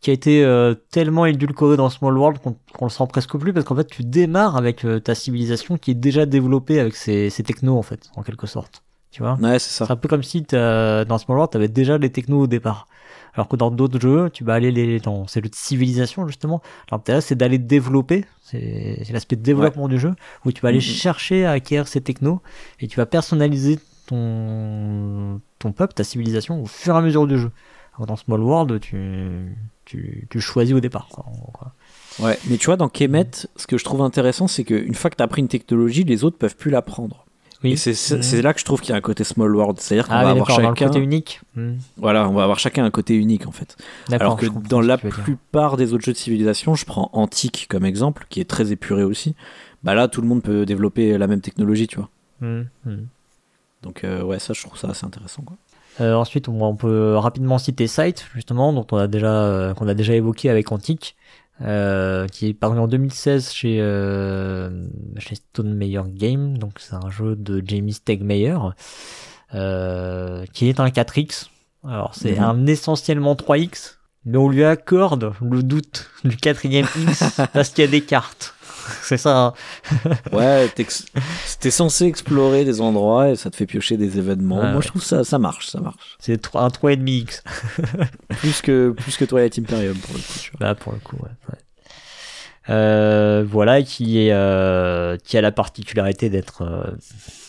qui a été euh, tellement édulcoré dans Small World qu'on qu'on le sent presque plus parce qu'en fait, tu démarres avec euh, ta civilisation qui est déjà développée avec ses, ses technos en fait, en quelque sorte. Tu vois? Ouais, c'est C'est ça. un peu comme si dans Small World, tu avais déjà les technos au départ. Alors que dans d'autres jeux, tu vas aller les dans c'est le de civilisation justement. L'intérêt c'est d'aller développer, c'est c'est l'aspect développement du jeu où tu vas aller chercher à acquérir ces technos et tu vas personnaliser ton ton peuple, ta civilisation au fur et à mesure du jeu. Alors dans Small World, tu tu, tu choisis au départ quoi, en gros, quoi. Ouais, mais tu vois, dans Kemet, ce que je trouve intéressant, c'est qu'une fois que tu as pris une technologie, les autres peuvent plus la prendre. Oui. Et c'est là que je trouve qu'il y a un côté small world. C'est-à-dire qu'on Ah va oui, avoir chacun. côté unique. Hmm. Voilà, on va avoir chacun un côté unique en fait. Alors que dans la que plupart des autres jeux de civilisation, je prends Antique comme exemple, qui est très épuré aussi. Bah là, tout le monde peut développer la même technologie, tu vois. Hmm. Donc euh, ouais, ça, je trouve ça assez intéressant. Quoi. Euh, ensuite, on, on peut rapidement citer Sight, justement, dont on a déjà, euh, qu'on a déjà évoqué avec Antique, euh, qui est paru en 2016 chez, chez Stone Meyer Game, donc c'est un jeu de Jamie Stegmeyer, qui est un 4X. Alors, c'est Mhm. un essentiellement 3X, mais on lui accorde le doute du quatrième X parce qu'il y a des cartes. C'est ça. hein. Ouais, t'es censé explorer des endroits et ça te fait piocher des événements. Ouais, Moi, je trouve ça, ça marche, ça marche. C'est un 3,5 X. Plus que, plus que Twilight Imperium pour le coup. Tu vois. Là, pour le coup, ouais. ouais. Euh, voilà, qui est, euh, qui a la particularité d'être, euh,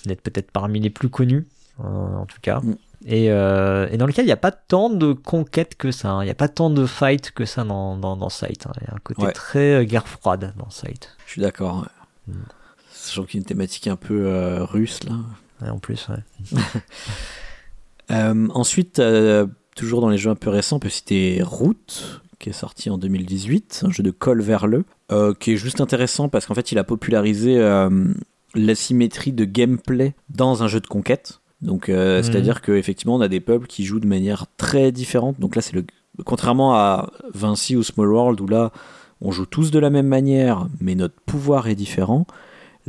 d'être peut-être parmi les plus connus, en tout cas. Mm. Et, euh, et dans lequel il n'y a pas tant de conquêtes que ça, hein. il n'y a pas tant de fight que ça dans, dans, dans Sight. hein. Il y a un côté Ouais. très euh, guerre froide dans Sight. Je suis d'accord. ouais. Mm. Sachant qu'il y a une thématique un peu euh, russe là. Ouais, en plus, ouais. Euh, ensuite, euh, toujours dans les jeux un peu récents, on peut citer Route, qui est sorti en 2018, un jeu de Col Verle, euh, qui est juste intéressant parce qu'en fait, il a popularisé l'asymétrie de gameplay dans un jeu de conquête. Donc, euh, Mhm. c'est-à-dire qu'effectivement, on a des peuples qui jouent de manière très différente. Donc là, c'est le contrairement à Vinci ou Small World où là, on joue tous de la même manière, mais notre pouvoir est différent.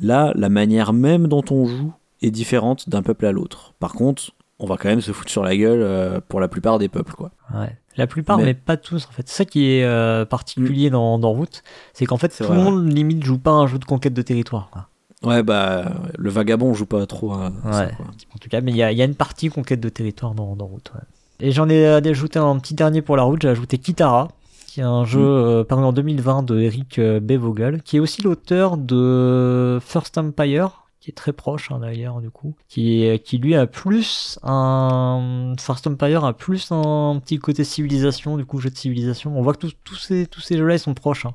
Là, la manière même dont on joue est différente d'un peuple à l'autre. Par contre, on va quand même se foutre sur la gueule euh, pour la plupart des peuples, quoi. Ouais. La plupart, mais... Mais- pas tous en fait. C'est ça qui est euh, particulier dans, dans Route, c'est qu'en fait tout vrai, le monde limite joue pas un jeu de conquête de territoire. quoi. Ouais, bah, le vagabond joue pas trop ça, Ouais. quoi. En tout cas, mais il y a, il y a une partie conquête de territoire dans, dans Route. ouais. Et j'en ai ajouté un petit dernier pour la route, j'ai ajouté Kitara, qui est un jeu euh, paru en 2020 de Eric euh, B. Vogel, qui est aussi l'auteur de First Empire, qui est très proche hein, d'ailleurs du coup, qui, qui lui a plus un First Empire a plus un petit côté civilisation, du coup jeu de civilisation. On voit que tous, tous ces tous ces jeux-là ils sont proches. Hein.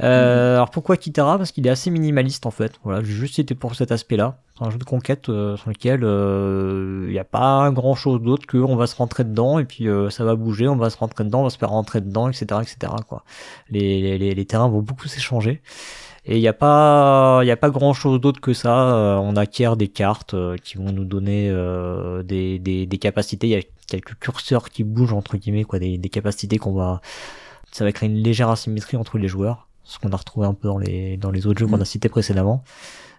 Euh, alors pourquoi Kitara? Parce qu'il est assez minimaliste en fait. Voilà, juste été pour cet aspect-là. C'est un jeu de conquête euh, sur lequel il euh, n'y a pas grand chose d'autre que on va se rentrer dedans et puis euh, ça va bouger, on va se rentrer dedans, on va se faire rentrer dedans, etc., etc. Quoi. Les, les, les terrains vont beaucoup s'échanger. Et il n'y a pas, a pas grand chose d'autre que ça. on acquiert des cartes qui vont nous donner des, des, des, capacités. Il y a quelques curseurs qui bougent entre guillemets, quoi, des, des capacités qu'on va. Ça va créer une légère asymétrie entre les joueurs ce qu'on a retrouvé un peu dans les dans les autres jeux qu'on mm. a cités précédemment,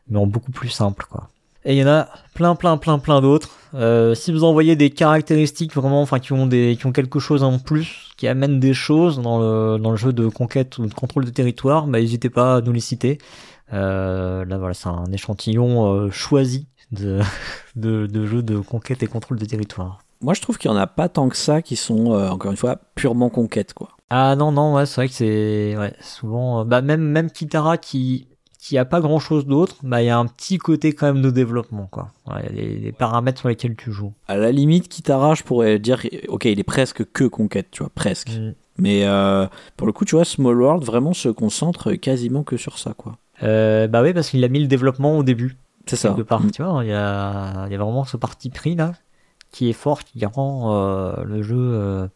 mais en beaucoup plus simple quoi. Et il y en a plein plein plein plein d'autres. Euh, si vous envoyez des caractéristiques vraiment, enfin qui ont des qui ont quelque chose en plus, qui amènent des choses dans le dans le jeu de conquête ou de contrôle de territoire, bah n'hésitez pas à nous les citer. Euh, là voilà, c'est un échantillon euh, choisi de, de de jeux de conquête et contrôle de territoire. Moi, je trouve qu'il y en a pas tant que ça qui sont encore une fois purement conquête quoi. Ah non, non, ouais, c'est vrai que c'est ouais, souvent. Euh, bah, même, même Kitara qui, qui a pas grand chose d'autre, bah, il y a un petit côté quand même de développement, quoi. Il y a des, paramètres sur lesquels tu joues. À la limite, Kitara, je pourrais dire, ok, il est presque que conquête, tu vois, presque. Mm. Mais euh, pour le coup, tu vois, Small World vraiment se concentre quasiment que sur ça, quoi. Euh, bah oui, parce qu'il a mis le développement au début. C'est ça. Part, mm. Tu vois, il y a, y a vraiment ce parti pris là, qui est fort, qui rend le jeu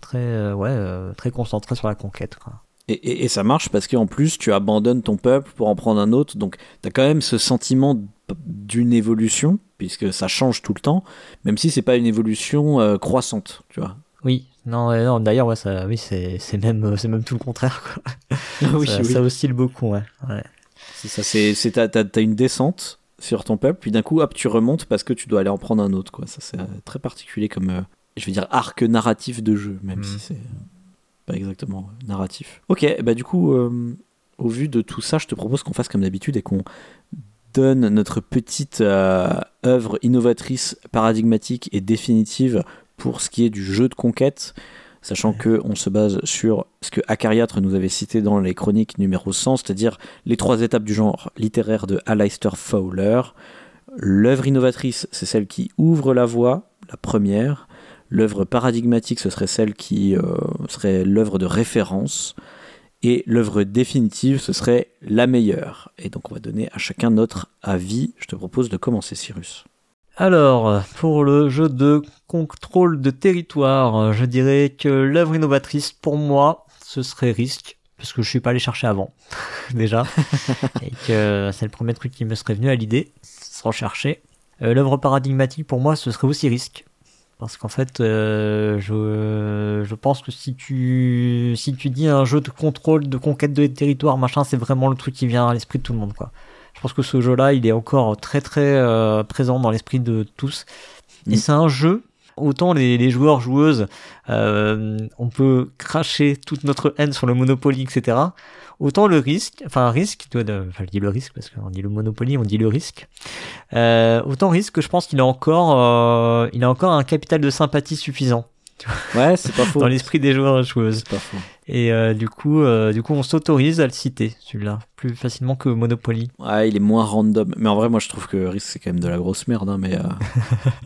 très, euh, ouais, euh, très concentré sur la conquête. Et, et, ça marche parce qu'en plus, tu abandonnes ton peuple pour en prendre un autre. Donc, tu as quand même ce sentiment d'une évolution, puisque ça change tout le temps, même si c'est pas une évolution euh, croissante, tu vois. Oui, non, non d'ailleurs, ouais, ça, oui, c'est, même, c'est même tout le contraire, quoi. oui, ça, oui. ça, oscille beaucoup, ouais. ouais. C'est ça, t'as, t'as, une descente sur ton peuple, puis d'un coup, hop, tu remontes parce que tu dois aller en prendre un autre, quoi. Ça, c'est très particulier comme, je vais dire arc narratif de jeu, même si mhm. c'est pas exactement narratif. Ok, bah du coup, euh, au vu de tout ça, je te propose qu'on fasse comme d'habitude et qu'on donne notre petite euh, œuvre innovatrice, paradigmatique et définitive pour ce qui est du jeu de conquête, sachant que on se base sur ce que Acariatre nous avait cité dans les chroniques numéro 100, c'est-à-dire les trois étapes du genre littéraire de Aleister Fowler. L'œuvre innovatrice, c'est celle qui ouvre la voie, la première. L'œuvre paradigmatique, ce serait celle qui euh, serait l'œuvre de référence. Et l'œuvre définitive, ce serait la meilleure. Et donc on va donner à chacun notre avis. Je te propose de commencer, Cyrus. Alors, pour le jeu de contrôle de territoire, je dirais que l'œuvre innovatrice, pour moi, ce serait Risk, parce que je suis pas allé chercher avant, déjà, et que c'est le premier truc qui me serait venu à l'idée, sans chercher. Euh, l'œuvre paradigmatique, pour moi, ce serait aussi Risk, parce qu'en fait, euh, je, je pense que si tu, si tu dis un jeu de contrôle, de conquête de territoire, machin, c'est vraiment le truc qui vient à l'esprit de tout le monde, quoi. Je pense que ce jeu-là, il est encore très très euh, présent dans l'esprit de tous. Et mm. c'est un jeu, autant les, les joueurs, joueuses, euh, on peut cracher toute notre haine sur le Monopoly, etc. Autant le risque, enfin risque, enfin je dis le risque parce qu'on dit le Monopoly, on dit le risque. Euh, autant risque que je pense qu'il a encore, euh, il a encore un capital de sympathie suffisant. Ouais, c'est pas faux. Dans l'esprit des joueurs et joueuses. Pas faux. Et euh, du coup, euh, du coup, on s'autorise à le citer celui-là plus facilement que Monopoly. Ouais, il est moins random. Mais en vrai, moi, je trouve que Risk c'est quand même de la grosse merde. Hein, mais euh,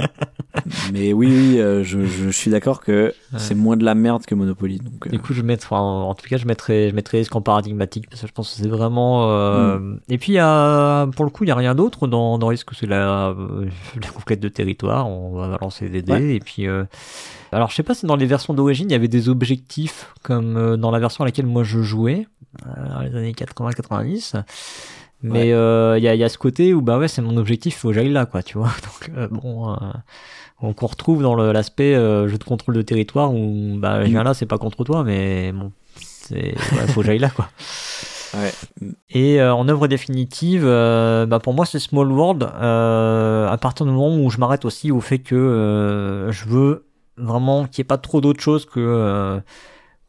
mais oui, oui, je, je, suis d'accord que c'est moins de la merde que Monopoly. Donc, Du coup, je mettrai, en, tout cas, je mettrais, je mettrais Risk en paradigmatique parce que je pense que c'est vraiment. Mm. Et puis, pour le coup, il y a rien d'autre dans dans Risk. C'est la, la conquête de territoire. On va lancer des dés et puis. Alors, je sais pas si dans les versions d'origine, il y avait des objectifs comme euh, dans la version à laquelle moi je jouais, euh, dans les années 80-90. Mais euh, il y, a, y, a, ce côté où bah ouais c'est mon objectif, faut que j'aille là quoi, tu vois. Donc bon, on retrouve dans l'aspect jeu de contrôle de territoire où bah je viens là, c'est pas contre toi, mais bon, c'est ouais, faut que j'aille là quoi. Ouais. Et en œuvre définitive, bah pour moi c'est Small World. à partir du moment où je m'arrête aussi au fait que je veux vraiment qu'il n'y ait pas trop d'autres choses que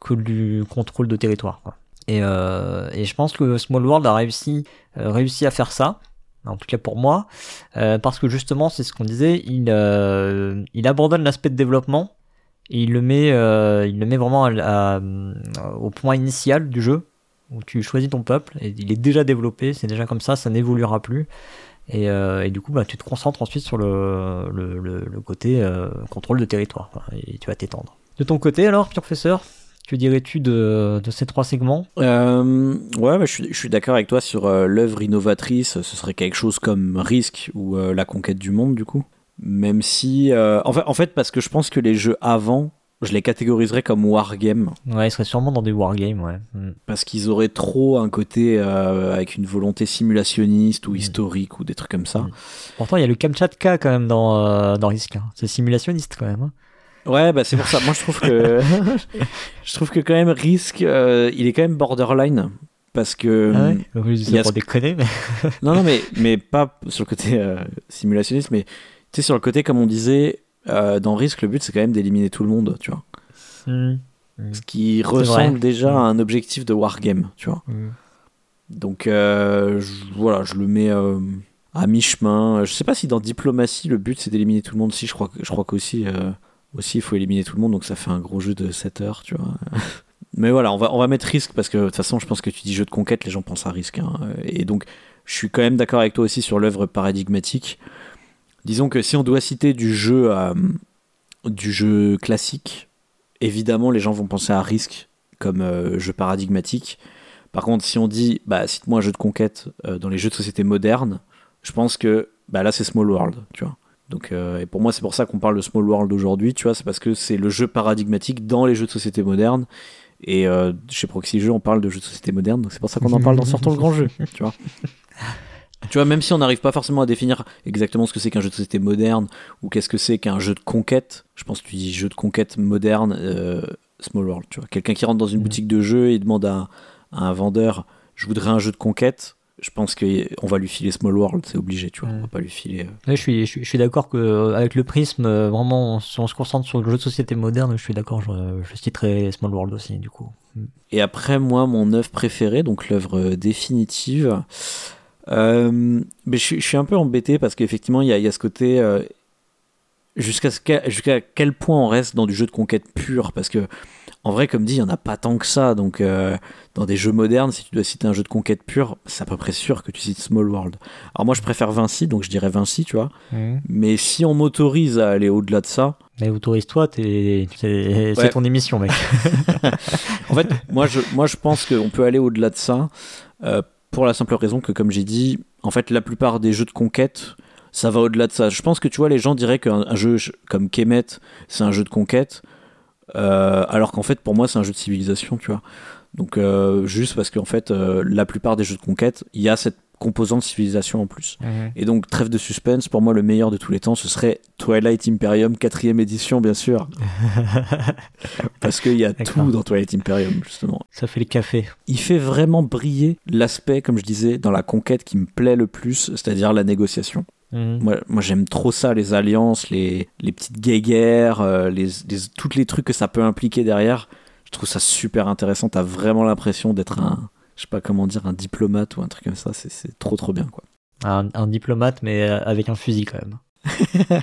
que du contrôle de territoire. Et, euh, et je pense que Small World a réussi, euh, réussi à faire ça. en tout cas pour moi, euh, parce que justement, c'est ce qu'on disait, il, il abandonne l'aspect de développement et il le met, il le met vraiment au point initial du jeu où tu choisis ton peuple et il est déjà développé, c'est déjà comme ça, ça n'évoluera plus. Et, et du coup, bah, tu te concentres ensuite sur le, le, le, côté contrôle de territoire et tu vas t'étendre. De ton côté alors, professeur, que dirais-tu de, de ces trois segments? Euh, ouais, bah, je suis, d'accord avec toi sur euh, l'œuvre innovatrice. Ce serait quelque chose comme Risk ou euh, La conquête du monde, du coup. Même si. en, fait, en fait, parce que je pense que les jeux avant, je les catégoriserais comme wargame. Ouais, il serait sûrement dans des wargames, ouais. Mm. Parce qu'ils auraient trop un côté avec une volonté simulationniste ou historique ou des trucs comme ça. Mm. Pourtant, il y a le Kamchatka quand même dans, dans Risk. hein. C'est simulationniste quand même. hein. Ouais, bah c'est pour ça. Moi, je trouve que. je trouve que quand même Risk, euh, il est quand même borderline. Parce que. Ah ouais Oui, il y a pour ce- déconner, mais. Non, non, mais, mais pas sur le côté euh, simulationniste, mais tu sais, sur le côté, comme on disait, euh, dans Risk, le but, c'est quand même d'éliminer tout le monde, tu vois. Mm. Ce qui vrai. ressemble déjà à un objectif de Wargame, tu vois. Donc, je- voilà, je le mets à mi-chemin. Je sais pas si dans Diplomatie, le but, c'est d'éliminer tout le monde. Si, je crois, je crois qu'aussi, aussi, il faut éliminer tout le monde, donc ça fait un gros jeu de 7 heures, tu vois. Mais voilà, on va, on va mettre risque parce que de toute façon, je pense que tu dis jeu de conquête, les gens pensent à risque. hein. Et donc, je suis quand même d'accord avec toi aussi sur l'œuvre paradigmatique. Disons que si on doit citer du jeu, euh, du jeu classique, évidemment, les gens vont penser à risque comme euh, jeu paradigmatique. Par contre, si on dit, bah, cite-moi un jeu de conquête euh, dans les jeux de société modernes, je pense que bah, là, c'est Small World, tu vois. Donc, euh, et pour moi, c'est pour ça qu'on parle de Small World aujourd'hui, tu vois, c'est parce que c'est le jeu paradigmatique dans les jeux de société modernes. Et euh, chez Proxy Jeux, on parle de jeux de société modernes, donc c'est pour ça qu'on en parle dans Sortons le grand jeu, tu vois. Tu vois, même si on n'arrive pas forcément à définir exactement ce que c'est qu'un jeu de société moderne ou qu'est-ce que c'est qu'un jeu de conquête, je pense que tu dis jeu de conquête moderne, euh, Small World, tu vois. Quelqu'un qui rentre dans une Mhm. boutique de jeux et demande à, à un vendeur, je voudrais un jeu de conquête, je pense qu'on va lui filer Small World, c'est obligé, tu vois. On Mhm. va pas lui filer. euh, je suis, je suis, d'accord que euh, avec le prisme, euh, vraiment, si on se concentre sur le jeu de société moderne, je suis d'accord, je, je citerai Small World aussi, du coup. Mm. Et après, moi, mon œuvre préférée, donc l'œuvre définitive, euh, mais je, suis- je suis un peu embêté parce qu'effectivement, il y a, il y a ce côté. euh, Jusqu'à ce jusqu'à quel point on reste dans du jeu de conquête pur Parce que, en vrai, comme dit, il n'y en a pas tant que ça. Donc, euh, dans des jeux modernes, si tu dois citer un jeu de conquête pur, c'est à peu près sûr que tu cites Small World. Alors, moi, je préfère Vinci, donc je dirais Vinci, tu vois. Mais si on m'autorise à aller au-delà de ça, Mais autorise-toi, c'est ton émission, mec. En fait, moi je, moi je pense qu'on peut aller au-delà de ça euh, pour la simple raison que, comme j'ai dit, en fait, la plupart des jeux de conquête, ça va au-delà de ça. Je pense que tu vois, les gens diraient qu'un un jeu comme Kemet, c'est un jeu de conquête, euh, alors qu'en fait, pour moi, c'est un jeu de civilisation, tu vois. Donc, euh, juste parce qu'en fait, euh, la plupart des jeux de conquête, il y a cette composante civilisation en plus. Et donc, trêve de suspense, pour moi, le meilleur de tous les temps, ce serait Twilight Imperium, quatrième édition, bien sûr. Parce qu'il y a tout dans Twilight Imperium, justement. Ça fait le café. Il fait vraiment briller l'aspect, comme je disais, dans la conquête qui me plaît le plus, c'est-à-dire la négociation. Mm. Moi, moi j'aime trop ça, les alliances, les, les petites guéguerres, euh, les, les, toutes les trucs que ça peut impliquer derrière. Je trouve ça super intéressant. T'as vraiment l'impression d'être un, je sais pas comment dire, un diplomate ou un truc comme ça. C'est- trop trop bien, quoi. Un, un diplomate, mais euh, avec un fusil quand même.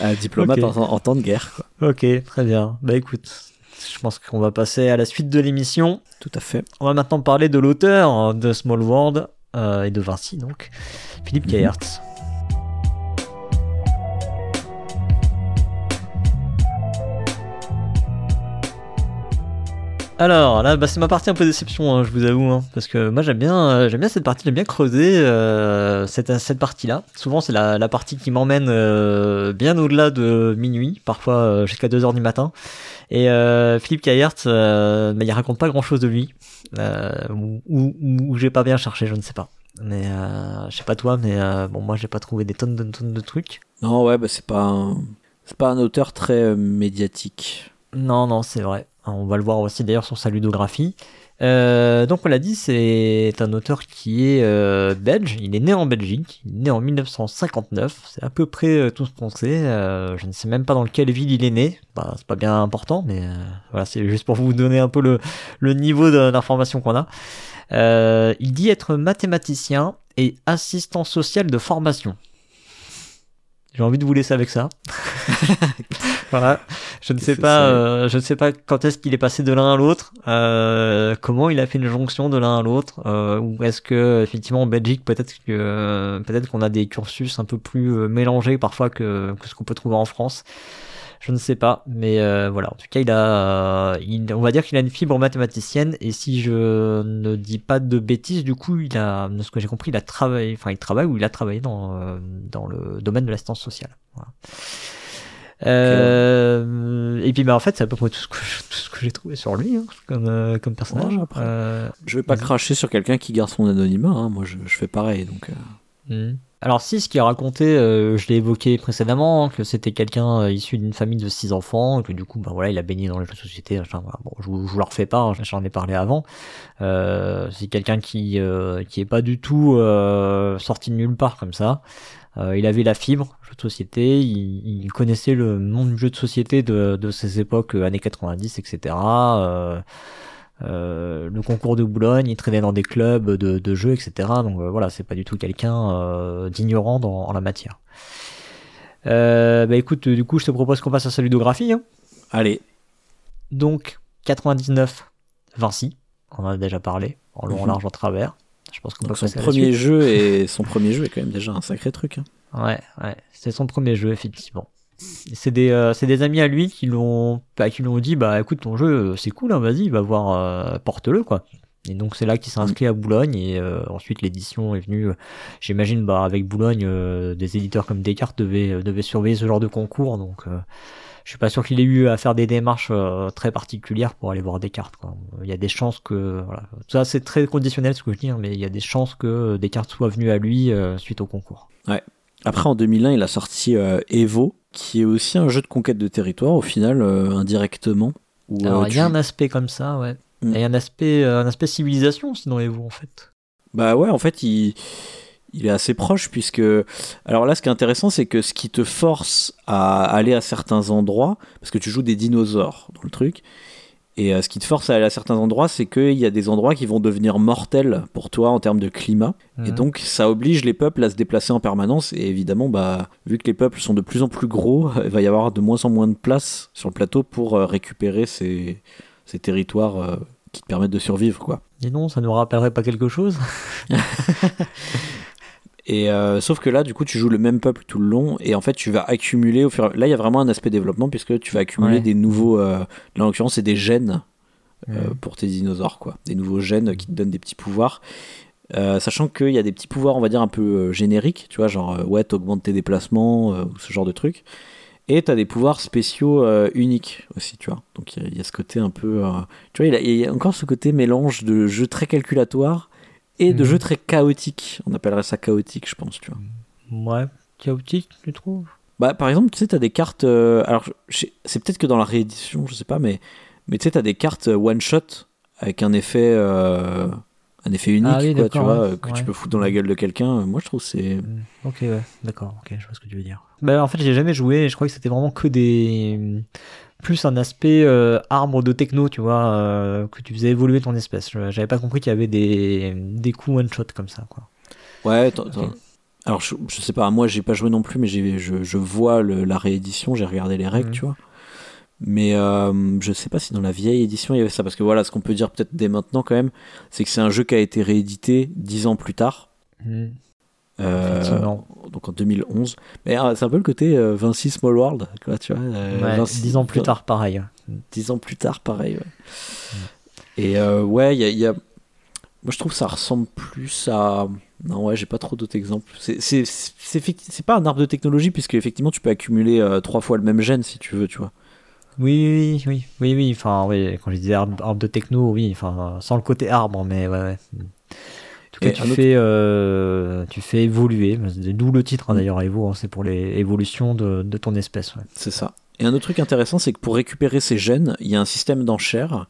Un diplomate en, en temps de guerre, quoi. Ok, très bien. Bah écoute, je pense qu'on va passer à la suite de l'émission. Tout à fait. On va maintenant parler de l'auteur de Small World euh, et de Vinci, donc, Philippe Mhm. Kayertz. Alors là, bah, c'est ma partie un peu déception, hein, je vous avoue, hein, parce que moi j'aime bien, euh, j'aime bien cette partie, j'aime bien creuser euh, cette, cette partie-là. Souvent c'est la, la partie qui m'emmène euh, bien au-delà de minuit, parfois jusqu'à 2 heures du matin. Et Philippe Kayert, bah, il raconte pas grand-chose de lui, ou, ou, ou j'ai pas bien cherché, je ne sais pas. Mais euh, je sais pas toi, mais euh, bon moi j'ai pas trouvé des tonnes de tonnes de trucs. Non, ouais, bah c'est pas un, c'est pas un auteur très euh, médiatique. Non, non, c'est vrai. On va le voir aussi d'ailleurs sur sa ludographie. Euh, donc on l'a dit, c'est un auteur qui est euh, belge. Il est né en Belgique, il est né en 1959. C'est à peu près euh, tout ce qu'on sait. Euh, je ne sais même pas dans quelle ville il est né. Bah, c'est pas bien important, mais voilà, c'est juste pour vous donner un peu le, le niveau d'information qu'on a. il dit être mathématicien et assistant social de formation. J'ai envie de vous laisser avec ça. voilà. Je ne sais pas, euh, je ne sais pas quand est-ce qu'il est passé de l'un à l'autre, euh, comment il a fait une jonction de l'un à l'autre, euh, ou est-ce que effectivement en Belgique peut-être que peut-être qu'on a des cursus un peu plus euh, mélangés parfois que, que ce qu'on peut trouver en France. Je ne sais pas, mais euh, voilà. En tout cas, il a, il, on va dire qu'il a une fibre mathématicienne. Et si je ne dis pas de bêtises, du coup, il a, de ce que j'ai compris, il a travaillé, enfin, il travaille ou il a travaillé dans euh, dans le domaine de l'assistance sociale. Voilà. Euh, et puis bah en fait c'est à peu près tout ce que, j'ai trouvé sur lui hein, comme, euh, comme personnage. Ouais, euh, je vais pas cracher sur quelqu'un qui garde son anonymat, hein. moi je, je, fais pareil donc. Mmh. Alors si ce qui est raconté, je l'ai évoqué précédemment, que c'était quelqu'un issu d'une famille de six enfants, et que du coup, bah voilà, il a baigné dans les jeux de société. Enfin, voilà, bon, je, je vous le refais pas, hein, j'en ai parlé avant. C'est quelqu'un qui qui est pas du tout sorti de nulle part comme ça. Il avait la fibre jeu de société, il, il, connaissait le monde du jeu de société de, de ces époques années 90, etc. Euh, le concours de Boulogne, il traînait dans des clubs de, de jeux, etc. Donc euh, voilà, c'est pas du tout quelqu'un euh, d'ignorant en la matière. bah écoute, du coup, je te propose qu'on passe à sa ludographie. Hein. Allez. Donc, 99, Vinci, on en a déjà parlé, en long, en large, en travers. Je pense qu'on peut son premier jeu et son premier jeu est quand même déjà un sacré truc. Hein. Ouais, ouais, c'est son premier jeu effectivement. C'est des, euh, c'est des amis à lui qui l'ont, bah, qui l'ont dit, bah écoute ton jeu c'est cool, hein, vas-y, va voir, euh, porte-le quoi. Et donc c'est là qu'il s'est inscrit à Boulogne et euh, ensuite l'édition est venue. J'imagine bah avec Boulogne, des éditeurs comme Descartes devaient, devaient surveiller ce genre de concours, donc je suis pas sûr qu'il ait eu à faire des démarches très particulières pour aller voir Descartes. Quoi. Il y a des chances que, voilà, ça c'est très conditionnel ce que je dis, hein, mais il y a des chances que Descartes soit venu à lui suite au concours. Ouais. Après en 2001, il a sorti Evo, qui est aussi un jeu de conquête de territoire au final euh, indirectement. Où, Alors euh, il y a un aspect comme ça, ouais. Mm. Il y a un aspect, euh, un aspect civilisation sinon et vous en fait. Bah ouais, en fait il, il est assez proche puisque alors là ce qui est intéressant c'est que ce qui te force à aller à certains endroits parce que tu joues des dinosaures dans le truc et euh, ce qui te force à aller à certains endroits, c'est qu'il y a des endroits qui vont devenir mortels pour toi en termes de climat. Et mhm. donc, ça oblige les peuples à se déplacer en permanence. Et évidemment, bah, vu que les peuples sont de plus en plus gros, il va y avoir de moins en moins de place sur le plateau pour euh, récupérer ces, ces territoires euh, qui te permettent de survivre. Quoi. Et non, ça ne nous rappellerait pas quelque chose Et euh, sauf que là, du coup, tu joues le même peuple tout le long, et en fait, tu vas accumuler au fur. Là, il y a vraiment un aspect développement puisque tu vas accumuler ouais. des nouveaux. Euh, là, en l'occurrence, c'est des gènes euh, pour tes dinosaures, quoi. Des nouveaux gènes qui te donnent des petits pouvoirs. Sachant qu'il y a des petits pouvoirs, on va dire, un peu génériques, tu vois, genre, ouais, t'augmentes tes déplacements, ou ce genre de trucs. Et t'as des pouvoirs spéciaux uniques aussi, tu vois. Donc il y, y, a ce côté un peu. tu vois, il, il y a encore ce côté mélange de jeu très calculatoire et de mmh. jeux très chaotiques. On appellerait ça chaotique, je pense, tu vois. Ouais, chaotique, tu trouves? Bah, par exemple, tu sais, t'as des cartes. Euh, alors, c'est peut-être que dans la réédition, je sais pas, mais, mais tu sais, t'as des cartes one-shot avec un effet. Euh, un effet unique, ah, oui, quoi, tu vois, ouais. que tu peux foutre dans la gueule de quelqu'un. Moi, je trouve c'est. Mmh. Ok, ouais, d'accord, ok, je vois ce que tu veux dire. Bah, en fait, j'ai jamais joué je crois que c'était vraiment que des plus un aspect euh, arbre de techno, tu vois, euh, que tu faisais évoluer ton espèce. J'avais pas compris qu'il y avait des, des coups one shot comme ça, quoi. Ouais, okay. alors je, je, sais pas, moi j'ai pas joué non plus, mais je, je vois le, la réédition, j'ai regardé les règles, mmh. tu vois. Mais euh, je sais pas si dans la vieille édition il y avait ça, parce que voilà, ce qu'on peut dire peut-être dès maintenant quand même, c'est que c'est un jeu qui a été réédité dix ans plus tard. Mmh. Euh, donc en 2011. Mais euh, c'est un peu le côté euh, Vinci Small World, quoi, tu vois. Euh, ouais, Vinci, 10 ans plus tard, pareil. 10 ans plus tard, pareil, ouais. Et euh, ouais, il y a, y a, Moi, je trouve que ça ressemble plus à. Non, ouais, j'ai pas trop d'autres exemples. C'est pas un arbre de technologie, puisque effectivement, tu peux accumuler euh, trois fois le même gène si tu veux, tu vois. Oui, oui, oui, oui, oui. Enfin, oui, quand je disais arbre, arbre de techno, oui, enfin, sans le côté arbre, mais ouais, ouais tout cas, tu fais, euh, tu fais évoluer, d'où le titre hein, mm. d'ailleurs Evo, hein, c'est pour les évolutions de, de, ton espèce. Ouais. C'est ça. Et un autre truc intéressant, c'est que pour récupérer ces gènes, il y a un système d'enchères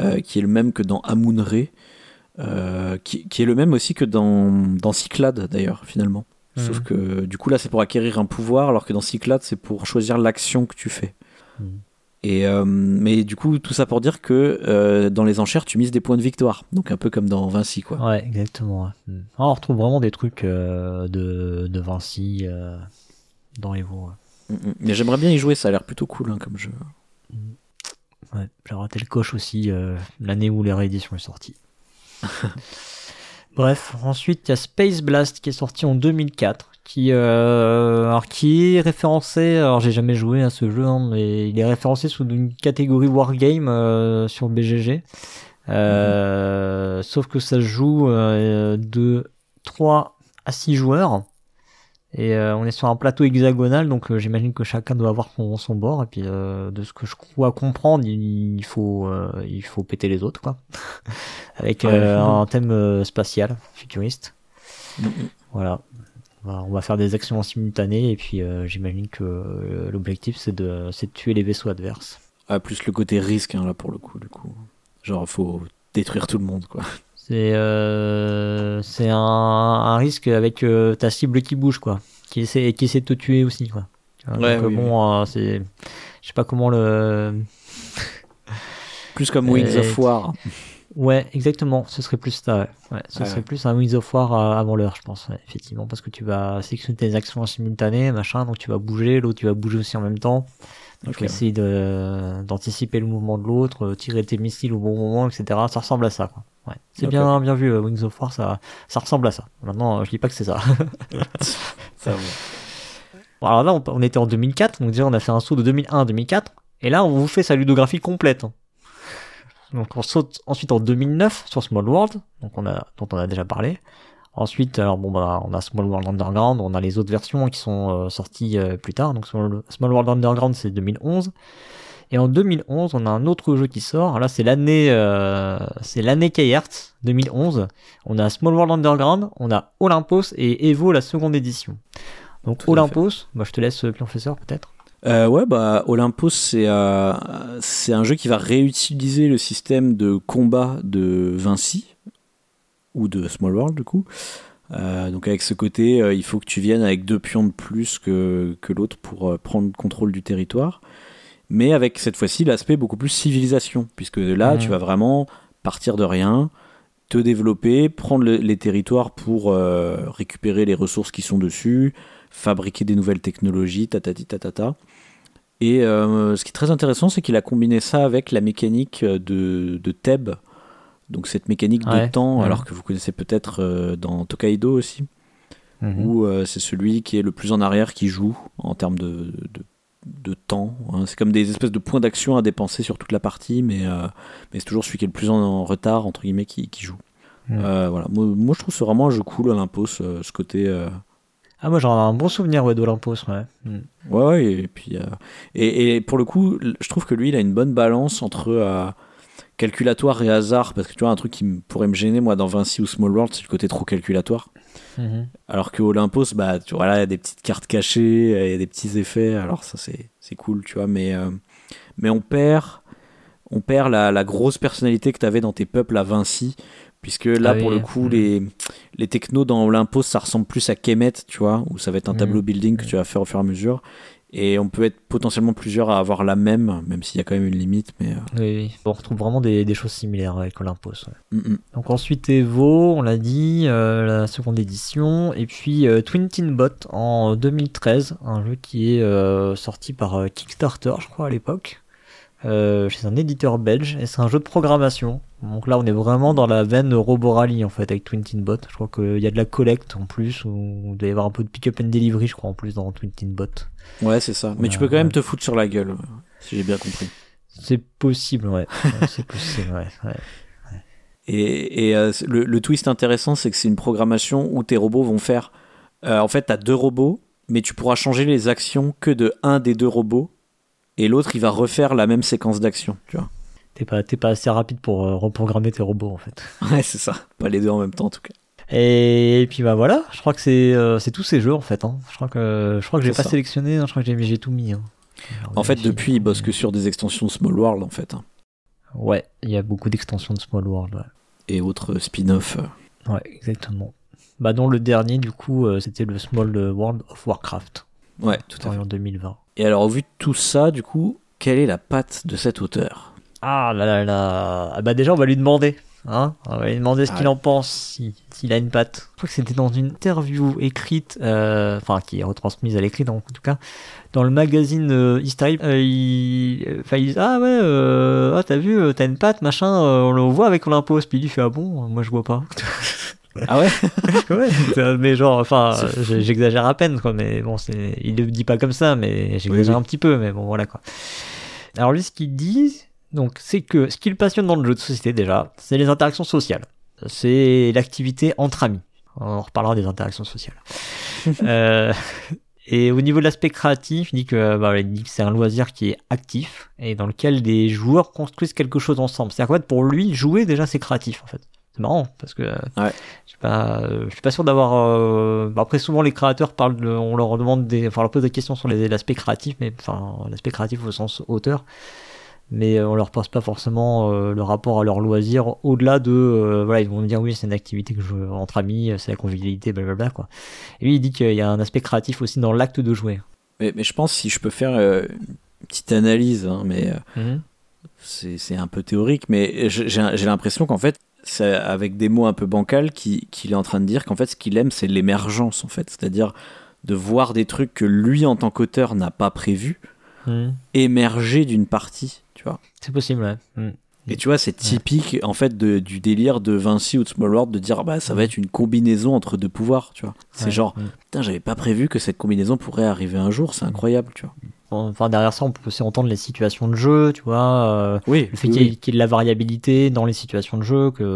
euh, qui est le même que dans Amun-Re, euh, qui, qui est le même aussi que dans, dans Cyclade d'ailleurs, finalement. Sauf Mhm. que du coup là, c'est pour acquérir un pouvoir, alors que dans Cyclade, c'est pour choisir l'action que tu fais. Mhm. Et euh, mais du coup, tout ça pour dire que euh, dans les enchères, tu mises des points de victoire. Donc un peu comme dans Vinci, quoi. Ouais, exactement. ouais. Mm. Ah, on retrouve vraiment des trucs euh, de, de Vinci dans les veaux. ouais. Mm, mm. Mais j'aimerais bien y jouer, ça a l'air plutôt cool hein, comme jeu. Ouais, j'ai raté le coche aussi l'année où les rééditions est sortie. Bref, ensuite il y a Space Blast qui est sorti en 2004, qui, euh, alors, qui est référencé, alors j'ai jamais joué à ce jeu, hein, mais il est référencé sous une catégorie Wargame euh, sur BGG. Euh, Sauf que ça se joue euh, de 3 à 6 joueurs. Et on est sur un plateau hexagonal, donc j'imagine que chacun doit avoir son, son bord. Et puis de ce que je crois comprendre, il, il faut il faut péter les autres, quoi. Avec Ouais. un thème spatial, futuriste. Mm. Voilà. On va, faire des actions en simultané et puis euh, j'imagine que euh, l'objectif c'est de c'est de tuer les vaisseaux adverses. Ah, plus le côté risque hein, là pour le coup, du coup. Genre, faut détruire tout le monde, quoi. C'est euh, c'est un, un risque avec ta cible qui bouge quoi, qui essaie qui essaie de te tuer aussi quoi. Ouais, donc, oui, bon, c'est je sais pas comment le Plus comme Wings of War. Ouais, exactement, ce serait plus ça, ouais. Ouais, ce Ouais, serait ouais. plus un Wings of War euh, avant l'heure, je pense, ouais, effectivement, parce que tu vas sélectionner tes actions en simultané, machin, donc tu vas bouger, l'autre tu vas bouger aussi en même temps, donc Ok. essayer de, d'anticiper le mouvement de l'autre, euh, tirer tes missiles au bon moment, etc. Ça ressemble à ça, quoi. Ouais. C'est bien, bien vu, euh, Wings of War, ça, ça ressemble à ça. Maintenant, je dis pas que c'est ça. Ça. Bon, alors là, on, on était en 2004, donc déjà on a fait un saut de 2001 à 2004, et là on vous fait sa ludographie complète. Donc on saute ensuite en 2009 sur Small World, donc on a, dont on a déjà parlé. Ensuite, alors bon bah on a Small World Underground, on a les autres versions qui sont euh, sorties euh, plus tard. Donc Small, Small World Underground c'est 2011. Et en 2011, on a un autre jeu qui sort. Là, c'est l'année, euh, c'est l'année Keyhertz 2011. On a Small World Underground, on a Olympos et Evo la seconde édition. Donc Tout Olympos, bah, je te laisse euh, professeur peut-être. Euh, ouais, bah, Olympus, c'est euh, c'est un jeu qui va réutiliser le système de combat de Vinci, ou de Small World, du coup. Euh, donc, avec ce côté, il faut que tu viennes avec deux pions de plus que, que l'autre pour prendre contrôle du territoire. Mais avec cette fois-ci l'aspect beaucoup plus civilisation, puisque là, Mhm. tu vas vraiment partir de rien, te développer, prendre le- les territoires pour récupérer les ressources qui sont dessus, fabriquer des nouvelles technologies, tatati tatata. Et euh, ce qui est très intéressant, c'est qu'il a combiné ça avec la mécanique de, de Thèbes. Donc cette mécanique de temps, ouais. alors que vous connaissez peut-être euh, dans Tokaido aussi, où euh, c'est celui qui est le plus en arrière qui joue en termes de, de, de temps. hein. C'est comme des espèces de points d'action à dépenser sur toute la partie, mais, mais c'est toujours celui qui est le plus en, en retard, entre guillemets, qui, qui joue. Mhm. Voilà. moi, moi, je trouve c'est vraiment un jeu cool, Olympus, euh, ce côté... euh, Ah moi j'en ai un bon souvenir ouais, d'Olympos, ouais. Mm. Ouais, ouais, et puis euh, et, et pour le coup, je trouve que lui, il a une bonne balance entre euh, calculatoire et hasard, parce que tu vois un truc qui pourrait me gêner moi dans Vinci ou Small World, c'est le côté trop calculatoire. Mhm. Alors que Olympus, bah tu vois là, il y a des petites cartes cachées, il y a des petits effets, alors ça c'est c'est cool, tu vois, mais euh, mais on perd on perd la, la grosse personnalité que tu avais dans tes peuples à Vinci. Puisque là, Ah pour le coup, Mhm. les, les technos dans Olympus, ça ressemble plus à Kemet, tu vois, où ça va être un Mhm. tableau building que tu vas faire au fur et à mesure. Et on peut être potentiellement plusieurs à avoir la même, même s'il y a quand même une limite. Mais euh, Oui, on retrouve vraiment des, des choses similaires avec Olympos. ouais. mm, mm. Donc ensuite Evo, on l'a dit, euh, la seconde édition, et puis euh, Twin Tin Bot en 2013, un jeu qui est sorti par Kickstarter, je crois à l'époque, chez un éditeur belge, et c'est un jeu de programmation. Donc là, on est vraiment dans la veine Roborally en fait avec Twin Tin Bot. Je crois qu'il y a de la collecte en plus, ou il doit y avoir un peu de pick-up and delivery, je crois en plus dans Twin Tin Bot. ouais, c'est ça. Mais tu peux quand même te foutre sur la gueule, si j'ai bien compris. C'est possible, ouais. C'est possible, ouais. ouais. Et, et, euh, le, le twist intéressant, c'est que c'est une programmation où tes robots vont faire. euh, en fait, tu as deux robots, mais tu pourras changer les actions que de un des deux robots, et l'autre, il va refaire la même séquence d'actions, tu vois. T'es pas, t'es pas assez rapide pour euh, reprogrammer tes robots en fait. Ouais, c'est ça. Pas les deux en même temps, en tout cas. Et puis bah voilà, je crois que c'est euh, tous ces jeux en fait. Hein. Je crois que je crois que j'ai pas ça. sélectionné, hein, je crois que j'ai tout mis. hein. En fait, depuis, il bosse que sur des extensions de Small World, en fait. Ouais, il y a beaucoup d'extensions de Small World. Ouais. Et autres spin-off. euh. Ouais, exactement. Bah, dont le dernier, du coup, euh, c'était le Small World of Warcraft, Ouais, tout à fait. en 2020. Et alors, au vu de tout ça, du coup, quelle est la patte de cet auteur? Ah là là là. Ah bah déjà, on va lui demander. Hein on va lui demander ce Ah qu'il ouais. en pense, si- s'il a une patte. Je crois que c'était dans une interview écrite, euh, enfin qui est retransmise à l'écrit, en tout cas, dans le magazine euh, History. Euh, il, euh, il dit Ah ouais, euh, ah, t'as vu, t'as une patte, machin, on le voit avec Olympus. Puis il lui fait Ah bon, moi je vois pas. Ah ouais? Mais genre, enfin, j'exagère à peine, quoi, mais bon, il le dit pas comme ça, mais j'exagère Oui, oui. un petit peu, mais bon, voilà, quoi. Alors lui, ce qu'il dit, donc, c'est que ce qui le passionne dans le jeu de société, déjà, c'est les interactions sociales. C'est l'activité entre amis. On reparlera des interactions sociales. Euh, et au niveau de l'aspect créatif, il dit que, bah, il dit que c'est un loisir qui est actif et dans lequel les joueurs construisent quelque chose ensemble. C'est-à-dire qu'en fait, pour lui, jouer, déjà, c'est créatif, en fait. C'est marrant, parce que Ouais. je sais pas, je suis pas sûr d'avoir. euh, bah, après, souvent les créateurs parlent, de, on leur demande des, enfin, on leur pose des questions sur l'aspect créatif, mais enfin l'aspect créatif au sens auteur, mais euh, on leur pose pas forcément euh, le rapport à leur loisir au-delà de, euh, voilà, ils vont dire oui, c'est une activité que je entre amis, c'est la convivialité, blablabla quoi. Et lui, il dit qu'il y a un aspect créatif aussi dans l'acte de jouer. mais, mais je pense, si je peux faire euh, une petite analyse, hein, mais Mhm. c'est un peu théorique, mais j'ai l'impression qu'en fait, c'est avec des mots un peu bancals qu'il qu'il est en train de dire qu'en fait, ce qu'il aime, c'est l'émergence, en fait. C'est-à-dire de voir des trucs que lui, en tant qu'auteur, n'a pas prévu Mhm. émerger d'une partie, tu vois. C'est possible, ouais. Mhm. Et tu vois, c'est typique, en fait, de- du délire de Vinci ou de Small World de dire, bah, ça va être une combinaison entre deux pouvoirs, tu vois. C'est Ouais. genre, Mhm. putain, j'avais pas prévu que cette combinaison pourrait arriver un jour, c'est incroyable, tu vois. Enfin, derrière ça, on peut aussi entendre les situations de jeu, tu vois. euh, Oui, le fait qu'il y, y ait de la variabilité dans les situations de jeu, qu'il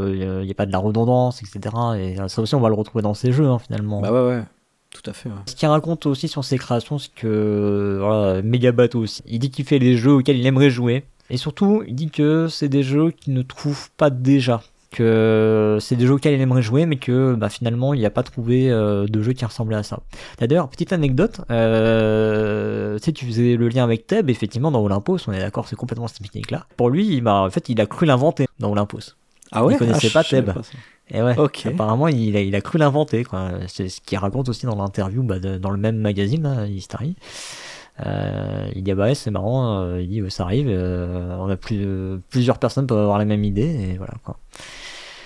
n'y ait pas de la redondance, etc. Et euh, ça aussi, on va le retrouver dans ces jeux, hein, finalement. Bah ouais, ouais, tout à fait, ouais. Ce qu'il raconte aussi sur ses créations, c'est que, voilà, méga bateau aussi. Il dit qu'il fait les jeux auxquels il aimerait jouer. Et surtout, il dit que c'est des jeux qu'il ne trouve pas déjà. Que c'est des jeux auxquels il aimerait jouer, mais que bah, finalement, il n'a pas trouvé euh, de jeu qui ressemblait à ça. D'ailleurs, petite anecdote, euh, tu sais, tu faisais le lien avec Theb, effectivement, dans Olympus, on est d'accord, c'est complètement cette technique-là. Pour lui, en fait, il a cru l'inventer dans Olympus. Ah ouais? Il connaissait je pas ça. Et ouais, Ok. apparemment, il a, il a cru l'inventer, quoi. C'est ce qu'il raconte aussi dans l'interview, bah, dans le même magazine, là, History. Euh, il dit, ah bah ouais, c'est marrant, euh, il dit, ça arrive, euh, on a plus, plusieurs personnes peuvent avoir la même idée, et voilà, quoi.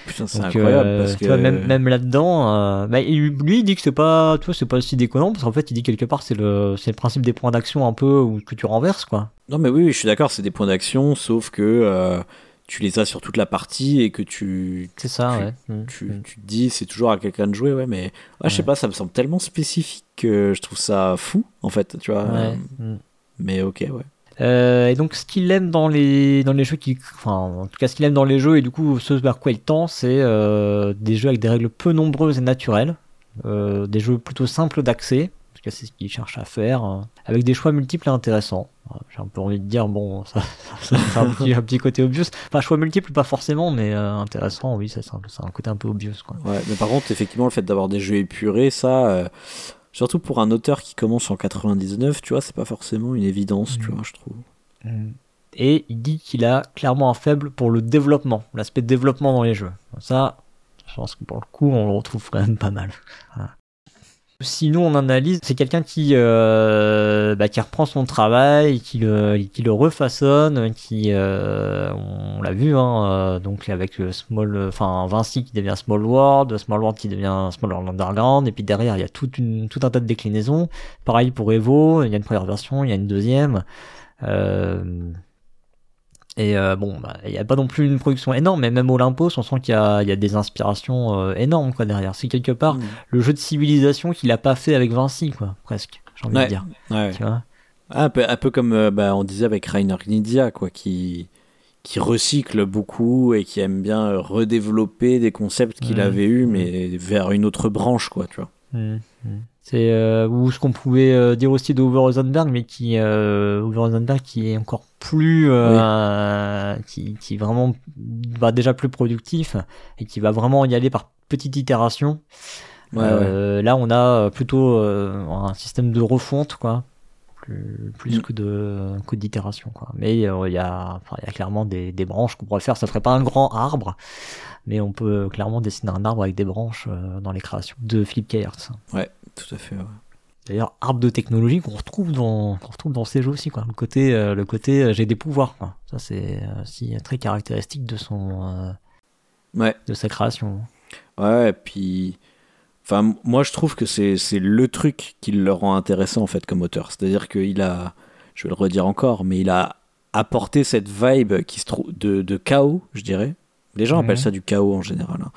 Putain, c'est incroyable parce que. vois, même, même là-dedans, bah, lui, il dit que c'est pas, tu vois, c'est pas si déconnant, parce qu'en fait, il dit quelque part, c'est le, c'est le principe des points d'action un peu, ou que tu renverses, quoi. Non, mais oui, oui, je suis d'accord, c'est des points d'action, sauf que tu les as sur toute la partie et que tu, C'est ça, Tu- ouais. Mm, tu, mm. tu te dis c'est toujours à quelqu'un de jouer, ouais, mais ouais, je sais pas, ça me semble tellement spécifique que je trouve ça fou, en fait, tu vois. Ouais, mm. Mais ok, ouais. Euh, et donc ce qu'il aime dans les dans les jeux qui enfin en tout cas ce qu'il aime dans les jeux et du coup ce vers quoi il tend c'est euh, des jeux avec des règles peu nombreuses et naturelles euh, des jeux plutôt simples d'accès c'est ce qu'il cherche à faire euh, avec des choix multiples et intéressants j'ai un peu envie de dire bon ça, ça, c'est un petit un petit côté obvious enfin choix multiples pas forcément mais euh, intéressant oui ça c'est un, côté un peu obvious quoi Ouais, mais par contre, effectivement, le fait d'avoir des jeux épurés, ça, euh, surtout pour un auteur qui commence en 99, tu vois, c'est pas forcément une évidence, tu Mhm. vois, je trouve. Et il dit qu'il a clairement un faible pour le développement, l'aspect développement dans les jeux. Ça, je pense que pour le coup, on le retrouve quand même pas mal. Voilà. Sinon, on analyse, c'est quelqu'un qui, euh, bah, qui reprend son travail, qui le, qui le refaçonne, qui, euh, on l'a vu, hein, euh, donc avec euh, Small, enfin Vinci qui devient Small World, Small World qui devient Small World Underground, et puis derrière il y a toute une, tout un tas de déclinaisons. Pareil pour Evo, il y a une première version, il y a une deuxième. Euh, et euh, bon, bah, il n'y a pas non plus une production énorme, mais même Olympus, on sent qu'il y y a des inspirations euh, énormes quoi derrière. C'est quelque part Mhm. le jeu de civilisation qu'il a pas fait avec Vinci, quoi, presque. J'ai envie Ouais. de dire. Ouais. Tu vois? Ah, un, peu, un peu comme euh, bah, on disait avec Rainer Knizia, quoi, qui, qui recycle beaucoup et qui aime bien redévelopper des concepts qu'il Mhm. avait eus, mais vers une autre branche, quoi, tu vois. C'est euh, ou ce qu'on pouvait euh, dire aussi d'Uwe Rosenberg, mais qui euh, Uwe Rosenberg qui est encore plus, euh, qui, qui vraiment va déjà plus productif et qui va vraiment y aller par petites itérations. Ouais, Là, on a plutôt un système de refonte, quoi, plus, plus mm. que de que d'itération quoi. Mais il y a, il y a clairement des, des branches qu'on pourrait faire. Ça ferait pas un grand arbre, mais on peut clairement dessiner un arbre avec des branches dans les créations de Philippe Kayertz. Ouais, tout à fait. Ouais. D'ailleurs, arbre de technologie qu'on retrouve dans qu'on retrouve dans ces jeux aussi quoi. Le côté le côté j'ai des pouvoirs quoi. Ça c'est aussi très caractéristique de son ouais. de sa création. Ouais, et puis Enfin, moi, je trouve que c'est le truc qui le rend intéressant, en fait, comme auteur. C'est-à-dire qu'il a, je vais le redire encore, mais il a apporté cette vibe qui se trouve de, de, chaos, je dirais. Les gens appellent ça du chaos en général. Hein.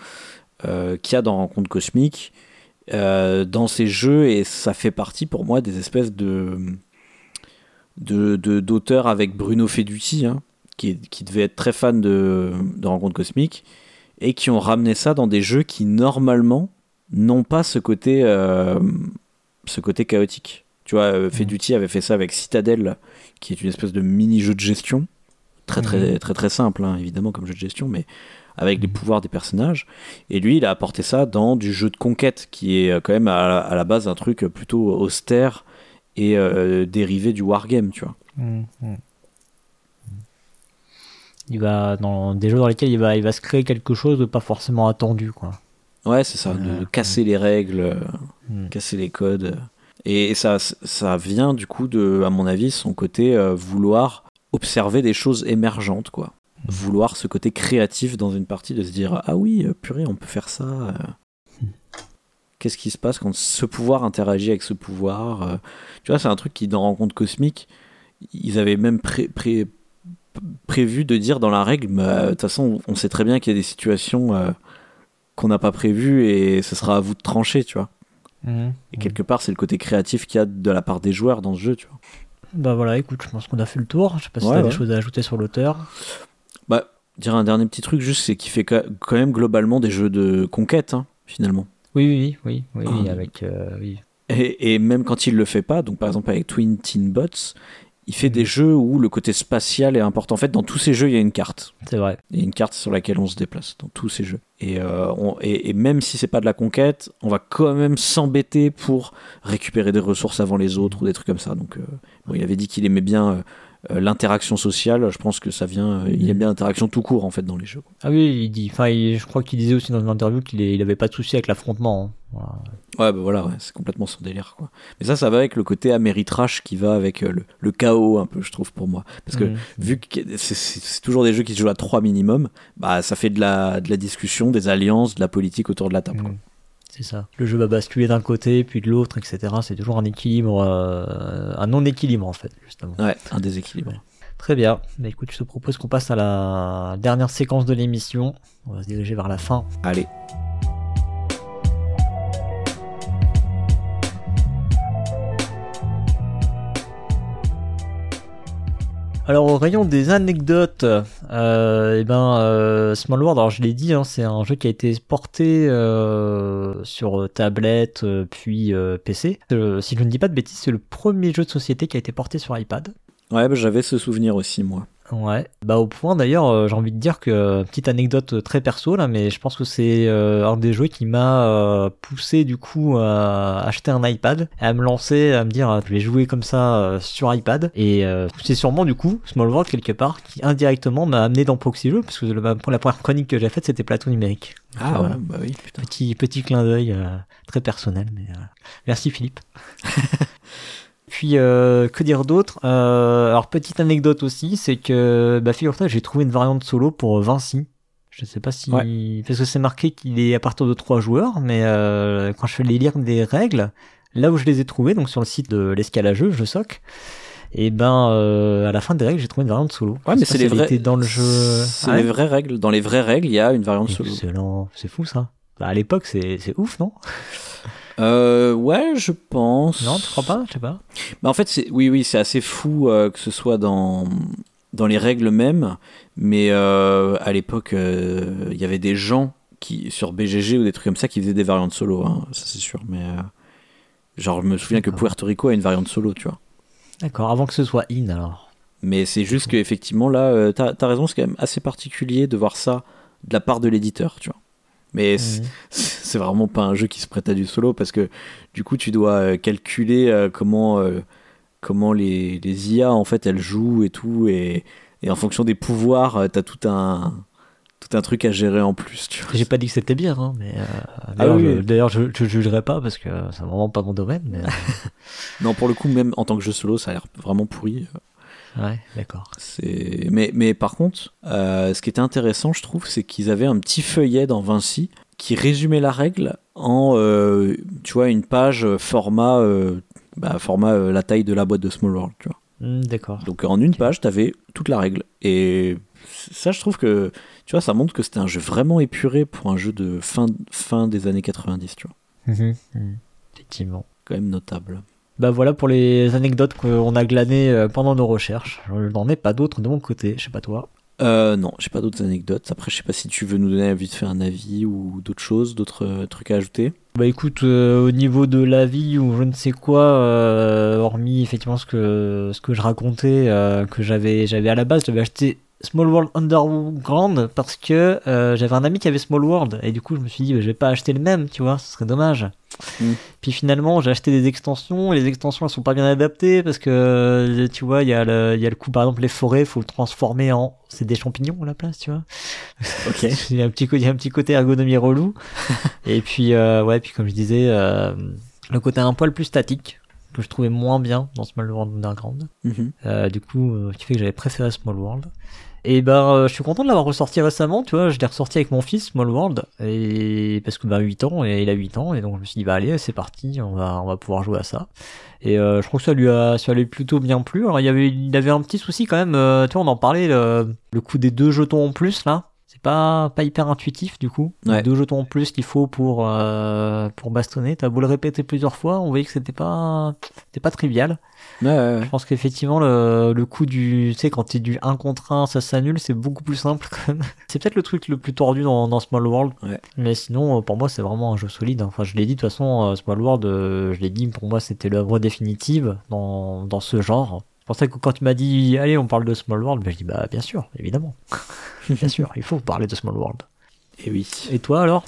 Euh, qu'il y a dans Rencontre Cosmique, euh, dans ces jeux, et ça fait partie pour moi des espèces de d'auteurs de, avec Bruno Feduti, hein, qui, qui, devait être très fan de, de Rencontre Cosmique, et qui ont ramené ça dans des jeux qui, normalement, n'ont pas ce côté, euh, ce côté chaotique. Tu vois, euh, Feduti avait fait ça avec Citadel, qui est une espèce de mini-jeu de gestion. Très, très, très, très, simple, hein, évidemment, comme jeu de gestion, mais avec les pouvoirs des personnages. Et lui, il a apporté ça dans du jeu de conquête, qui est euh, quand même à, la base un truc plutôt austère et dérivé du wargame, tu vois. Mmh, mmh. Il va dans des jeux dans lesquels il va, il va se créer quelque chose de pas forcément attendu, quoi. Ouais, c'est ça, de casser les règles, hmm. casser les codes. Et ça, ça vient du coup de, à mon avis, son côté euh, vouloir observer des choses émergentes, quoi. Vouloir ce côté créatif dans une partie, de se dire ah oui, euh, purée, on peut faire ça. Euh. Hmm. Qu'est-ce qui se passe quand ce pouvoir interagit avec ce pouvoir Tu vois, c'est un truc qui, dans Rencontre Cosmique, ils avaient même prévu de dire dans la règle, de toute façon, on sait très bien qu'il y a des situations qu'on n'a pas prévu et ce sera à vous de trancher, tu vois. Mhm. Et quelque part, c'est le côté créatif qu'il y a de la part des joueurs dans ce jeu, tu vois. Bah voilà, écoute, je pense qu'on a fait le tour. Je sais pas si tu as des choses à ajouter sur l'auteur. Dire un dernier petit truc, juste, c'est qu'il fait quand même globalement des jeux de conquête, hein, finalement. Oui, oui, oui, oui, oui ah. avec. Euh, oui. Et, et, même quand il le fait pas, donc par exemple avec Twin Teen Bots, il fait des jeux où le côté spatial est important. En fait, dans tous ces jeux, il y a une carte. C'est vrai. Il y a une carte sur laquelle on se déplace, dans tous ces jeux. Et, euh, et, même si c'est pas de la conquête, on va quand même s'embêter pour récupérer des ressources avant les autres ou des trucs comme ça. Donc, euh, bon, il avait dit qu'il aimait bien l'interaction sociale, je pense que ça vient. il y a bien l'interaction tout court en fait dans les jeux. Ah oui, il dit. Enfin, je crois qu'il disait aussi dans une interview qu'il il avait pas de souci avec l'affrontement. Hein. Ouais, bah voilà, c'est complètement son délire quoi. Mais ça, ça va avec le côté améritrash qui va avec euh, le, chaos un peu, je trouve pour moi. Parce que mmh. vu que c'est toujours des jeux qui se jouent à 3 minimum, bah ça fait de la, de la discussion, des alliances, de la politique autour de la table. Quoi. C'est ça. Le jeu va basculer d'un côté, puis de l'autre, etc. C'est toujours un équilibre, euh, un non-équilibre en fait, justement. Ouais, un déséquilibre. Très bien. Bah, écoute, je te propose qu'on passe à la dernière séquence de l'émission. On va se diriger vers la fin. Allez. Alors au rayon des anecdotes, euh, eh ben euh, Small World, alors je l'ai dit, hein, c'est un jeu qui a été porté euh, sur tablette puis PC. si je ne dis pas de bêtises, c'est le premier jeu de société qui a été porté sur iPad. Ouais, bah, j'avais ce souvenir aussi moi. Ouais, bah au point d'ailleurs, euh, j'ai envie de dire que petite anecdote très perso là, mais je pense que c'est euh, un des jeux qui m'a euh, poussé du coup à acheter un iPad, à me lancer, à me dire je vais jouer comme ça sur iPad, et c'est sûrement du coup Small World quelque part qui indirectement m'a amené dans Proxy Jeux, parce que la, pour la première chronique que j'ai faite c'était plateau numérique. Ah ouais, bah oui. Putain. Petit petit clin d'œil très personnel, mais merci Philippe. Puis euh, que dire d'autre? Euh, Alors petite anecdote aussi, c'est que bah, figure-toi, j'ai trouvé une variante solo pour Vinci. Je sais pas si parce que c'est marqué qu'il est à partir de trois joueurs, mais euh, quand je fais les lire des règles, là où je les ai trouvées, donc sur le site de l'escalageux, je soc. Et ben à la fin des règles, j'ai trouvé une variante solo. Ouais, mais c'est les vraies dans le jeu. C'est les vraies règles. Dans les vraies règles, il y a une variante solo. Excellent, c'est fou ça. Bah, à l'époque, c'est ouf, non? Euh, ouais, je pense. Non, tu crois pas Je sais pas. Bah, en fait, c'est oui, oui, c'est assez fou euh, que ce soit dans dans les règles mêmes, mais euh, à l'époque, euh, il y avait des gens qui sur BGG ou des trucs comme ça qui faisaient des variantes solo, hein, ça c'est sûr. Mais genre, je me souviens que Puerto Rico a une variante solo, tu vois. D'accord, avant que ce soit in alors. Mais c'est juste qu'effectivement là, t'as as raison, c'est quand même assez particulier de voir ça de la part de l'éditeur, tu vois. Mais c'est vraiment pas un jeu qui se prête à du solo parce que du coup tu dois euh, calculer euh, comment euh, comment les, les IA en fait elles jouent et tout et, et en fonction des pouvoirs t'as tout un tout un truc à gérer en plus. J'ai pas dit que c'était bien, hein, mais euh, Ah d'ailleurs, oui. je, je jugerai pas parce que c'est vraiment pas mon domaine. Mais... non pour le coup même en tant que jeu solo ça a l'air vraiment pourri ouais, d'accord. c'est mais mais par contre euh, ce qui était intéressant je trouve c'est qu'ils avaient un petit feuillet dans Vinci qui résumait la règle en euh, tu vois une page format euh, bah, format euh, la taille de la boîte de Small World tu vois Hmm, d'accord. Donc en une page, tu avais toute la règle. Et ça, je trouve que, tu vois, ça montre que c'était un jeu vraiment épuré pour un jeu de fin, fin des années 90, tu vois. Mhm, mhm. Effectivement. Quand même notable. Bah voilà pour les anecdotes qu'on a glanées euh, pendant nos recherches. Je n'en ai pas d'autres de mon côté, je sais pas toi. Euh, non, j'ai pas d'autres anecdotes. Après, je sais pas si tu veux nous donner envie de faire un avis ou d'autres choses, d'autres euh, trucs à ajouter. Bah écoute, euh, au niveau de la vie ou je ne sais quoi, hormis effectivement ce que ce que je racontais, que j'avais j'avais à la base, j'avais acheté Small World Underground parce que euh, j'avais un ami qui avait Small World et du coup je me suis dit bah, je vais pas acheter le même, tu vois, ce serait dommage. Mm. Puis finalement j'ai acheté des extensions et les extensions elles sont pas bien adaptées parce que euh, tu vois il y a le il y a le coup par exemple les forêts faut le transformer en c'est des champignons à la place, tu vois. Ok. il y a un petit il y a un petit côté ergonomie relou. et puis, euh, ouais, puis comme je disais, euh, le côté un poil plus statique que je trouvais moins bien dans Small World Underground. Mhm. Euh, du coup, euh, qui fait que j'avais préféré Small World. Et ben, euh, je suis content de l'avoir ressorti récemment, tu vois, je l'ai ressorti avec mon fils, Small World, et parce que bah 8 ans, et il a 8 ans, et donc je me suis dit, bah allez, c'est parti, on va, on va pouvoir jouer à ça. Et je trouve que ça lui a, ça lui a plutôt bien plu. Alors il y avait, il avait un petit souci quand même, tu vois, on en parlait, le, le coup des deux jetons en plus, là. C'est pas, pas hyper intuitif, du coup. Ouais. deux jetons en plus qu'il faut pour, euh, pour bastonner. T'as beau le répéter plusieurs fois, on voyait que c'était pas, c'était pas trivial. Ouais, ouais, ouais. Je pense qu'effectivement, le, le coup du. Tu sais, quand t'es du 1 contre 1, ça s'annule, c'est beaucoup plus simple quand même. C'est peut-être le truc le plus tordu dans, dans Small World. Mais sinon, euh, pour moi, c'est vraiment un jeu solide. Enfin, je l'ai dit, de toute façon, euh, Small World, je l'ai dit, pour moi, c'était l'œuvre définitive dans, dans ce genre. C'est pour ça que quand tu m'as dit, allez, on parle de Small World, ben, je dis, bah, bien sûr, évidemment. bien sûr, il faut parler de Small World. Et oui. Et toi alors?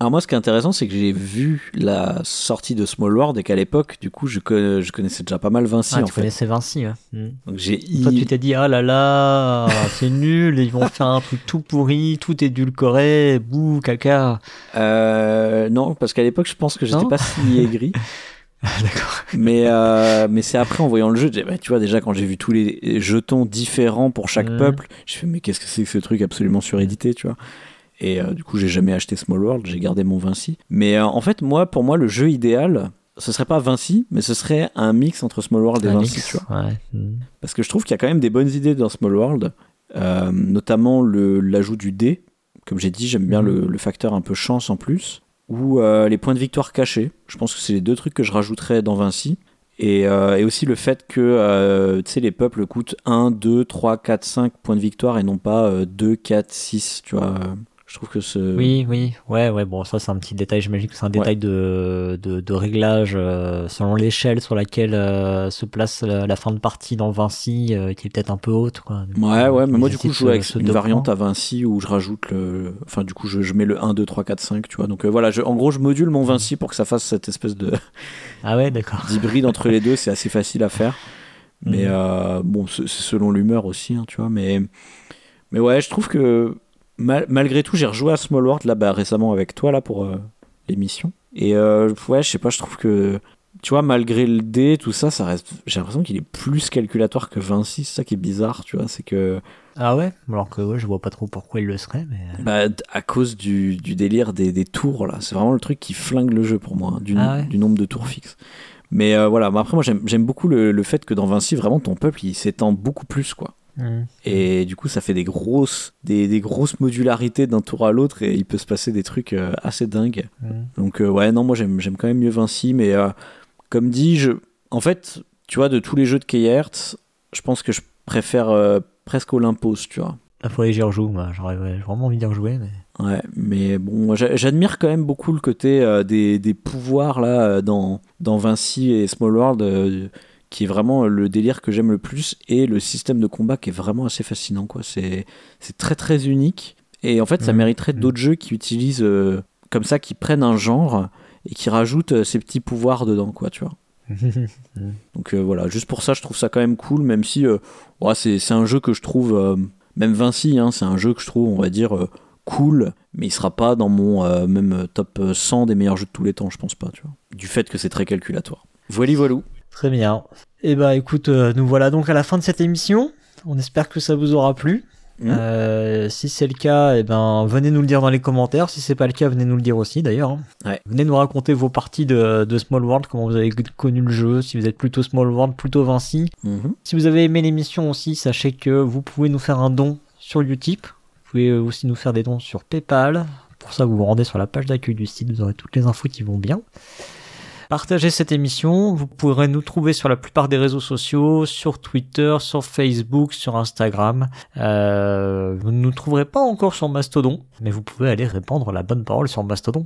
Alors moi, ce qui est intéressant, c'est que j'ai vu la sortie de Small World et qu'à l'époque, du coup, je, con- je connaissais déjà pas mal Vinci Ah, en tu fait. connaissais Vinci, ouais. Hmm. Donc j'ai Toi, tu t'es dit, ah là là, c'est nul, ils vont faire un truc tout pourri, tout édulcoré, bouh, caca. Euh, non, parce qu'à l'époque, je pense que j'étais pas si aigri. D'accord. mais euh, mais c'est après en voyant le jeu, bah, tu vois déjà quand j'ai vu tous les jetons différents pour chaque peuple, je fais mais qu'est-ce que c'est que ce truc absolument surédité, tu vois. Et euh, du coup, j'ai jamais acheté Small World, j'ai gardé mon Vinci. Mais euh, en fait, moi, pour moi, le jeu idéal, ce serait pas Vinci, mais ce serait un mix entre Small World et Un Vinci, mix, tu vois. Ouais. hmm. Parce que je trouve qu'il y a quand même des bonnes idées dans Small World, notamment l'ajout du dé. Comme j'ai dit, j'aime bien le, le facteur un peu chance en plus. Ou euh, les points de victoire cachés. Je pense que c'est les deux trucs que je rajouterais dans Vinci. Et, euh, aussi le fait que euh, les peuples coûtent 1, 2, 3, 4, 5 points de victoire et non pas euh, 2, 4, 6. Tu vois. Je trouve que ce. Oui, oui, ouais, ouais, bon, ça c'est un petit détail, j'imagine que c'est un détail de, de, de réglage euh, selon l'échelle sur laquelle euh, se place la, la fin de partie dans Vinci, euh, qui est peut-être un peu haute, quoi. Du coup, Ouais, ouais, mais moi du coup je joue avec une variante à Vinci où je rajoute le. Enfin, du coup, je, je mets le 1, 2, 3, 4, 5, tu vois. Donc voilà, je- en gros, je module mon Vinci pour que ça fasse cette espèce de. Ah ouais, d'accord. d'hybride entre les deux, c'est assez facile à faire. Mais Mhm. bon, c'est c'est selon l'humeur aussi, hein, tu vois. Mais, mais ouais, je trouve que mal- malgré tout, j'ai rejoué à Small World là, bah, récemment avec toi là pour euh, l'émission. Et euh, ouais, je sais pas, je trouve que tu vois, malgré le dé, tout ça, ça reste. J'ai l'impression qu'il est plus calculatoire que Vinci. C'est ça qui est bizarre, tu vois. C'est que Ah ouais? Alors que ouais, je vois pas trop pourquoi il le serait, mais... euh, bah, à cause du, du délire des, des tours là, c'est vraiment le truc qui flingue le jeu pour moi, hein, du, Ah ouais? du nombre de tours fixes. Mais euh, voilà, mais après moi j'aime j'aime beaucoup le, le fait que dans Vinci, vraiment ton peuple il s'étend beaucoup plus quoi. Hmm. Et du coup, ça fait des grosses, des, des grosses modularités d'un tour à l'autre et il peut se passer des trucs euh, assez dingues. Hmm. Donc, euh, ouais, non, moi j'aime, j'aime quand même mieux Vinci, mais euh, comme dit, je, en fait, tu vois, de tous les jeux de Keyhertz, je pense que je préfère presque Olympos, tu vois. Ah, faudrait que j'y rejoue, moi. J'aurais vraiment envie d'y rejouer, mais... Ouais, mais bon, j'admire quand même beaucoup le côté des, des pouvoirs là dans, dans Vinci et Small World, qui est vraiment le délire que j'aime le plus, et le système de combat qui est vraiment assez fascinant, quoi. C'est, c'est très très unique, et en fait, ça Mhm. mériterait Mhm. d'autres jeux qui utilisent euh, comme ça, qui prennent un genre et qui rajoutent euh, ces petits pouvoirs dedans, quoi, tu vois. Donc euh, voilà, juste pour ça, je trouve ça quand même cool, même si ouais, c'est c'est un jeu que je trouve, même Vinci, hein, c'est un jeu que je trouve, on va dire, cool, mais il sera pas dans mon même top 100 des meilleurs jeux de tous les temps, je pense pas, tu vois. Du fait que c'est très calculatoire. Voilà, voilou. Très bien. Et bah écoute, euh, nous voilà donc à la fin de cette émission. On espère que ça vous aura plu. Mhm. Euh, si c'est le cas, eh ben, venez nous le dire dans les commentaires. Si c'est pas le cas, venez nous le dire aussi d'ailleurs. hein. Ouais. Venez nous raconter vos parties de, de Small World, comment vous avez connu le jeu, si vous êtes plutôt Small World, plutôt Vinci. Mhm. Si vous avez aimé l'émission aussi, sachez que vous pouvez nous faire un don sur Utip. Vous pouvez aussi nous faire des dons sur PayPal. Pour ça, vous vous rendez sur la page d'accueil du site, vous aurez toutes les infos qui vont bien. Partagez cette émission, vous pourrez nous trouver sur la plupart des réseaux sociaux, sur Twitter, sur Facebook, sur Instagram. Euh, vous ne nous trouverez pas encore sur Mastodon, mais vous pouvez aller répandre la bonne parole sur Mastodon.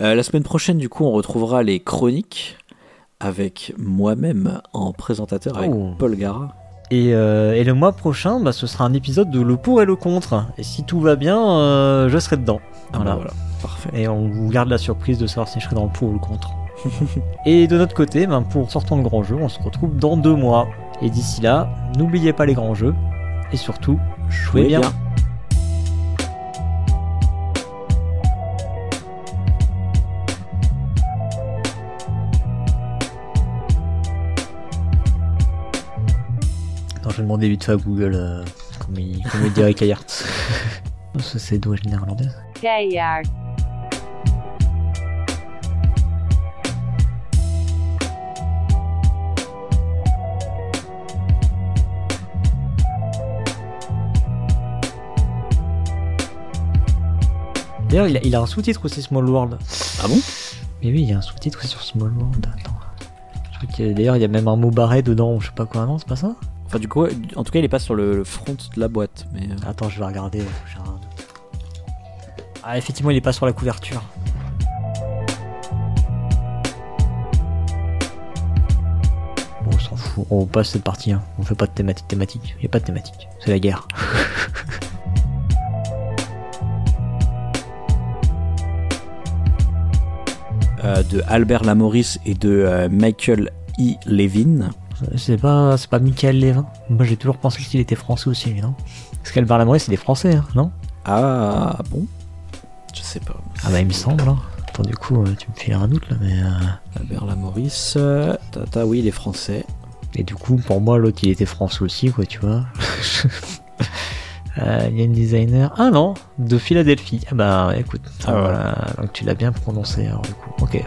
Euh, la semaine prochaine, du coup, on retrouvera les chroniques avec moi-même en présentateur avec Oh. Paul Gara. Et, euh, et le mois prochain, bah, ce sera un épisode de le pour et le contre. Et si tout va bien, euh, je serai dedans. Ah Voilà. bah voilà, parfait. Et on vous garde la surprise de savoir si je serai dans le pour ou le contre. Et de notre côté, ben, pour sortant le grand jeu, on se retrouve dans deux mois. Et d'ici là, n'oubliez pas les grands jeux. Et surtout, jouez bien. Attends, je vais demander vite fait à Google euh, comment il, comment il dirait Kayart. C'est d'origine néerlandaise. Keihard. D'ailleurs, il a, il a un sous-titre aussi, Small World. Ah bon? Mais oui, il y a un sous-titre sur Small World. D'ailleurs, il y a même un mot barré dedans, ou je sais pas quoi. Non, c'est pas ça? Enfin, du coup, en tout cas, il est pas sur le, le front de la boîte. Mais euh, Attends, je vais regarder. j'ai un- Ah, effectivement, il est pas sur la couverture. Bon, on s'en fout. On passe cette partie. Hein. On fait pas de thématique thématique. Il y a pas de thématique. C'est la guerre. euh, de Albert Lamoris et de euh, Michael E. Levin. C'est pas, c'est pas Michael Lévin. Moi, j'ai toujours pensé qu'il était français aussi, lui, non? Parce qu'Albert Lamoris, c'est des Français, hein, non? Ah bon? Je sais pas. Ah bah, il me semble. Hein. Attends, du coup, euh, tu me fais un doute là, mais. euh, Albert Lamoris. euh, Tata, oui, il est français. Et du coup, pour moi, l'autre, il était français aussi, quoi, tu vois. Euh, Il y a une designer. Ah non, de Philadelphie. Ah bah écoute, Ah, euh, voilà. donc tu l'as bien prononcé alors du coup. Ok.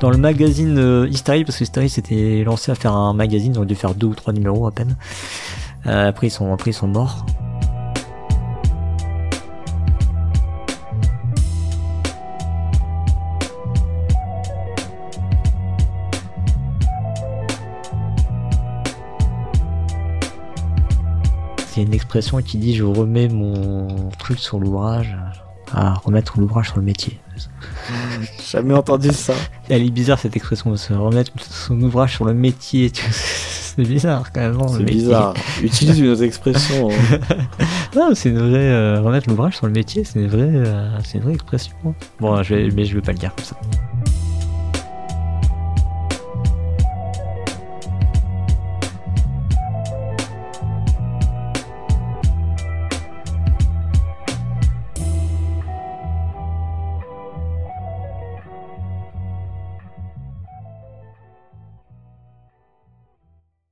Dans le magazine euh, History, parce que History s'était lancé à faire un magazine, ils ont dû faire deux ou trois numéros à peine. Euh, après ils sont après ils sont morts. C'est une expression qui dit je remets mon truc sur l'ouvrage. Ah, remettre l'ouvrage sur le métier. Jamais entendu ça. Elle est bizarre cette expression, se remettre son ouvrage sur le métier. C'est bizarre quand même. le C'est bizarre. Utilise une autre expression. hein. Non, c'est une vraie euh, remettre l'ouvrage sur le métier, c'est une vraie, euh, c'est une vraie expression. Bon, je vais, mais je vais pas le dire comme ça.